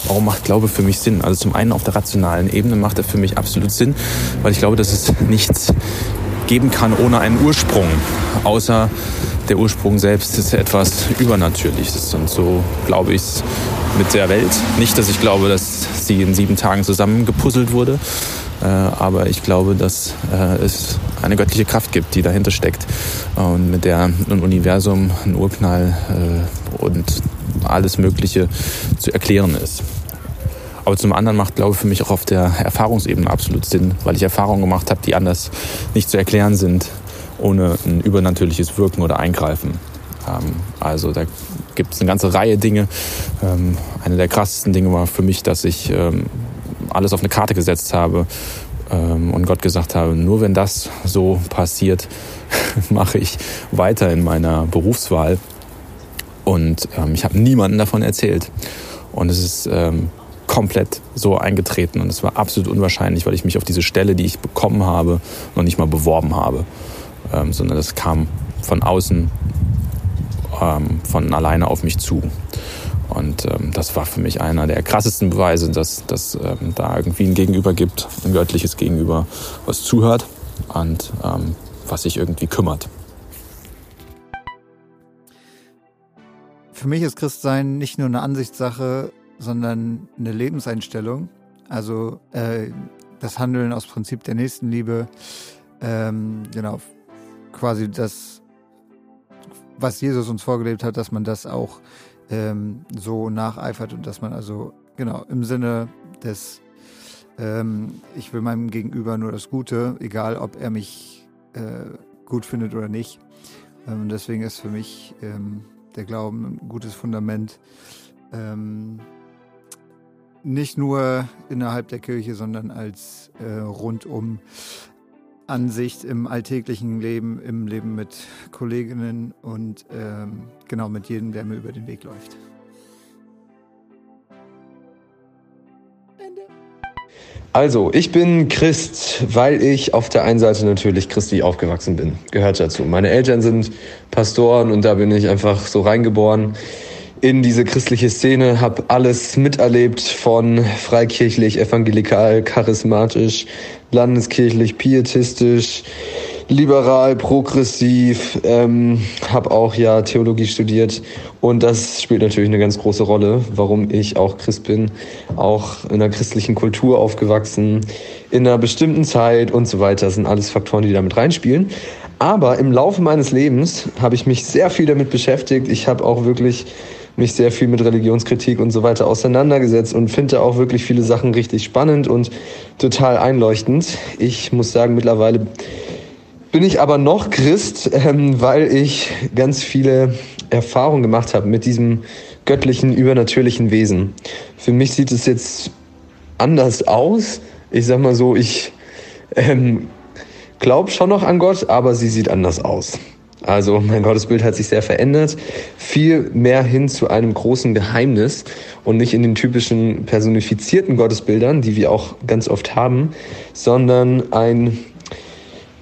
Warum macht Glaube für mich Sinn? Also zum einen auf der rationalen Ebene macht er für mich absolut Sinn, weil ich glaube, dass es nichts geben kann ohne einen Ursprung, außer der Ursprung selbst ist etwas Übernatürliches. Und so glaube ich es mit der Welt. Nicht, dass ich glaube, dass sie in sieben Tagen zusammengepuzzelt wurde, äh, aber ich glaube, dass äh, es eine göttliche Kraft gibt, die dahinter steckt und mit der ein Universum, ein Urknall äh, und alles Mögliche zu erklären ist. Aber zum anderen macht Glaube für mich auch auf der Erfahrungsebene absolut Sinn, weil ich Erfahrungen gemacht habe, die anders nicht zu erklären sind ohne ein übernatürliches Wirken oder Eingreifen. Ähm, also da gibt es eine ganze Reihe Dinge. Ähm, eine der krassesten Dinge war für mich, dass ich ähm, alles auf eine Karte gesetzt habe und Gott gesagt habe, nur wenn das so passiert, mache ich weiter in meiner Berufswahl. Und ähm, ich habe niemandem davon erzählt. Und es ist ähm, komplett so eingetreten und es war absolut unwahrscheinlich, weil ich mich auf diese Stelle, die ich bekommen habe, noch nicht mal beworben habe ähm, sondern das kam von außen, ähm, von alleine auf mich zu. Und ähm, das war für mich einer der krassesten Beweise, dass, dass ähm, da irgendwie ein Gegenüber gibt, ein göttliches Gegenüber, was zuhört und ähm, was sich irgendwie kümmert. Für mich ist Christsein nicht nur eine Ansichtssache, sondern eine Lebenseinstellung. Also äh, das Handeln aus Prinzip der Nächstenliebe, ähm, genau, quasi das, was Jesus uns vorgelebt hat, dass man das auch ähm, so nacheifert und dass man also genau im Sinne des ähm, ich will meinem Gegenüber nur das Gute, egal ob er mich äh, gut findet oder nicht. Ähm, deswegen ist für mich ähm, der Glauben ein gutes Fundament. Ähm, nicht nur innerhalb der Kirche, sondern als äh, rundum Ansicht im alltäglichen Leben, im Leben mit Kolleginnen und ähm, genau mit jedem, der mir über den Weg läuft. Also, ich bin Christ, weil ich auf der einen Seite natürlich christlich aufgewachsen bin. Gehört dazu. Meine Eltern sind Pastoren und da bin ich einfach so reingeboren in diese christliche Szene, habe alles miterlebt von freikirchlich, evangelikal, charismatisch, landeskirchlich, pietistisch, liberal, progressiv, ähm, habe auch ja Theologie studiert und das spielt natürlich eine ganz große Rolle, warum ich auch Christ bin, auch in einer christlichen Kultur aufgewachsen, in einer bestimmten Zeit und so weiter. Das sind alles Faktoren, die damit reinspielen. Aber im Laufe meines Lebens habe ich mich sehr viel damit beschäftigt. Ich habe auch wirklich mich sehr viel mit Religionskritik und so weiter auseinandergesetzt und finde auch wirklich viele Sachen richtig spannend und total einleuchtend. Ich muss sagen, mittlerweile bin ich aber noch Christ, ähm, weil ich ganz viele Erfahrungen gemacht habe mit diesem göttlichen, übernatürlichen Wesen. Für mich sieht es jetzt anders aus. Ich sag mal so, ich ähm, glaube schon noch an Gott, aber sie sieht anders aus. Also mein Gottesbild hat sich sehr verändert, viel mehr hin zu einem großen Geheimnis und nicht in den typischen personifizierten Gottesbildern, die wir auch ganz oft haben, sondern ein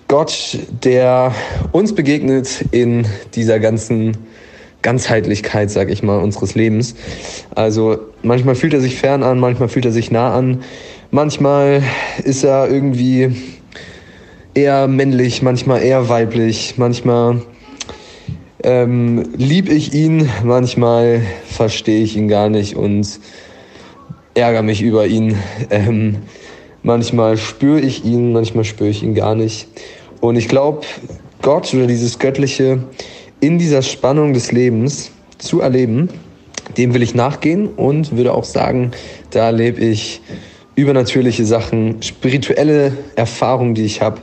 Gott, der uns begegnet in dieser ganzen Ganzheitlichkeit, sag ich mal, unseres Lebens. Also manchmal fühlt er sich fern an, manchmal fühlt er sich nah an, manchmal ist er irgendwie eher männlich, manchmal eher weiblich, manchmal ähm, lieb ich ihn, manchmal verstehe ich ihn gar nicht und ärgere mich über ihn. Ähm, manchmal spüre ich ihn, manchmal spüre ich ihn gar nicht. Und ich glaube, Gott oder dieses Göttliche in dieser Spannung des Lebens zu erleben, dem will ich nachgehen und würde auch sagen, da erlebe ich übernatürliche Sachen, spirituelle Erfahrungen, die ich habe,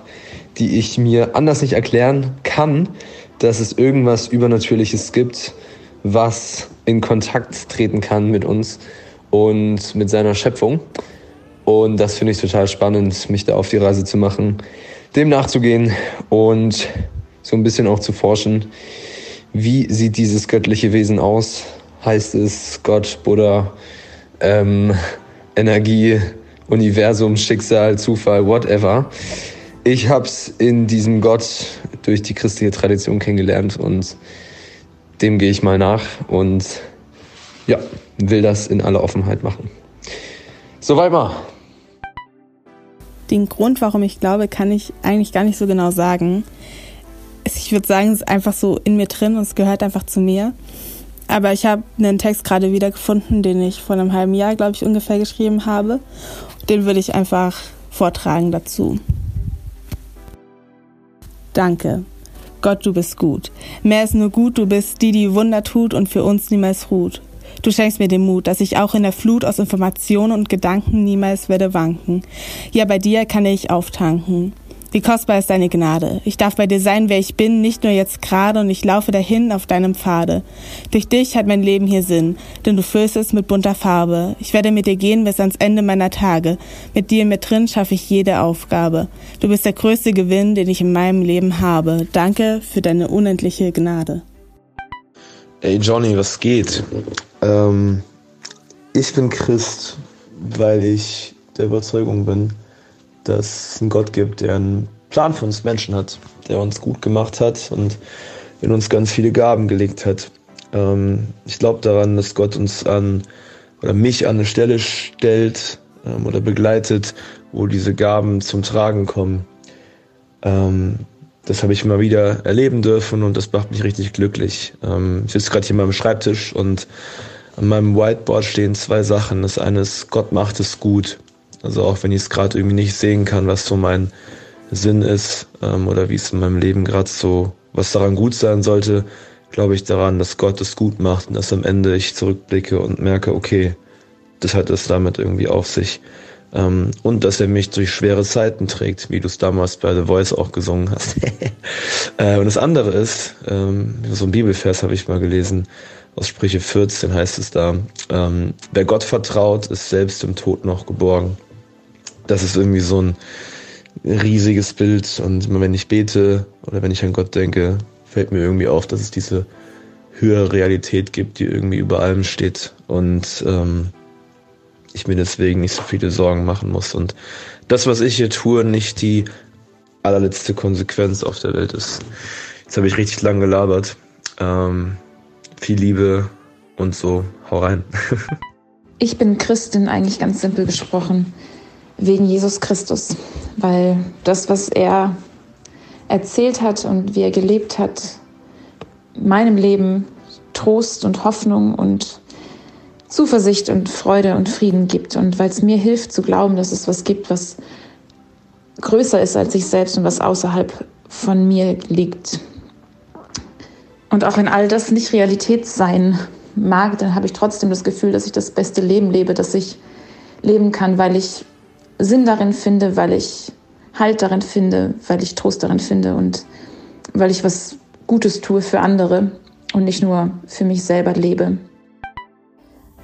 die ich mir anders nicht erklären kann, dass es irgendwas Übernatürliches gibt, was in Kontakt treten kann mit uns und mit seiner Schöpfung. Und das finde ich total spannend, mich da auf die Reise zu machen, dem nachzugehen und so ein bisschen auch zu forschen. Wie sieht dieses göttliche Wesen aus? Heißt es Gott, Buddha, ähm, Energie, Universum, Schicksal, Zufall, whatever. Ich habe es in diesem Gott durch die christliche Tradition kennengelernt und dem gehe ich mal nach und ja, will das in aller Offenheit machen. So weiter. Den Grund, warum ich glaube, kann ich eigentlich gar nicht so genau sagen. Ich würde sagen, es ist einfach so in mir drin und es gehört einfach zu mir. Aber ich habe einen Text gerade wiedergefunden, den ich vor einem halben Jahr, glaube ich, ungefähr geschrieben habe. Den würde ich einfach vortragen dazu. Danke. Gott, du bist gut. Mehr ist nur gut, du bist die, die Wunder tut und für uns niemals ruht. Du schenkst mir den Mut, dass ich auch in der Flut aus Informationen und Gedanken niemals werde wanken. Ja, bei dir kann ich auftanken. Wie kostbar ist deine Gnade. Ich darf bei dir sein, wer ich bin, nicht nur jetzt gerade, und ich laufe dahin auf deinem Pfade. Durch dich hat mein Leben hier Sinn, denn du füllst es mit bunter Farbe. Ich werde mit dir gehen bis ans Ende meiner Tage. Mit dir mit drin schaffe ich jede Aufgabe. Du bist der größte Gewinn, den ich in meinem Leben habe. Danke für deine unendliche Gnade. Ey Johnny, was geht? Ähm, ich bin Christ, weil ich der Überzeugung bin, dass es einen Gott gibt, der einen Plan für uns Menschen hat, der uns gut gemacht hat und in uns ganz viele Gaben gelegt hat. Ähm, ich glaube daran, dass Gott uns an oder mich an eine Stelle stellt ähm, oder begleitet, wo diese Gaben zum Tragen kommen. Ähm, das habe ich immer wieder erleben dürfen und das macht mich richtig glücklich. Ähm, ich sitze gerade hier an meinem Schreibtisch und an meinem Whiteboard stehen zwei Sachen. Das eine ist, Gott macht es gut. Also auch wenn ich es gerade irgendwie nicht sehen kann, was so mein Sinn ist ähm, oder wie es in meinem Leben gerade so, was daran gut sein sollte, glaube ich daran, dass Gott es gut macht und dass am Ende ich zurückblicke und merke, okay, das hat es damit irgendwie auf sich. Ähm, und dass er mich durch schwere Zeiten trägt, wie du es damals bei The Voice auch gesungen hast. äh, und das andere ist, ähm, so ein Bibelvers habe ich mal gelesen, aus Sprüche 14 heißt es da, ähm, wer Gott vertraut, ist selbst im Tod noch geborgen das ist irgendwie so ein riesiges Bild. Und wenn ich bete oder wenn ich an Gott denke, fällt mir irgendwie auf, dass es diese höhere Realität gibt, die irgendwie über allem steht. Und ähm, ich mir deswegen nicht so viele Sorgen machen muss. Und das, was ich hier tue, nicht die allerletzte Konsequenz auf der Welt ist. Jetzt habe ich richtig lang gelabert. Ähm, viel Liebe und so. Hau rein. ich bin Christin, eigentlich ganz simpel gesprochen wegen Jesus Christus, weil das, was er erzählt hat und wie er gelebt hat, meinem Leben Trost und Hoffnung und Zuversicht und Freude und Frieden gibt und weil es mir hilft zu glauben, dass es was gibt, was größer ist als ich selbst und was außerhalb von mir liegt. Und auch wenn all das nicht Realität sein mag, dann habe ich trotzdem das Gefühl, dass ich das beste Leben lebe, das ich leben kann, weil ich Sinn darin finde, weil ich Halt darin finde, weil ich Trost darin finde und weil ich was Gutes tue für andere und nicht nur für mich selber lebe.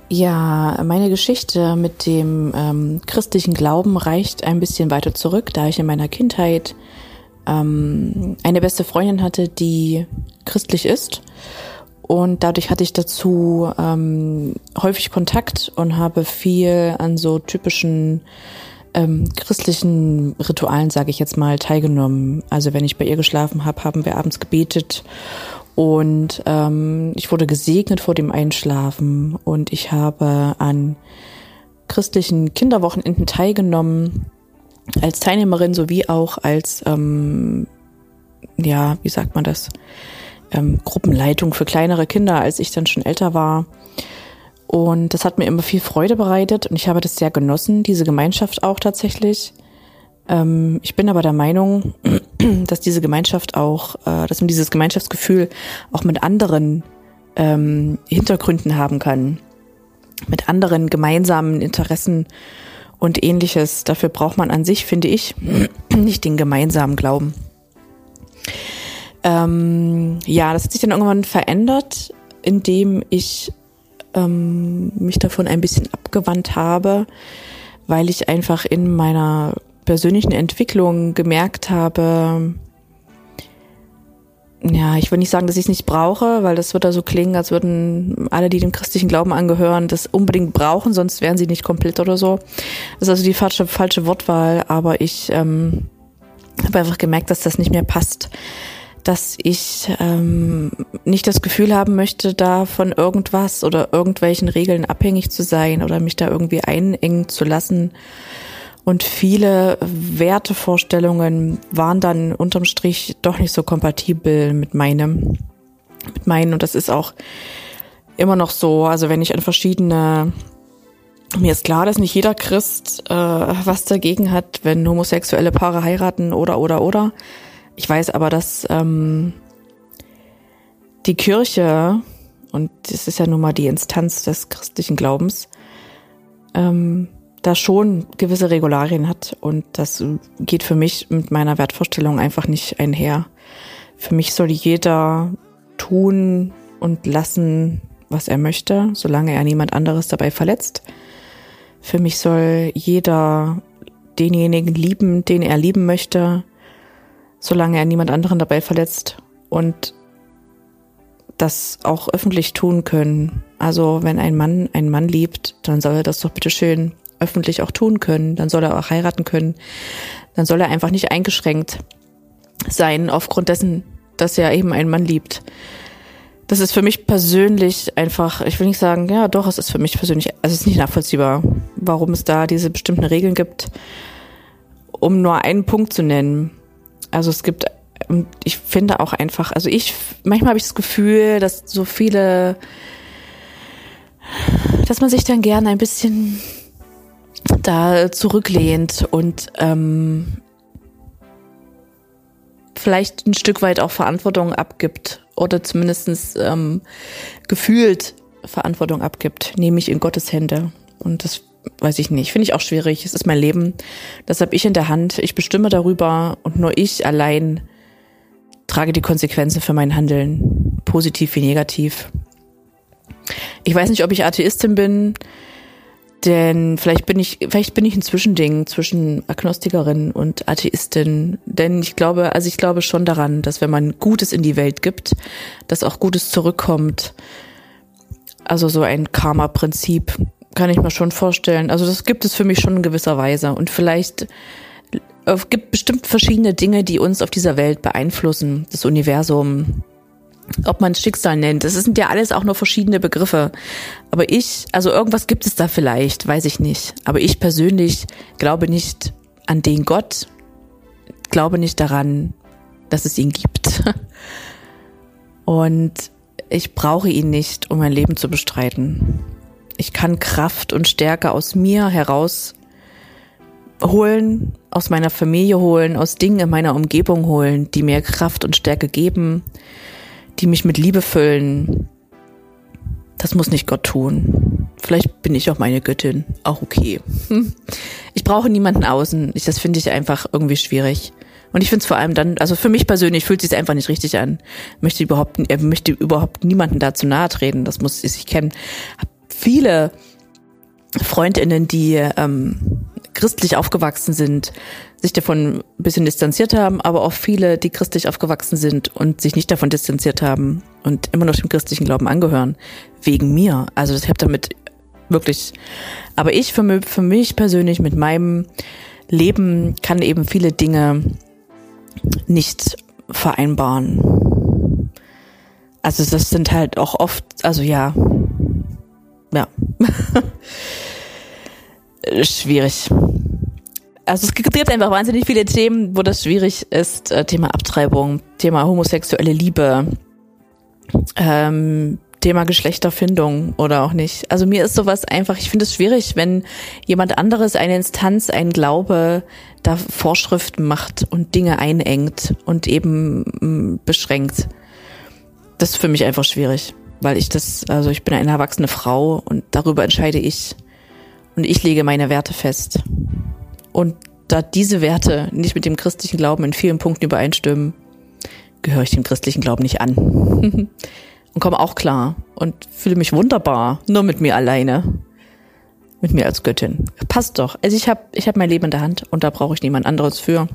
Ja, meine Geschichte mit dem ähm, christlichen Glauben reicht ein bisschen weiter zurück, da ich in meiner Kindheit ähm, eine beste Freundin hatte, die christlich ist. Und dadurch hatte ich dazu ähm, häufig Kontakt und habe viel an so typischen ähm, christlichen Ritualen, sage ich jetzt mal, teilgenommen. Also wenn ich bei ihr geschlafen habe, haben wir abends gebetet und ähm, ich wurde gesegnet vor dem Einschlafen und ich habe an christlichen Kinderwochenenden teilgenommen als Teilnehmerin sowie auch als ähm, ja, wie sagt man das? Ähm, Gruppenleitung für kleinere Kinder, als ich dann schon älter war. Und das hat mir immer viel Freude bereitet und ich habe das sehr genossen, diese Gemeinschaft auch tatsächlich. Ähm, ich bin aber der Meinung, dass diese Gemeinschaft auch, äh, dass man dieses Gemeinschaftsgefühl auch mit anderen ähm, Hintergründen haben kann, mit anderen gemeinsamen Interessen und ähnliches. Dafür braucht man an sich, finde ich, nicht den gemeinsamen Glauben. Ähm, ja, das hat sich dann irgendwann verändert, indem ich ähm, mich davon ein bisschen abgewandt habe, weil ich einfach in meiner persönlichen Entwicklung gemerkt habe, ja, ich will nicht sagen, dass ich es nicht brauche, weil das wird da so klingen, als würden alle, die dem christlichen Glauben angehören, das unbedingt brauchen, sonst wären sie nicht komplett oder so. Das ist also die falsche, falsche Wortwahl, aber ich ähm, habe einfach gemerkt, dass das nicht mehr passt. Dass ich ähm, nicht das Gefühl haben möchte, da von irgendwas oder irgendwelchen Regeln abhängig zu sein oder mich da irgendwie einengen zu lassen und viele Wertevorstellungen waren dann unterm Strich doch nicht so kompatibel mit meinem, mit meinen. Und das ist auch immer noch so. Also wenn ich an verschiedene mir ist klar, dass nicht jeder Christ äh, was dagegen hat, wenn homosexuelle Paare heiraten oder oder oder. Ich weiß aber, dass ähm, die Kirche, und das ist ja nun mal die Instanz des christlichen Glaubens, ähm, da schon gewisse Regularien hat und das geht für mich mit meiner Wertvorstellung einfach nicht einher. Für mich soll jeder tun und lassen, was er möchte, solange er niemand anderes dabei verletzt. Für mich soll jeder denjenigen lieben, den er lieben möchte, solange er niemand anderen dabei verletzt und das auch öffentlich tun können. Also wenn ein Mann einen Mann liebt, dann soll er das doch bitte schön öffentlich auch tun können. Dann soll er auch heiraten können. Dann soll er einfach nicht eingeschränkt sein aufgrund dessen, dass er eben einen Mann liebt. Das ist für mich persönlich einfach, ich will nicht sagen, ja doch, es ist für mich persönlich, also es ist nicht nachvollziehbar, warum es da diese bestimmten Regeln gibt, um nur einen Punkt zu nennen. Also es gibt, ich finde auch einfach, also ich, manchmal habe ich das Gefühl, dass so viele, dass man sich dann gerne ein bisschen da zurücklehnt und ähm, vielleicht ein Stück weit auch Verantwortung abgibt oder zumindest ähm, gefühlt Verantwortung abgibt, nehme ich in Gottes Hände. Und das weiß ich nicht, finde ich auch schwierig. Es ist mein Leben, das habe ich in der Hand. Ich bestimme darüber und nur ich allein trage die Konsequenzen für mein Handeln, positiv wie negativ. Ich weiß nicht, ob ich Atheistin bin. Denn vielleicht bin ich, vielleicht bin ich ein Zwischending zwischen Agnostikerin und Atheistin. Denn ich glaube, also ich glaube schon daran, dass wenn man Gutes in die Welt gibt, dass auch Gutes zurückkommt. Also so ein Karma-Prinzip kann ich mir schon vorstellen. Also das gibt es für mich schon in gewisser Weise. Und vielleicht es gibt bestimmt verschiedene Dinge, die uns auf dieser Welt beeinflussen. Das Universum, ob man es Schicksal nennt. Das sind ja alles auch nur verschiedene Begriffe. Aber ich, also irgendwas gibt es da vielleicht, weiß ich nicht. Aber ich persönlich glaube nicht an den Gott, glaube nicht daran, dass es ihn gibt. Und ich brauche ihn nicht, um mein Leben zu bestreiten. Ich kann Kraft und Stärke aus mir heraus holen, aus meiner Familie holen, aus Dingen in meiner Umgebung holen, die mir Kraft und Stärke geben, die mich mit Liebe füllen. Das muss nicht Gott tun. Vielleicht bin ich auch meine Göttin. Auch okay. Ich brauche niemanden außen. Ich, das finde ich einfach irgendwie schwierig. Und ich finde es vor allem dann, also für mich persönlich fühlt es sich einfach nicht richtig an. Möchte überhaupt, er möchte überhaupt niemanden dazu nahe treten. Das muss ich kennen. Hab viele Freundinnen, die ähm, christlich aufgewachsen sind, sich davon ein bisschen distanziert haben, aber auch viele, die christlich aufgewachsen sind und sich nicht davon distanziert haben und immer noch dem christlichen Glauben angehören, wegen mir. Also das habe damit wirklich, aber ich für für mich persönlich mit meinem Leben kann eben viele Dinge nicht vereinbaren. Also das sind halt auch oft, also ja, ja. schwierig. Also es gibt einfach wahnsinnig viele Themen, wo das schwierig ist. Äh, Thema Abtreibung, Thema homosexuelle Liebe, ähm, Thema Geschlechterfindung oder auch nicht. Also mir ist sowas einfach, ich finde es schwierig, wenn jemand anderes, eine Instanz, ein Glaube da Vorschriften macht und Dinge einengt und eben mm, beschränkt. Das ist für mich einfach schwierig, weil ich das, also ich bin eine erwachsene Frau und darüber entscheide ich und ich lege meine Werte fest. Und da diese Werte nicht mit dem christlichen Glauben in vielen Punkten übereinstimmen, gehöre ich dem christlichen Glauben nicht an. und komme auch klar und fühle mich wunderbar, nur mit mir alleine. mit mir als Göttin. Passt doch. Also ich habe ich hab mein Leben in der Hand und da brauche ich niemand anderes für.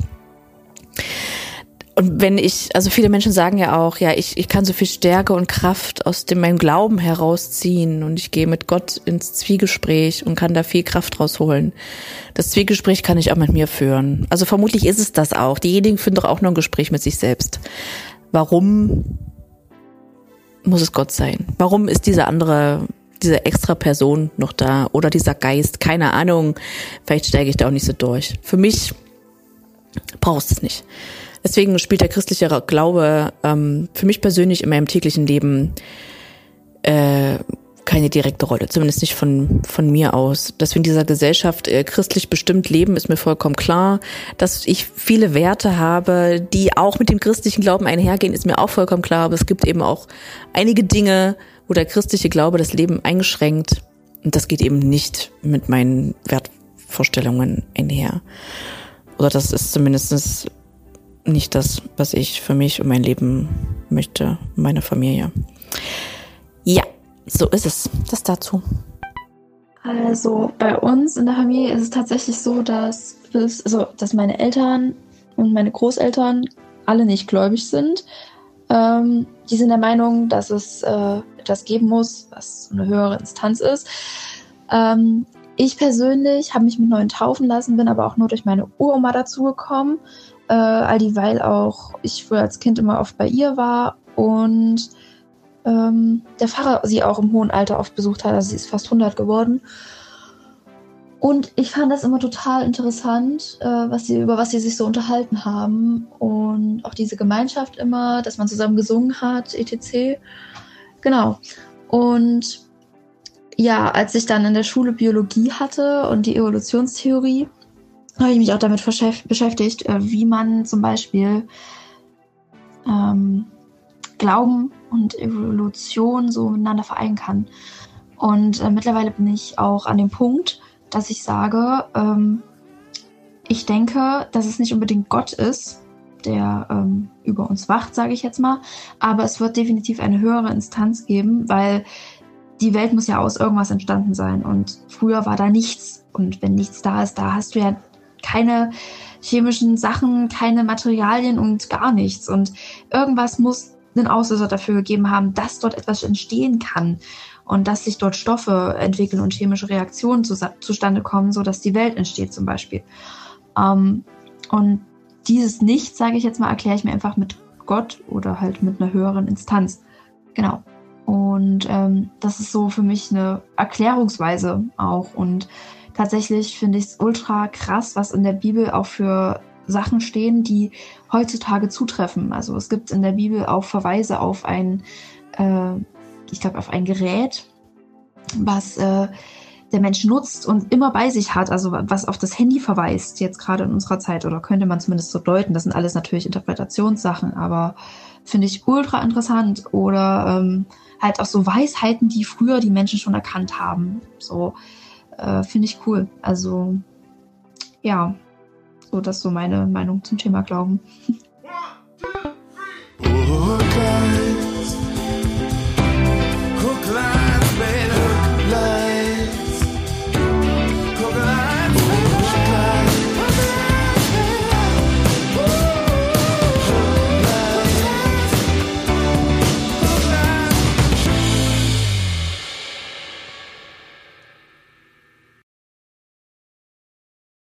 Und wenn ich, also viele Menschen sagen ja auch, ja, ich, ich kann so viel Stärke und Kraft aus dem meinem Glauben herausziehen und ich gehe mit Gott ins Zwiegespräch und kann da viel Kraft rausholen. Das Zwiegespräch kann ich auch mit mir führen. Also vermutlich ist es das auch. Diejenigen führen doch auch nur ein Gespräch mit sich selbst. Warum muss es Gott sein? Warum ist diese andere, diese extra Person noch da oder dieser Geist? Keine Ahnung. Vielleicht steige ich da auch nicht so durch. Für mich brauchst es nicht. Deswegen spielt der christliche Glaube ähm, für mich persönlich in meinem täglichen Leben äh, keine direkte Rolle, zumindest nicht von, von mir aus. Dass wir in dieser Gesellschaft äh, christlich bestimmt leben, ist mir vollkommen klar. Dass ich viele Werte habe, die auch mit dem christlichen Glauben einhergehen, ist mir auch vollkommen klar. Aber es gibt eben auch einige Dinge, wo der christliche Glaube das Leben eingeschränkt. Und das geht eben nicht mit meinen Wertvorstellungen einher. Oder das ist zumindestens nicht das, was ich für mich und mein Leben möchte, meine Familie. Ja, so ist es. Das dazu. Also bei uns in der Familie ist es tatsächlich so, dass, also, dass meine Eltern und meine Großeltern alle nicht gläubig sind. Ähm, die sind der Meinung, dass es äh, etwas geben muss, was eine höhere Instanz ist. Ähm, ich persönlich habe mich mit neuen taufen lassen, bin aber auch nur durch meine Uroma dazugekommen äh, all die, weil auch ich früher als Kind immer oft bei ihr war und ähm, der Pfarrer sie auch im hohen Alter oft besucht hat. Also sie ist fast 100 geworden. Und ich fand das immer total interessant, äh, was sie, über was sie sich so unterhalten haben. Und auch diese Gemeinschaft immer, dass man zusammen gesungen hat, etc. Genau. Und ja, als ich dann in der Schule Biologie hatte und die Evolutionstheorie, habe ich mich auch damit beschäftigt, äh, wie man zum Beispiel ähm, Glauben und Evolution so miteinander vereinen kann. Und äh, mittlerweile bin ich auch an dem Punkt, dass ich sage, ähm, ich denke, dass es nicht unbedingt Gott ist, der ähm, über uns wacht, sage ich jetzt mal, aber es wird definitiv eine höhere Instanz geben, weil die Welt muss ja aus irgendwas entstanden sein und früher war da nichts und wenn nichts da ist, da hast du ja keine chemischen Sachen, keine Materialien und gar nichts. Und irgendwas muss einen Auslöser dafür gegeben haben, dass dort etwas entstehen kann und dass sich dort Stoffe entwickeln und chemische Reaktionen zu, zustande kommen, sodass die Welt entsteht zum Beispiel. Ähm, und dieses Nichts, sage ich jetzt mal, erkläre ich mir einfach mit Gott oder halt mit einer höheren Instanz. Genau. Und ähm, das ist so für mich eine Erklärungsweise auch. Und tatsächlich finde ich es ultra krass, was in der Bibel auch für Sachen stehen, die heutzutage zutreffen. Also es gibt in der Bibel auch Verweise auf ein, äh, ich glaube, auf ein Gerät, was äh, der Mensch nutzt und immer bei sich hat, also was auf das Handy verweist, jetzt gerade in unserer Zeit, oder könnte man zumindest so deuten. Das sind alles natürlich Interpretationssachen, aber finde ich ultra interessant. Oder ähm, halt auch so Weisheiten, die früher die Menschen schon erkannt haben. So, äh, finde ich cool. Also ja, so das ist so meine Meinung zum Thema Glauben. Urteil, guck rein.